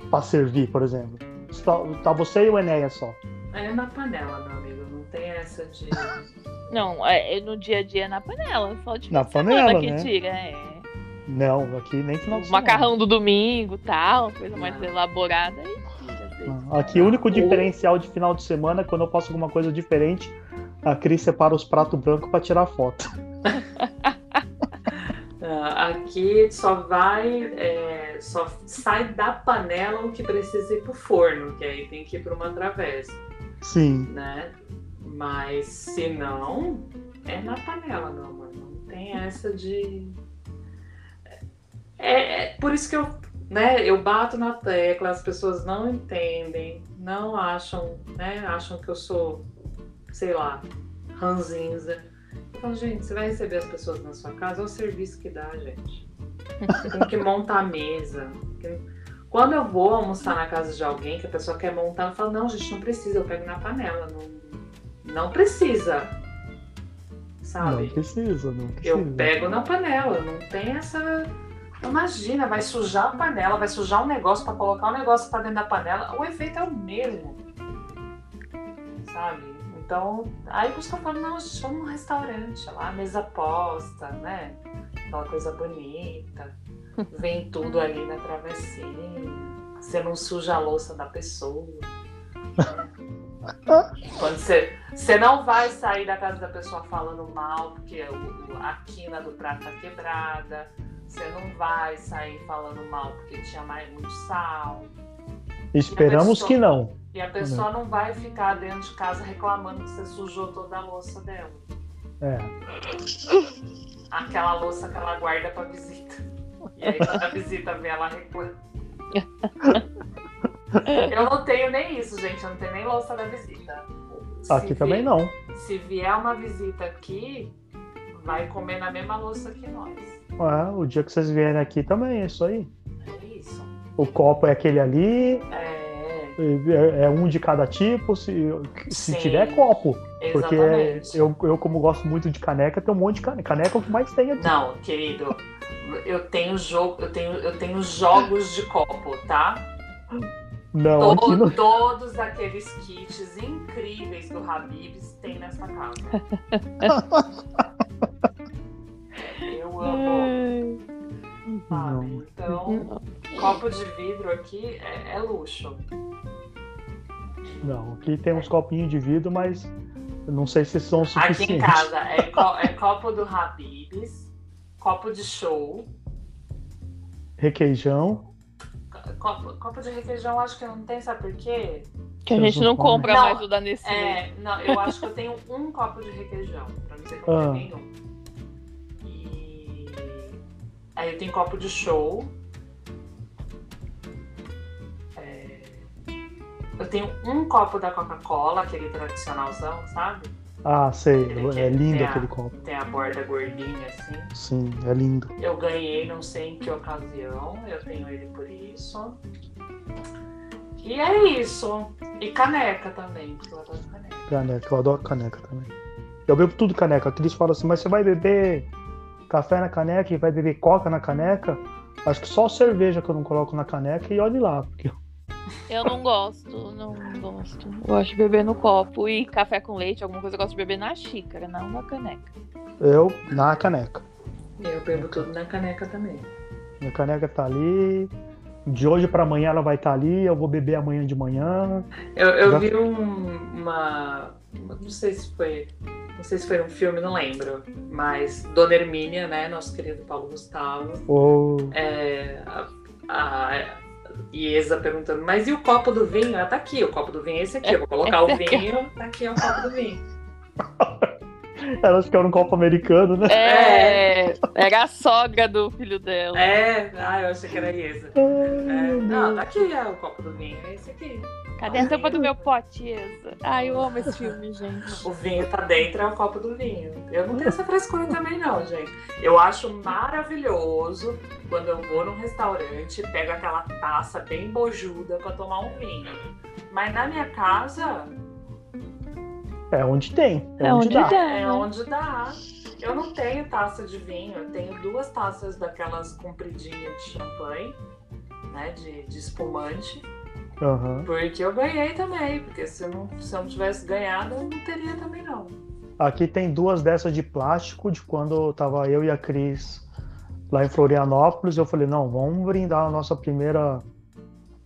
Pra servir, por exemplo. Tá, tá você e o Enéas só. É na panela, meu amigo. Não tem essa de. Não, é, é no dia a dia é na panela. Só de Na panela, que né? tira, é. Não, aqui nem final de semana. macarrão do domingo tal, coisa mais Não. elaborada. Aí tira, Aqui o único diferencial de final de semana é quando eu faço alguma coisa diferente. A Cris separa os pratos brancos pra tirar foto. Ah, aqui só vai, é, só sai da panela o que precisa ir pro forno, que aí tem que ir para uma travessa, Sim. né? Mas se não, é na panela, meu amor. Não tem essa de. É, é por isso que eu, né, eu bato na tecla, as pessoas não entendem, não acham, né? Acham que eu sou, sei lá, ranzinza. Eu falo, gente, você vai receber as pessoas na sua casa, é o serviço que dá, gente. Tem que montar a mesa. Quando eu vou almoçar na casa de alguém que a pessoa quer montar, eu falo, não, gente, não precisa, eu pego na panela. Não, não precisa. Não Sabe? precisa, não precisa. Eu pego na panela, não tem essa. Imagina, vai sujar a panela, vai sujar um negócio pra colocar um negócio pra dentro da panela. O efeito é o mesmo. Sabe? Então, aí por isso que eu falo, não, gente, vamos num restaurante lá, mesa posta, né? Aquela coisa bonita. Vem tudo ali na travessinha. Você não suja a louça da pessoa. Quando você, você não vai sair da casa da pessoa falando mal, porque a quina do prato tá quebrada. Você não vai sair falando mal porque tinha mais muito sal. Esperamos pessoa- que não. E a pessoa não vai ficar dentro de casa reclamando que você sujou toda a louça dela. É. Aquela louça que ela guarda pra visita. E aí quando a visita vê, ela reclama. Eu não tenho nem isso, gente. Eu não tenho nem louça da visita. Se Aqui também não. Se vier uma visita aqui, vai comer na mesma louça que nós. É, o dia que vocês vierem aqui também, é isso aí. É isso. O copo é aquele ali, É, é, é um de cada tipo, se, se Sim. tiver copo. Porque exatamente. eu, eu, como gosto muito de caneca, tem um monte de caneca. Caneca é o que mais tem aqui. Não, querido, eu tenho jogo, eu tenho, eu tenho jogos de copo, tá? Não, aqui To- não. Todos aqueles kits incríveis do Habibs tem nessa casa. Eu amo, sabe? Não. Então, copo de vidro aqui é, é luxo. Não, aqui tem uns copinhos de vidro, mas não sei se são Aqui em suficientes. casa é, co- é copo do Habibs, copo de show, requeijão. Copo, copo de requeijão acho que não tem, sabe por quê? Que a gente não compra Não, mais o da Nestlé. É, não, eu acho que eu tenho um copo de requeijão, pra não dizer que eu Ah. nenhum. Aí eu tenho copo de show. É, Eu tenho um copo da Coca-Cola, aquele tradicionalzão, sabe? Ah, sei. Aquele que É lindo tem a- aquele copo. Tem a borda gordinha assim. Sim, é lindo. Eu ganhei, não sei em que ocasião, eu tenho ele por isso. E é isso. E caneca também, porque eu adoro caneca. Caneca, eu adoro caneca também. Eu bebo tudo caneca. A Cris fala assim, mas você vai beber café na caneca e vai beber coca na caneca? Acho que só cerveja que eu não coloco na caneca e olhe lá. Porque Eu não gosto, não gosto. Eu gosto de beber no copo. E café com leite, alguma coisa eu gosto de beber na xícara, não na caneca. eu, na caneca. Eu bebo tudo na caneca também. Minha caneca tá ali. De hoje pra amanhã ela vai estar ali. Eu vou beber amanhã de manhã. Eu, eu Já- vi um- uma. Não sei se foi. Não sei se foi um filme, não lembro. Mas Dona Hermínia, né? Nosso querido Paulo Gustavo. Ou É, a, a Iesa perguntando, mas e o copo do vinho? Ah, tá aqui, o copo do vinho é esse aqui. Eu vou colocar o vinho, tá aqui é o copo do vinho. elas ficaram no copo americano, né? É, era a sogra do filho dela. É, ah, eu achei que era a Iesa. É, não, tá aqui é o copo do vinho, é esse aqui. Cadê a tampa do meu pote, Isa? Ai, eu amo esse filme, gente. O vinho tá dentro, é o copo do vinho. Eu não tenho essa frescura também, não, gente. Eu acho maravilhoso quando eu vou num restaurante, pego aquela taça bem bojuda pra tomar um vinho. Mas na minha casa, É onde tem. É, É onde, onde dá. dá. é onde dá. Eu não tenho taça de vinho, eu tenho duas taças daquelas compridinhas de champanhe, né, de, de espumante, Aham. porque eu ganhei também, porque se eu não, se eu não tivesse ganhado, eu não teria também não. Aqui tem duas dessas de plástico de quando tava eu e a Cris lá em Florianópolis. Eu falei, não, vamos brindar a nossa primeira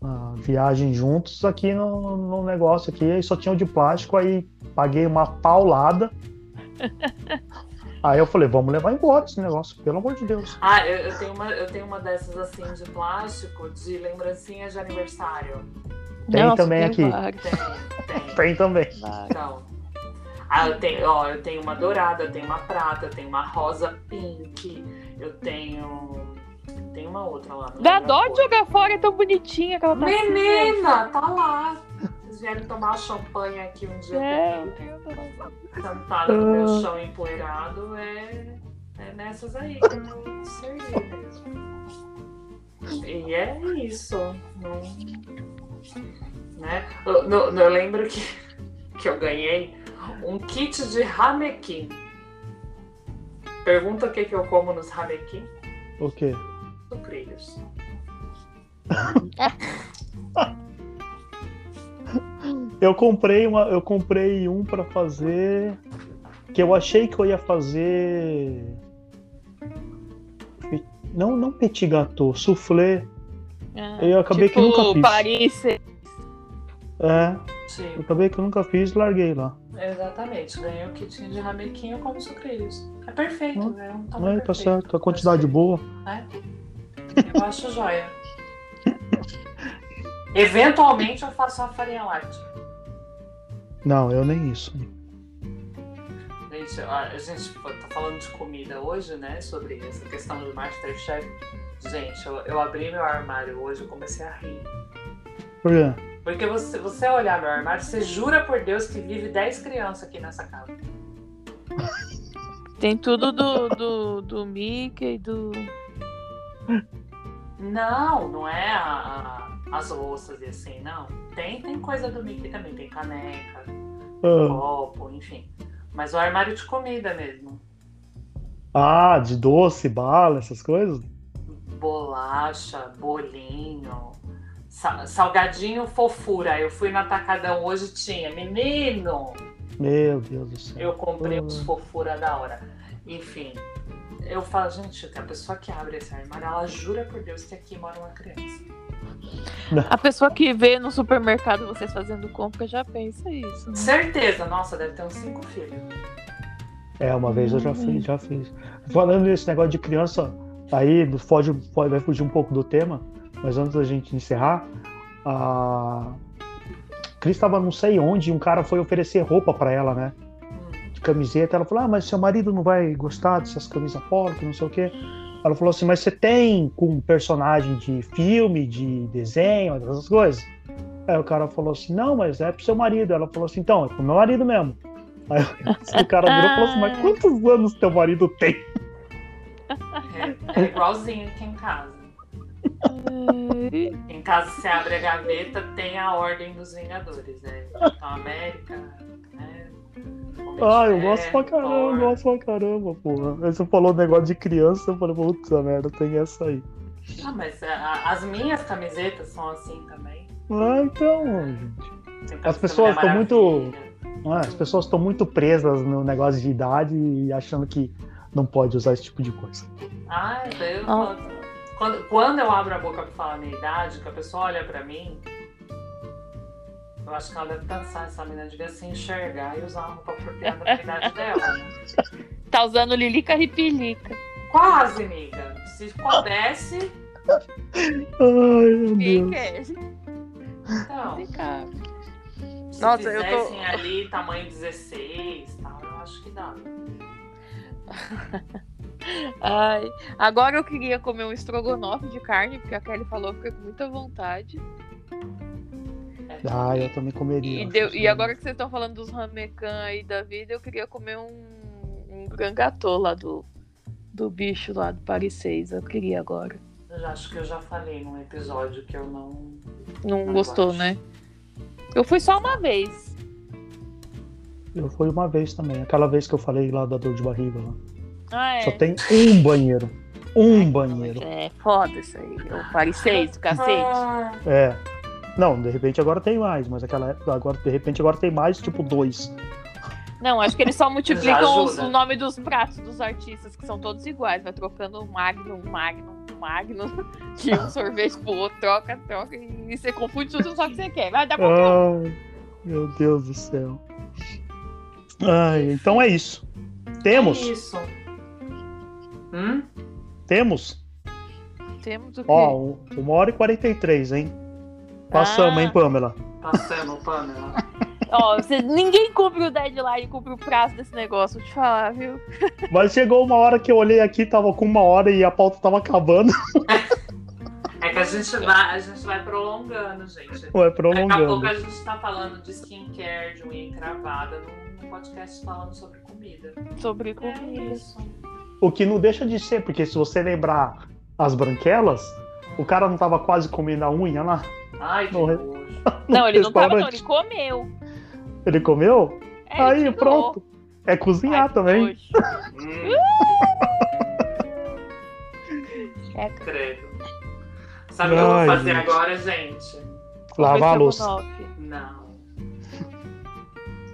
ah, viagem juntos aqui no, no negócio aqui. Aí só tinha o de plástico, aí paguei uma paulada. Aí eu falei, vamos levar embora esse negócio, pelo amor de Deus. Ah, eu, eu tenho uma, eu tenho uma dessas assim de plástico, de lembrancinha de aniversário. Tem também aqui. vários, Tem, tem. Tem também. Então. Ah, eu tenho, ó, eu tenho uma dourada, eu tenho uma prata, eu tenho uma rosa pink, eu tenho. Tem uma outra lá. Dá dó de jogar fora, é tão bonitinha aquela tacinha. Menina, tá lá. Vieram tomar champanhe aqui um dia É, comigo, sentada no meu Ah. chão empoeirado, é, é nessas aí que eu servi mesmo. E é isso. Não, né? eu, no- eu lembro que, que eu ganhei um kit de ramequim. Pergunta o que, que eu como nos ramequim? O quê? Sucrilhos. Eu comprei uma, eu comprei um pra fazer que eu achei que eu ia fazer não, não petit gâteau, soufflé. É, Eu acabei que tipo, nunca fiz. Paris, É, Sim, eu acabei que eu nunca fiz, larguei lá. exatamente. Ganhei o kit de ramequim, eu como sucrilhos. É perfeito, Hum. é um é, tá perfeito. certo, a quantidade boa. Eu acho joia. Eventualmente eu faço uma farinha láctea. Não, eu nem isso. Gente, a gente tá falando de comida hoje, né? Sobre essa questão do Masterchef. Gente, eu, eu abri meu armário hoje e comecei a rir. Por quê? Porque você, você olhar meu armário, você jura por Deus que vive 10 crianças aqui nessa casa. Tem tudo do, do, do Mickey, do. Não, não é a- a- as louças e assim, não. Tem, tem coisa do Mickey também, tem caneca, Ah, copo, enfim. Mas o armário de comida mesmo. Ah, de doce, bala, essas coisas? Bolacha, bolinho, sa- salgadinho fofura. Eu fui no Atacadão hoje tinha. Menino, Meu Deus do céu. eu comprei uns Hum. fofura da hora. Enfim, eu falo, gente, a pessoa que abre esse armário, ela jura por Deus que aqui mora uma criança. A pessoa que vê no supermercado vocês fazendo compra já pensa isso. Né? Certeza, nossa, deve ter uns cinco filhos. É, uma vez eu já Hum. fiz, já fiz. Falando nesse negócio de criança, Aí foge, foge- vai fugir um pouco do tema, mas antes da gente encerrar, a Cris estava não sei onde e um cara foi oferecer roupa pra ela, né? Hum. De camiseta. Ela falou: Ah, mas seu marido não vai gostar dessas camisas polo, que não sei o quê. Ela falou assim: Mas você tem com personagem de filme, de desenho, essas coisas? Aí o cara falou assim: Não, mas é pro seu marido. Ela falou assim: Então, é pro meu marido mesmo. Aí o cara virou e falou assim: Mas quantos anos teu marido tem? É, é igualzinho aqui em casa. Em casa você abre a gaveta, tem a ordem dos Vingadores. É Capitão América, né? Homem de Ah, eu Ferro, gosto pra caramba, eu gosto pra caramba, porra. Aí você falou negócio de criança, eu falei, puta merda, tem essa aí. Ah, mas a- a- as minhas camisetas são assim também. Ah, então, gente. As pessoas Mulher tão muito-. Ah, as pessoas estão muito presas no negócio de idade e achando que não pode usar esse tipo de coisa. Ah, eu Ah. falo- quando, quando eu abro a boca pra falar a minha idade, que a pessoa olha pra mim, eu acho que ela deve pensar, essa menina devia se enxergar e usar uma roupa apropriada pra idade dela. né? Tá usando Lilica Ripilica. Quase, amiga. Se pudesse, Ai, meu Deus. Então. Se Nossa, eu tô- ali tamanho 16 tal, eu acho que dá. Ai, agora eu queria comer um estrogonofe de carne, porque a Kelly falou que fica com muita vontade. Ah, eu também comeria. E, deu- e agora que vocês estão falando dos ramecan aí da vida, eu queria comer um, um gangatô lá do, do bicho lá do Paris 6. Eu queria agora. Eu acho que eu já falei num episódio que eu não. Não Não gostou, gosto. né? Eu fui só uma vez. Eu fui uma vez também, aquela vez que eu falei lá da dor de barriga. Lá. Ah, é. Só tem um banheiro. Um banheiro. É foda isso aí. O Paris 6, do cacete. Ah, É. Não, de repente agora tem mais, mas aquela época, agora, de repente agora tem mais, tipo dois. Não, acho que eles só multiplicam os- o nome dos pratos dos artistas, que são todos iguais. Vai trocando Magnum, Magnum, Magnum, de um sorvete pro outro, troca, troca, e você confunde tudo só que você quer. Vai dar pra Ai, meu Deus do céu. Ai, então é isso. Temos? é isso. Hum? Temos? Temos o quê? Ó, um- uma hora e 43, hein? Passamos, Ah. hein, Pamela? Passamos, Pamela. Ó, você- ninguém cumpre o deadline, cumpre o prazo desse negócio, vou te falar, viu? Mas chegou uma hora que eu olhei aqui, tava com uma hora e a pauta tava acabando. É que a gente vai, a gente vai prolongando, gente. Vai Daqui a pouco prolongando. a gente tá falando de skincare, de unha encravada, num, podcast falando sobre comida. Sobre É comida. isso. O que não deixa de ser, porque se você lembrar as branquelas, o cara não tava quase comendo a unha lá? Ai, que Não, nojo. Não, ele não tava, não, ele comeu. Ele comeu? É, Aí, ele pronto. É cozinhar Ai, que também. Hum, É, credo. Sabe o que eu vou fazer gente. agora, gente? Lavar a louça. estrogonofe. Não.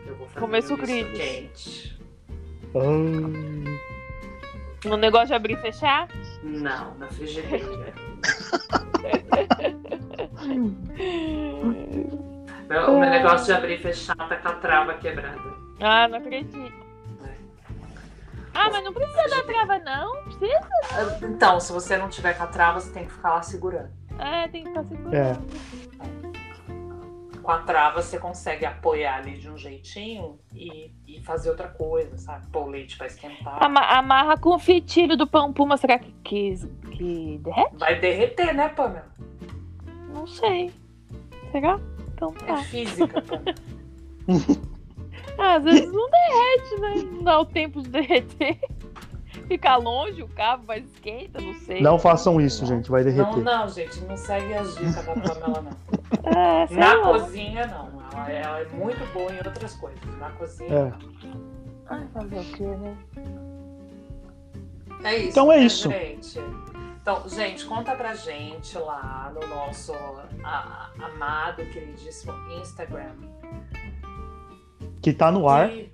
Eu vou fazer Comer um misto sucrilhos. quente. Ai, Um negócio de abrir e fechar? Não, na frigideira. Meu- O meu negócio de abrir e fechar tá com a trava quebrada. Ah, não acredito. Ah, mas não precisa dar trava, não. Precisa. Então, se você não tiver com a trava, você tem que ficar lá segurando. É, tem que estar segurando. É. Com a trava, você consegue apoiar ali de um jeitinho e, e fazer outra coisa, sabe? Pôr o leite pra esquentar. Ama- amarra com o fitilho do pão puma, será que, que, que derrete? Vai derreter, né, Pamela? Não sei. Será? Então É tá. física, Pamela. Ah, às vezes não derrete, né? Não dá o tempo de derreter. Fica longe o cabo, mas esquenta, não sei. Não façam isso, gente, vai Não, derreter. não, gente, não segue as dicas da Pamela, não. É, Na lá. cozinha, não. Ela, ela é muito boa em outras coisas. Na cozinha, É. não. Ai, fazer o quê, né? É isso. Então é né, isso. Gente? Então, gente, conta pra gente lá no nosso a- a- amado, queridíssimo Instagram. Que tá no ar. Que,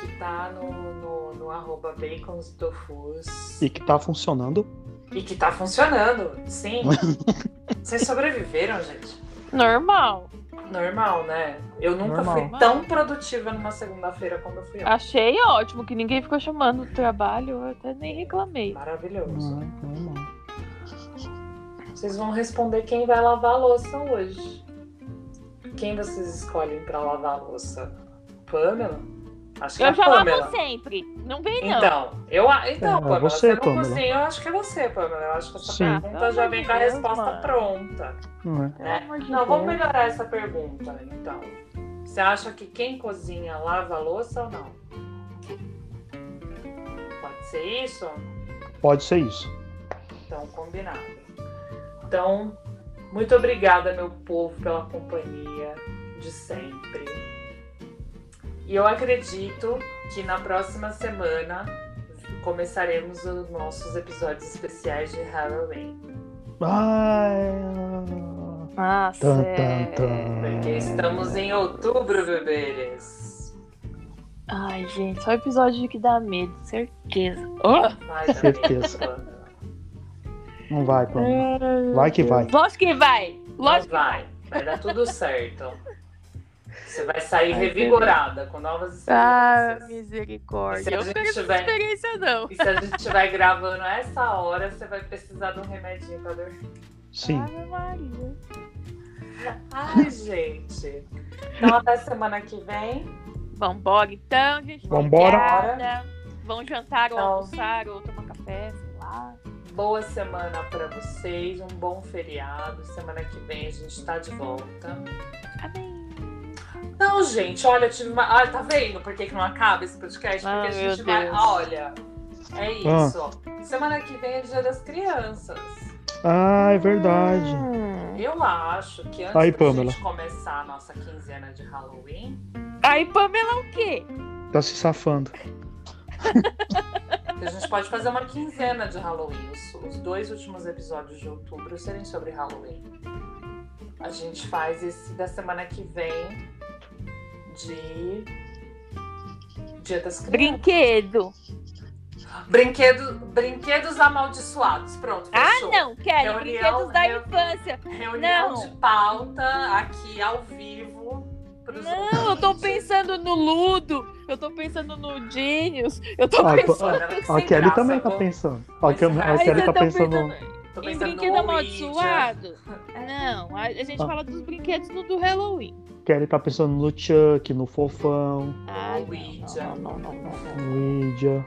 que tá no, no, no arroba baconsdofus. E que tá funcionando. E que tá funcionando, sim. Vocês sobreviveram, gente. Normal. Normal, né? Eu nunca Normal. fui tão produtiva numa segunda-feira como eu fui ontem. Achei ótimo que ninguém ficou chamando o trabalho, eu até nem reclamei. Maravilhoso. Normal. Vocês vão responder quem vai lavar a louça hoje. Quem vocês escolhem pra lavar a louça? Pamela? Acho que é Eu já Pamela. lavo sempre. Não vem, não. Então, eu, então É, Pamela, você, você, não Pamela. cozinha, eu acho que é você, Pamela. Eu acho que essa Sim. pergunta já vem com a resposta mano. pronta. Não é. né? De Não, vamos melhorar essa pergunta, então. Você acha que quem cozinha lava a louça ou não? Pode ser isso? Pode ser isso. Então, combinado. Então, muito obrigada, meu povo, pela companhia de sempre. E eu acredito que na próxima semana começaremos os nossos episódios especiais de Halloween. Ai, Nossa, é... Porque estamos em outubro, bebês. Ai, gente, só episódio que dá medo, certeza. Oh! Vai, dar Certeza. medo, não vai, Pamela. Vai que vai. Lógico que vai. Lógico que vai. Vai dar tudo certo. Você vai sair Ai, revigorada, com novas Ah, experiências. misericórdia. Se a Eu gente não tiver- experiência, não. E se a gente estiver gravando essa hora, você vai precisar de um remedinho pra dormir. Sim. Ave Maria. Ai, gente. Então até semana que vem. Vambora, então, gente. Vambora. Obrigada. Vão jantar ou Então. almoçar ou tomar café, sei lá. Boa semana pra vocês, um bom feriado. Semana que vem a gente tá de volta. Amém. Não, gente, olha, eu tive uma. Ah, tá vendo por que, que não acaba esse podcast? Porque Ah, a gente vai. Olha, é isso. Semana que vem é dia das crianças. Ah, é verdade. Hum. Eu acho que antes Aí, da gente começar a nossa quinzena de Halloween, Aí, Pamela, o quê? Tá se safando. a gente pode fazer uma quinzena de Halloween. Os, os dois últimos episódios de outubro serem sobre Halloween. A gente faz esse da semana que vem de Dia das Crianças. Brinquedo. Brinquedo, brinquedos amaldiçoados. Pronto, Ah, fechou. não, quero. Reunião- Brinquedos da reu- infância. Reunião Não. de pauta aqui ao vivo. Não, eu tô ouvintes. pensando no Ludo. Eu tô pensando no Genius. Eu tô Ah, pensando. A Kelly graça, também tá vou- pensando. A Kelly, a tá tá pensando. Tô Em pensando brinquedo amaldiçoado? Não, a, a gente Ah. fala dos brinquedos no do Halloween. Kelly tá pensando no Chuck, no Fofão, Ah, Ouija. não, não, não, não, não, Ouija.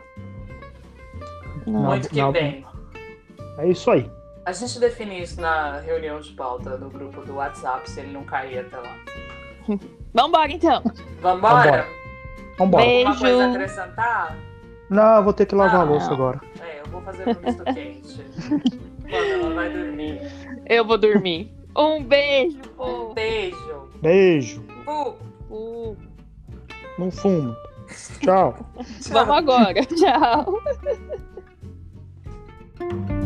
não. Não. Muito que bem. É isso aí. A gente define isso na reunião de pauta do grupo do WhatsApp, se ele não cair até lá. Vambora, então. Vambora? Vambora. Vambora. Beijo. Alguma coisa a acrescentar? Não, eu vou ter que lavar a Não. louça agora. É, eu vou fazer pro misto quente. Quando ela vai dormir. Eu vou dormir. Um beijo, Um povo. beijo. Beijo. Bu. Bu. Não fumo. Tchau. Tchau. Vamos agora. Tchau.